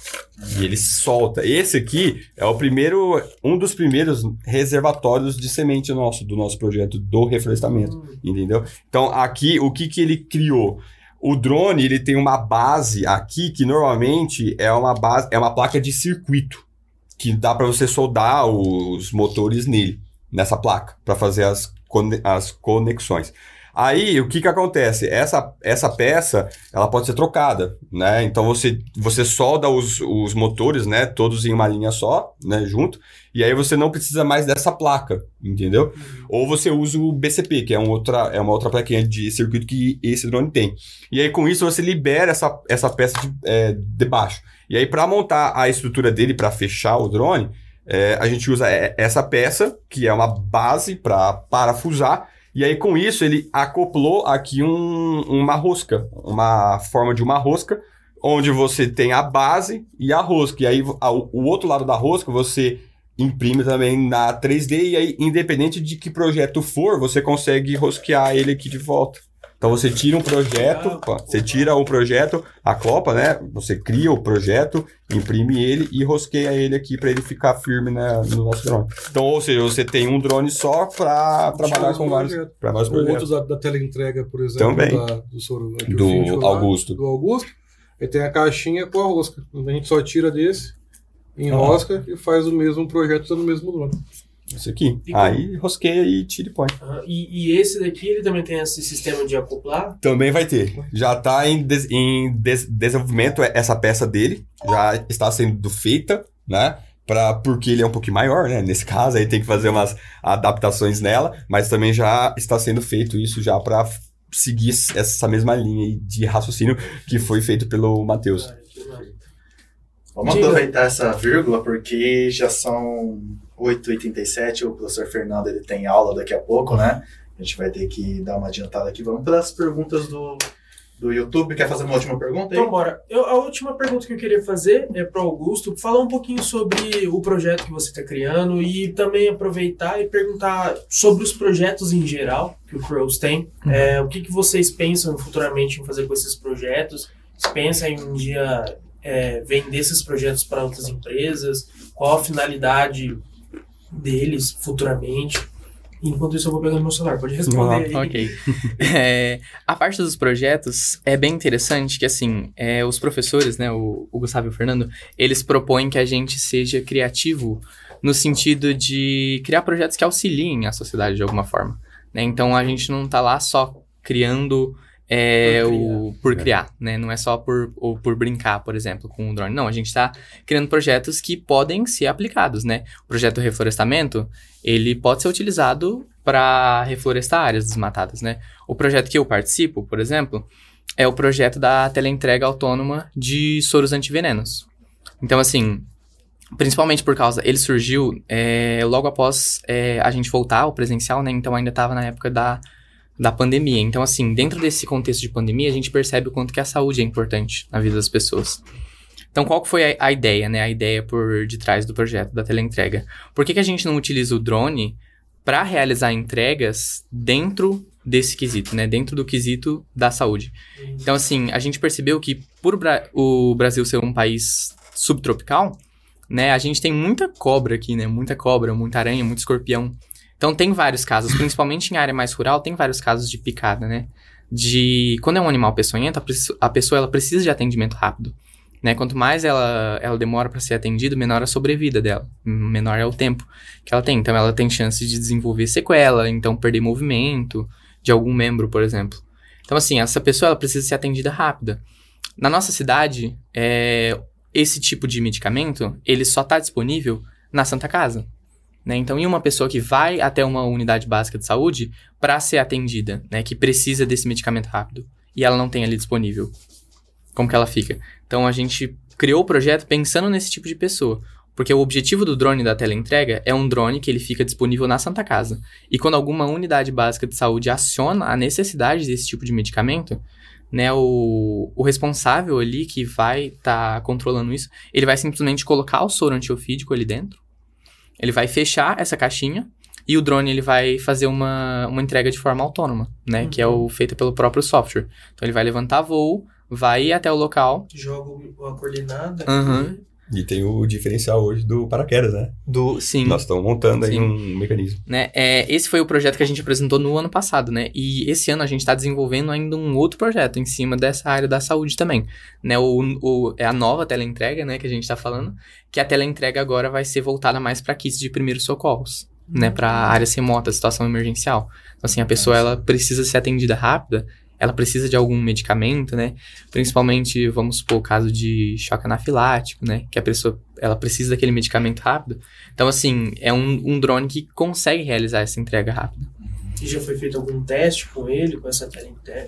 E ele solta. Esse aqui é o primeiro, um dos primeiros reservatórios de semente nosso, do nosso projeto do reflorestamento Hum, entendeu? Então aqui o que que ele criou? O drone ele tem uma base aqui que normalmente é uma base, é uma placa de circuito que dá para você soldar os motores nele nessa placa para fazer as, as conexões. Aí, o que que acontece? Essa, essa peça, ela pode ser trocada, né? Então, você, você solda os, os motores, né? Todos em uma linha só, né? Junto. E aí, você não precisa mais dessa placa, entendeu? Ou você usa o BCP, que é, um outra, é uma outra plaquinha de circuito que esse drone tem. E aí, com isso, você libera essa, essa peça de, é, de baixo. E aí, para montar a estrutura dele, para fechar o drone, é, a gente usa é, essa peça, que é uma base para parafusar, e aí, com isso, ele acoplou aqui um, uma rosca, uma forma de uma rosca, onde você tem a base e a rosca. E aí, a- o outro lado da rosca, você imprime também na 3D, e aí, independente de que projeto for, você consegue rosquear ele aqui de volta. Então, você tira um projeto, você tira o projeto, acopla, né? Você cria o projeto, imprime ele e rosqueia ele aqui para ele ficar firme né, no nosso drone. Então, ou seja, você tem um drone só para trabalhar com vários, projetos. vários O projetos. outro da, da teleentrega, por exemplo, Também. da- do soro Do Artifício lá, Augusto. do Augusto, ele tem a caixinha com a rosca. A gente só tira desse, enrosca e faz o mesmo projeto no mesmo drone. Isso aqui. E como- Aí rosqueia e tira e põe. E, e esse daqui, ele também tem esse sistema de acoplar. Também vai ter. Já está em, des- em des- desenvolvimento essa peça dele. Já está sendo feita, né? Pra, porque ele é um pouquinho maior, né? Nesse caso, aí tem que fazer umas adaptações nela. Mas também já está sendo feito isso já para seguir essa mesma linha aí de raciocínio que foi feito pelo Matheus. Que massa. Vamos Diga. aproveitar essa vírgula, porque já são 8h37, o professor Fernando ele tem aula daqui a pouco, né? A gente vai ter que dar uma adiantada aqui. Vamos para as perguntas do, do YouTube. Quer fazer uma última pergunta aí? Então, bora. Eu, a última pergunta que eu queria fazer é para o Augusto, falar um pouquinho sobre o projeto que você está criando e também aproveitar e perguntar sobre os projetos em geral que o Crows tem. É, o que, que vocês pensam futuramente em fazer com esses projetos? Se pensa em um dia é, vender esses projetos para outras empresas? Qual a finalidade deles futuramente? Enquanto isso, eu vou pegando meu celular. Pode responder aí. Ok. É, a parte dos projetos é bem interessante que, assim, é, os professores, né, o, o Gustavo e o Fernando, eles propõem que a gente seja criativo no sentido de criar projetos que auxiliem a sociedade de alguma forma. né? Então, a gente não tá lá só criando é, Por o por criar, né? Não é só por, ou por brincar, por exemplo, com o drone. Não, a gente está criando projetos que podem ser aplicados, né? O projeto reflorestamento, ele pode ser utilizado para reflorestar áreas desmatadas, né? O projeto que eu participo, por exemplo, é o projeto da teleentrega autônoma de soros antivenenos. Então, assim, principalmente por causa... Ele surgiu é, logo após é, a gente voltar ao presencial, né? Então, ainda estava na época da, da pandemia. Então, assim, dentro desse contexto de pandemia, a gente percebe o quanto que a saúde é importante na vida das pessoas. Então, qual foi a, a ideia, né? A ideia por detrás do projeto da teleentrega. Por que, que a gente não utiliza o drone para realizar entregas dentro desse quesito, né? Dentro do quesito da saúde. Então, assim, a gente percebeu que por Bra- o Brasil ser um país subtropical, né? A gente tem muita cobra aqui, né? Muita cobra, muita aranha, muito escorpião. Então, tem vários casos, principalmente em área mais rural, tem vários casos de picada, né? De... Quando é um animal peçonhento, a, pessoa, ela precisa de atendimento rápido. Né? Quanto mais ela, ela demora para ser atendida, menor a sobrevida dela, menor é o tempo que ela tem. Então, ela tem chance de desenvolver sequela, então perder movimento de algum membro, por exemplo. Então, assim, essa pessoa ela precisa ser atendida rápida. Na nossa cidade, é, esse tipo de medicamento, ele só está disponível na Santa Casa. Né? Então, e uma pessoa que vai até uma unidade básica de saúde para ser atendida, né? que precisa desse medicamento rápido, e ela não tem ali disponível, como que ela fica? Então, a gente criou o projeto pensando nesse tipo de pessoa. Porque o objetivo do drone da teleentrega é um drone que ele fica disponível na Santa Casa. E quando alguma unidade básica de saúde aciona a necessidade desse tipo de medicamento, né, o, o responsável ali que vai estar controlando isso, ele vai simplesmente colocar o soro antiofídico ali dentro, ele vai fechar essa caixinha e o drone ele vai fazer uma, uma entrega de forma autônoma, né, que é o feita pelo próprio software. Então ele vai levantar voo, vai até o local. Jogo uma coordenada. Aham. E tem o diferencial hoje do paraquedas, né? Do, sim. Nós estamos montando aí Sim. um mecanismo. né? É, esse foi o projeto que a gente apresentou no ano passado, né? E esse ano a gente está desenvolvendo ainda um outro projeto em cima dessa área da saúde também, né? O, o- é a nova teleentrega, né? Que a gente está falando, que a teleentrega agora vai ser voltada mais para kits de primeiros socorros. né, para áreas remotas, situação emergencial. Então, assim, a pessoa ela precisa ser atendida rápida, ela precisa de algum medicamento, né? Principalmente, vamos supor, o caso de choque anafilático, né? Que a pessoa ela precisa daquele medicamento rápido. Então, assim, é um, um drone que consegue realizar essa entrega rápida. E já foi feito algum teste com ele, com essa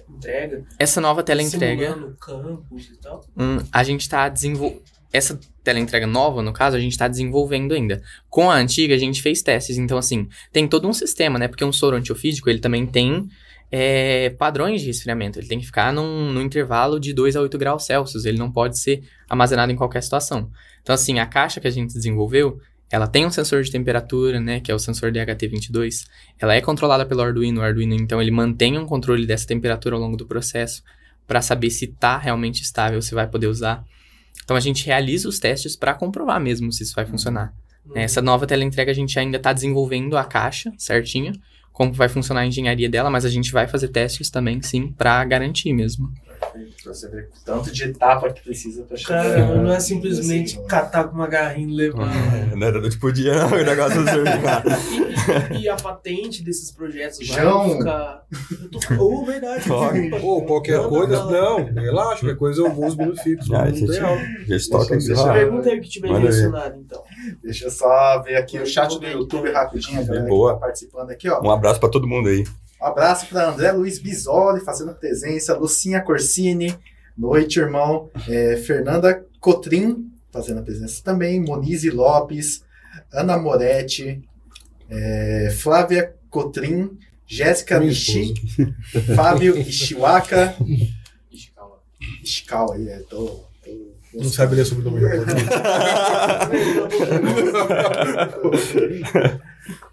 entrega? Essa nova teleentrega. Simulando campus e tal? Hum, a gente está desenvolvendo. Essa teleentrega nova, no caso, a gente está desenvolvendo ainda. Com a antiga, a gente fez testes. Então, assim, tem todo um sistema, né? Porque um soro antiofídico, ele também tem é, padrões de resfriamento. Ele tem que ficar num, num, intervalo de 2 a 8 graus Celsius. Ele não pode ser armazenado em qualquer situação. Então, assim, a caixa que a gente desenvolveu, ela tem um sensor de temperatura, né, que é o sensor DHT22. Ela é controlada pelo Arduino. O Arduino, então, ele mantém um controle dessa temperatura ao longo do processo para saber se está realmente estável, se vai poder usar. Então, a gente realiza os testes para comprovar mesmo se isso vai funcionar. Uhum. Essa nova teleentrega a gente ainda está desenvolvendo a caixa certinho, como vai funcionar a engenharia dela, mas a gente vai fazer testes também, sim, para garantir mesmo. Perfeito, pra você ver o tanto de etapa que precisa pra chegar. Cara, não é simplesmente assim, catar com uma garrinha e levar. É, não era noite por dia, não, o negócio do e, e a patente desses projetos João. vai ficar. Eu tô... Oh, verdade. Ou qualquer não, coisa, não, não, relaxa, qualquer coisa eu vou os minutos fixos. Ah, gente, já toca deixa, Pergunta aí o que tiver mencionado, então. Deixa eu só ver aqui o chat do YouTube rapidinho, galera, Boa. que tá participando aqui, ó. Um abraço pra todo mundo aí. Um abraço para André Luiz Bisoli, fazendo presença, Lucinha Corsini, noite, irmão, é, Fernanda Cotrim, fazendo presença também, Monize Lopes, Ana Moretti, é, Flávia Cotrim, Jéssica Nishi, Fábio Ishiwaka, Ishikawa, aí, é, tô, tô não sabe ler sobre o nome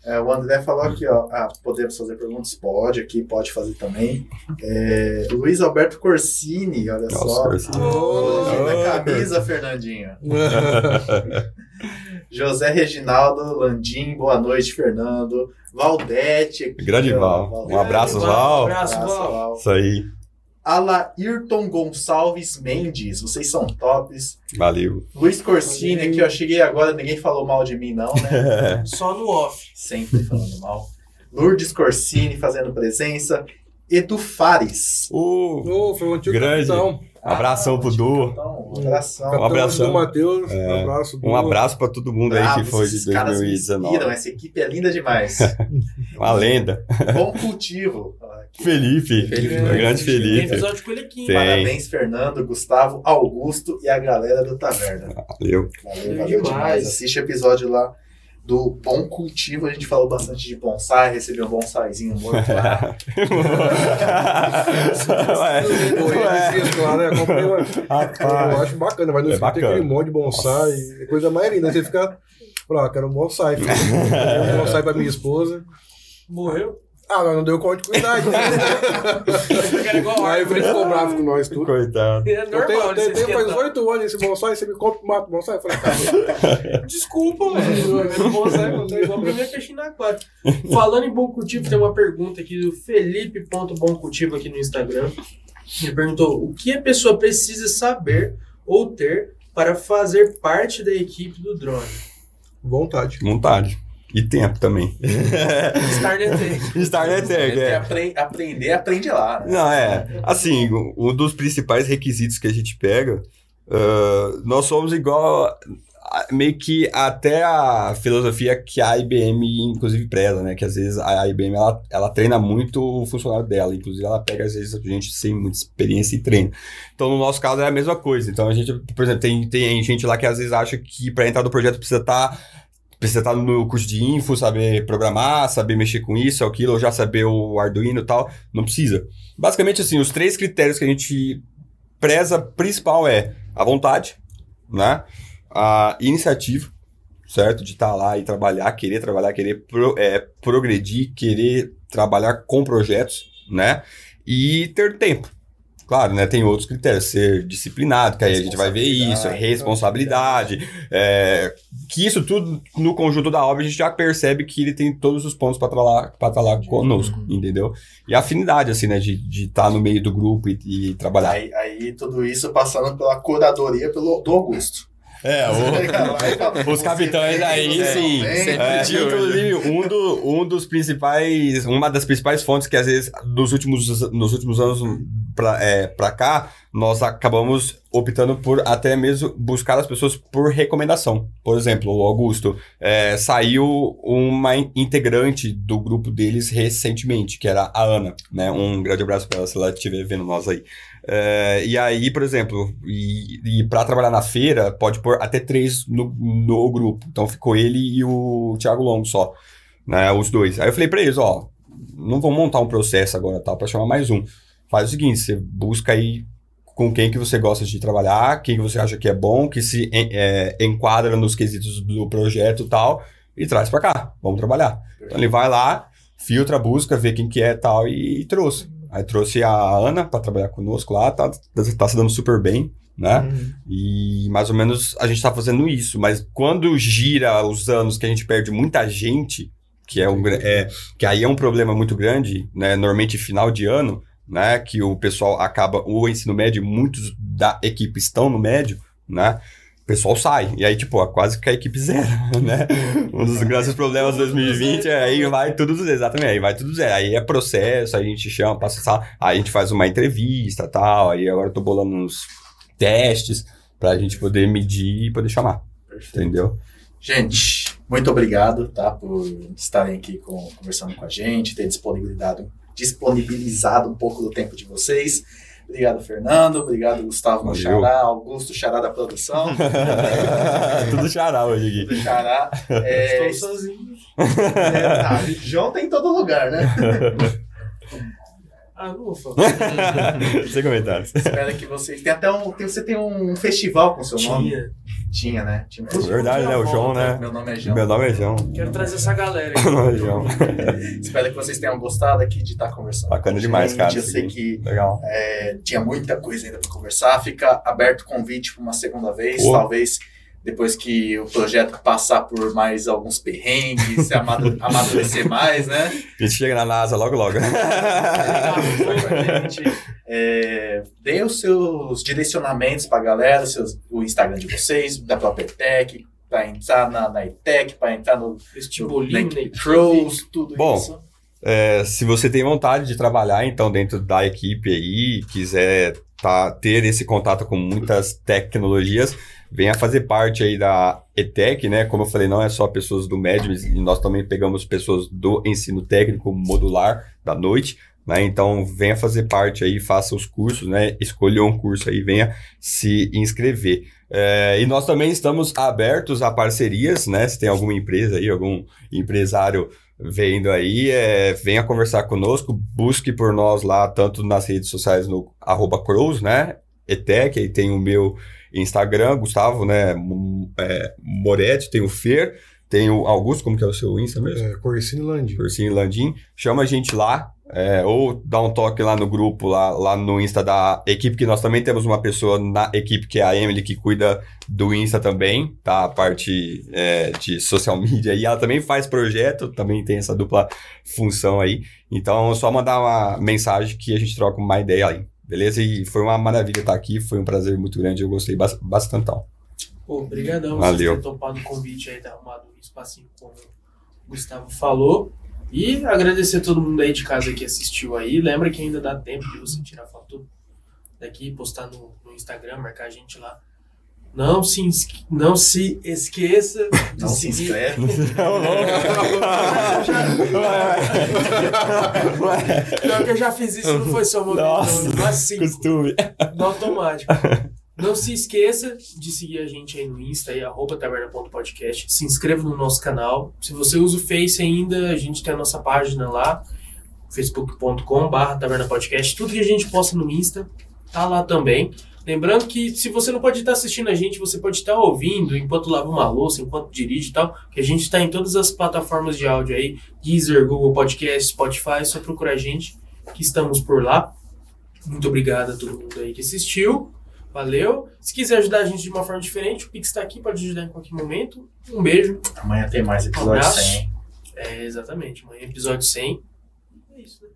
É, o André falou aqui, ó. Ah, podemos fazer perguntas? Pode, aqui pode fazer também. É, Luiz Alberto Corsini, olha Nossa, só. Corsini. Oh, Oh, camisa, Fernandinho. José Reginaldo Landim, boa noite, Fernando. Valdete. Aqui, Grande ó, Val. Valdete. Um abraço, Um Val. abraço, Val. Val. Isso aí. Alairton Gonçalves Mendes, vocês são tops. Valeu. Luiz Corsini, aqui, eu cheguei agora, ninguém falou mal de mim, não, né? Só no off. Sempre falando mal. Lourdes Corsini fazendo presença. Edu Fares. Uh, Ô, foi um antigo Grande. capitão. Abração pro Du. Então, um abração. Capitão abração. do Matheus. É. Um abraço. Um abraço pra todo mundo aí que foi de esses caras me 2019. inspiram, essa equipe é linda demais. Uma lenda. Bom cultivo. Felipe. Felipe. O grande Tem Felipe. episódio com ele aqui. Tem. Parabéns, Fernando, Gustavo, Augusto e a galera do Taverna. Valeu. Valeu, Valeu valeu demais. demais. Assiste o episódio lá do Bom Cultivo. A gente falou bastante de bonsai, recebeu um bonsaizinho morto lá. Né? Eu acho bacana, mas no É fim tem aquele monte de bonsai, é coisa mais linda. Você fica, ah, quero um bonsai. filho. Quero um bonsai pra minha esposa. Morreu. Ah, mas não deu conta de cuidar. né? Aí Felipe ficou bravo com nós tudo. Coitado. É Eu normal, tenho, ele tenho, faz oito anos esse bonsai, você me compra e mata o bonsai. Eu falei, tá, Desculpa, mano. Eu vou sair quando igual pra minha peixinho na aquário. Falando em bom cultivo, tem uma pergunta aqui do Felipe.bomcultivo aqui no Instagram. Ele perguntou: o que a pessoa precisa saber ou ter para fazer parte da equipe do drone? vontade. Vontade. E tempo também. Estar na Star Netec, É, é. apre- aprender, aprende lá. né? Não, é. Assim, um dos principais requisitos que a gente pega, ah, nós somos igual. a- Meio que até a filosofia que a IBM, inclusive, preza, né? Que às vezes a IBM ela, ela treina muito o funcionário dela. Inclusive, ela pega, às vezes, gente sem muita experiência e treina. Então, no nosso caso, é a mesma coisa. Então, a gente, por exemplo, tem, tem gente lá que às vezes acha que para entrar no projeto precisa estar precisa estar no curso de info, saber programar, saber mexer com isso, aquilo, ou já saber o Arduino e tal. Não precisa. Basicamente, assim, os três critérios que a gente preza principal é a vontade, né? A iniciativa, certo? De estar lá e trabalhar, querer trabalhar, querer pro- é, progredir, querer trabalhar com projetos, né? E ter tempo. Claro, né? Tem outros critérios, ser disciplinado, que aí a gente vai ver isso, responsabilidade, é, que isso tudo no conjunto da obra a gente já percebe que ele tem todos os pontos para estar lá, pra tá lá conosco, entendeu? E a afinidade, assim, né, de estar no meio do grupo e, e trabalhar. Aí, aí tudo isso passando pela curadoria pelo, do Augusto. É, o- Os "Você capitães aí, sim. não vem". Sempre É, olho. inclusive, um, do, um dos principais, uma das principais fontes que às vezes nos últimos, nos últimos anos pra, é, pra cá, nós acabamos optando por até mesmo buscar as pessoas por recomendação. Por exemplo, o Augusto, é, saiu uma in- integrante do grupo deles recentemente, que era a Ana, né? Um grande abraço para ela se ela estiver vendo nós aí. É, e aí, por exemplo, e, e para trabalhar na feira, pode pôr até três no, no grupo. Então ficou ele e o Thiago Longo só, né? Os dois. Aí eu falei para eles, ó, não vamos montar um processo agora, tá? Para chamar mais um. Faz o seguinte, você busca aí com quem que você gosta de trabalhar, quem que você acha que é bom, que se é, enquadra nos quesitos do projeto e tal, e traz para cá. Vamos trabalhar. Então ele vai lá, filtra, busca, vê quem que é tal e, e trouxe. Aí trouxe a Ana para trabalhar conosco lá, tá, tá se dando super bem, né? Uhum. E mais ou menos a gente tá fazendo isso, mas quando gira os anos que a gente perde muita gente, que é um é, que aí é um problema muito grande, né? Normalmente final de ano, né? Que o pessoal acaba o ensino médio, muitos da equipe estão no médio, né? O pessoal sai. E aí, tipo, quase que a equipe zero, né? Um dos grandes problemas de 2020 é aí vai tudo zero. Exatamente, aí vai tudo zero. Aí é processo, aí a gente chama, passa sala, aí a gente faz uma entrevista tal. Aí agora eu tô bolando uns testes pra gente poder medir e poder chamar. Perfeito. Entendeu? Gente, muito obrigado, tá, por estarem aqui com- conversando com a gente, ter disponibilizado, disponibilizado um pouco do tempo de vocês. Obrigado, Fernando. Obrigado, Gustavo no. Xará, Augusto Xará da produção. tudo xará hoje aqui. do Xará. É, Estou sozinho. é, tá, João tem em todo lugar, né? Ah, não falar. Sem comentários. Espero que vocês. Tem até um. Tem, você tem um festival com seu nome? Tinha. Tinha, né? Tinha um É verdade, né? O João, né? Meu nome é João. Meu nome é João. Quero trazer essa galera Meu aí. nome é João. Espero que vocês tenham gostado aqui de estar conversando. Bacana demais, gente. cara, Eu sei aqui. que Legal. é, tinha muita coisa ainda para conversar. Fica aberto o convite para uma segunda vez. Pô. Talvez depois que o projeto passar por mais alguns perrengues, se amadu- amadurecer mais, né? A gente chega na NASA logo, logo. É, dê os seus direcionamentos para a galera, seus, o Instagram de vocês, da própria ETEC, para entrar na, na ETEC, para entrar no, né? Crows, tudo Bom, isso. É, se você tem vontade de trabalhar, então, dentro da equipe aí, quiser tá, ter esse contato com muitas tecnologias, venha fazer parte aí da ETEC, né? Como eu falei, não é só pessoas do médio, e nós também pegamos pessoas do ensino técnico modular da noite, né? Então, venha fazer parte aí, faça os cursos, né? Escolha um curso aí, venha se inscrever. É, e nós também estamos abertos a parcerias, né? Se tem alguma empresa aí, algum empresário vendo aí, é, venha conversar conosco, busque por nós lá, tanto nas redes sociais no arroba Crows, né? ETEC, aí tem o meu Instagram, Gustavo, né? É, Moretti, tem o Fer, tem o Augusto, como que é o seu Insta mesmo? É, Corsini Landim. Cursinho Landim, chama a gente lá, é, ou dá um toque lá no grupo, lá, lá no Insta da equipe, que nós também temos uma pessoa na equipe, que é a Emily, que cuida do Insta também, tá? A parte é, de social media, e ela também faz projeto, também tem essa dupla função aí. Então, é só mandar uma mensagem que a gente troca uma ideia aí, beleza? E foi uma maravilha estar aqui, foi um prazer muito grande, eu gostei bas- bastante. Obrigadão Valeu. por ter topado o convite aí, ter arrumado um espacinho como o Gustavo falou. E agradecer a todo mundo aí de casa que assistiu aí. Lembra que ainda dá tempo de você tirar foto daqui, postar no, no Instagram, marcar a gente lá. Não se, não se esqueça de Não se seguir. inscreve. Não, que eu já fiz isso, não foi só uma vez, Nossa. não, mas sim, Costume. no automático. Não se esqueça de seguir a gente aí no Insta, aí, arroba taverna.podcast. Se inscreva no nosso canal. Se você usa o Face ainda, a gente tem a nossa página lá, facebook.com.br tavernapodcast. Tudo que a gente posta no Insta tá lá também. Lembrando que se você não pode estar assistindo a gente, você pode estar ouvindo enquanto lava uma louça, enquanto dirige e tal, que a gente está em todas as plataformas de áudio aí, Deezer, Google Podcast, Spotify, é só procurar a gente, que estamos por lá. Muito obrigado a todo mundo aí que assistiu. Valeu. Se quiser ajudar a gente de uma forma diferente, o Pix está aqui, pode ajudar em qualquer momento. Um beijo. Amanhã tem mais Um episódio abraço. 100. É, exatamente. Amanhã episódio 100. É isso, né?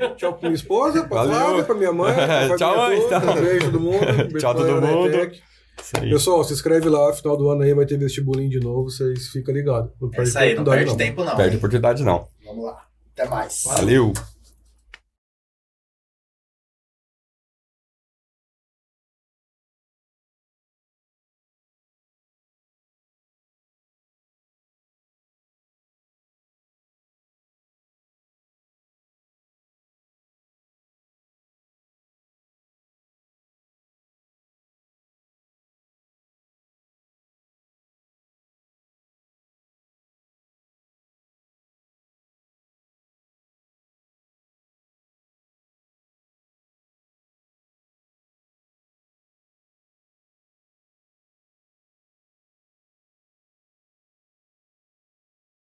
É. Tchau pra minha esposa, pra Valeu. Flávia, pra minha mãe, pra Tchau, mãe. toda. Um beijo todo mundo. Um beijo Tchau, todo mundo. Pessoal, se inscreve lá, final do ano aí vai ter vestibulinho de novo, vocês ficam ligados. Não É isso aí, não perde tempo não. Perde hein? oportunidade, não. Vamos lá. Até mais. Valeu!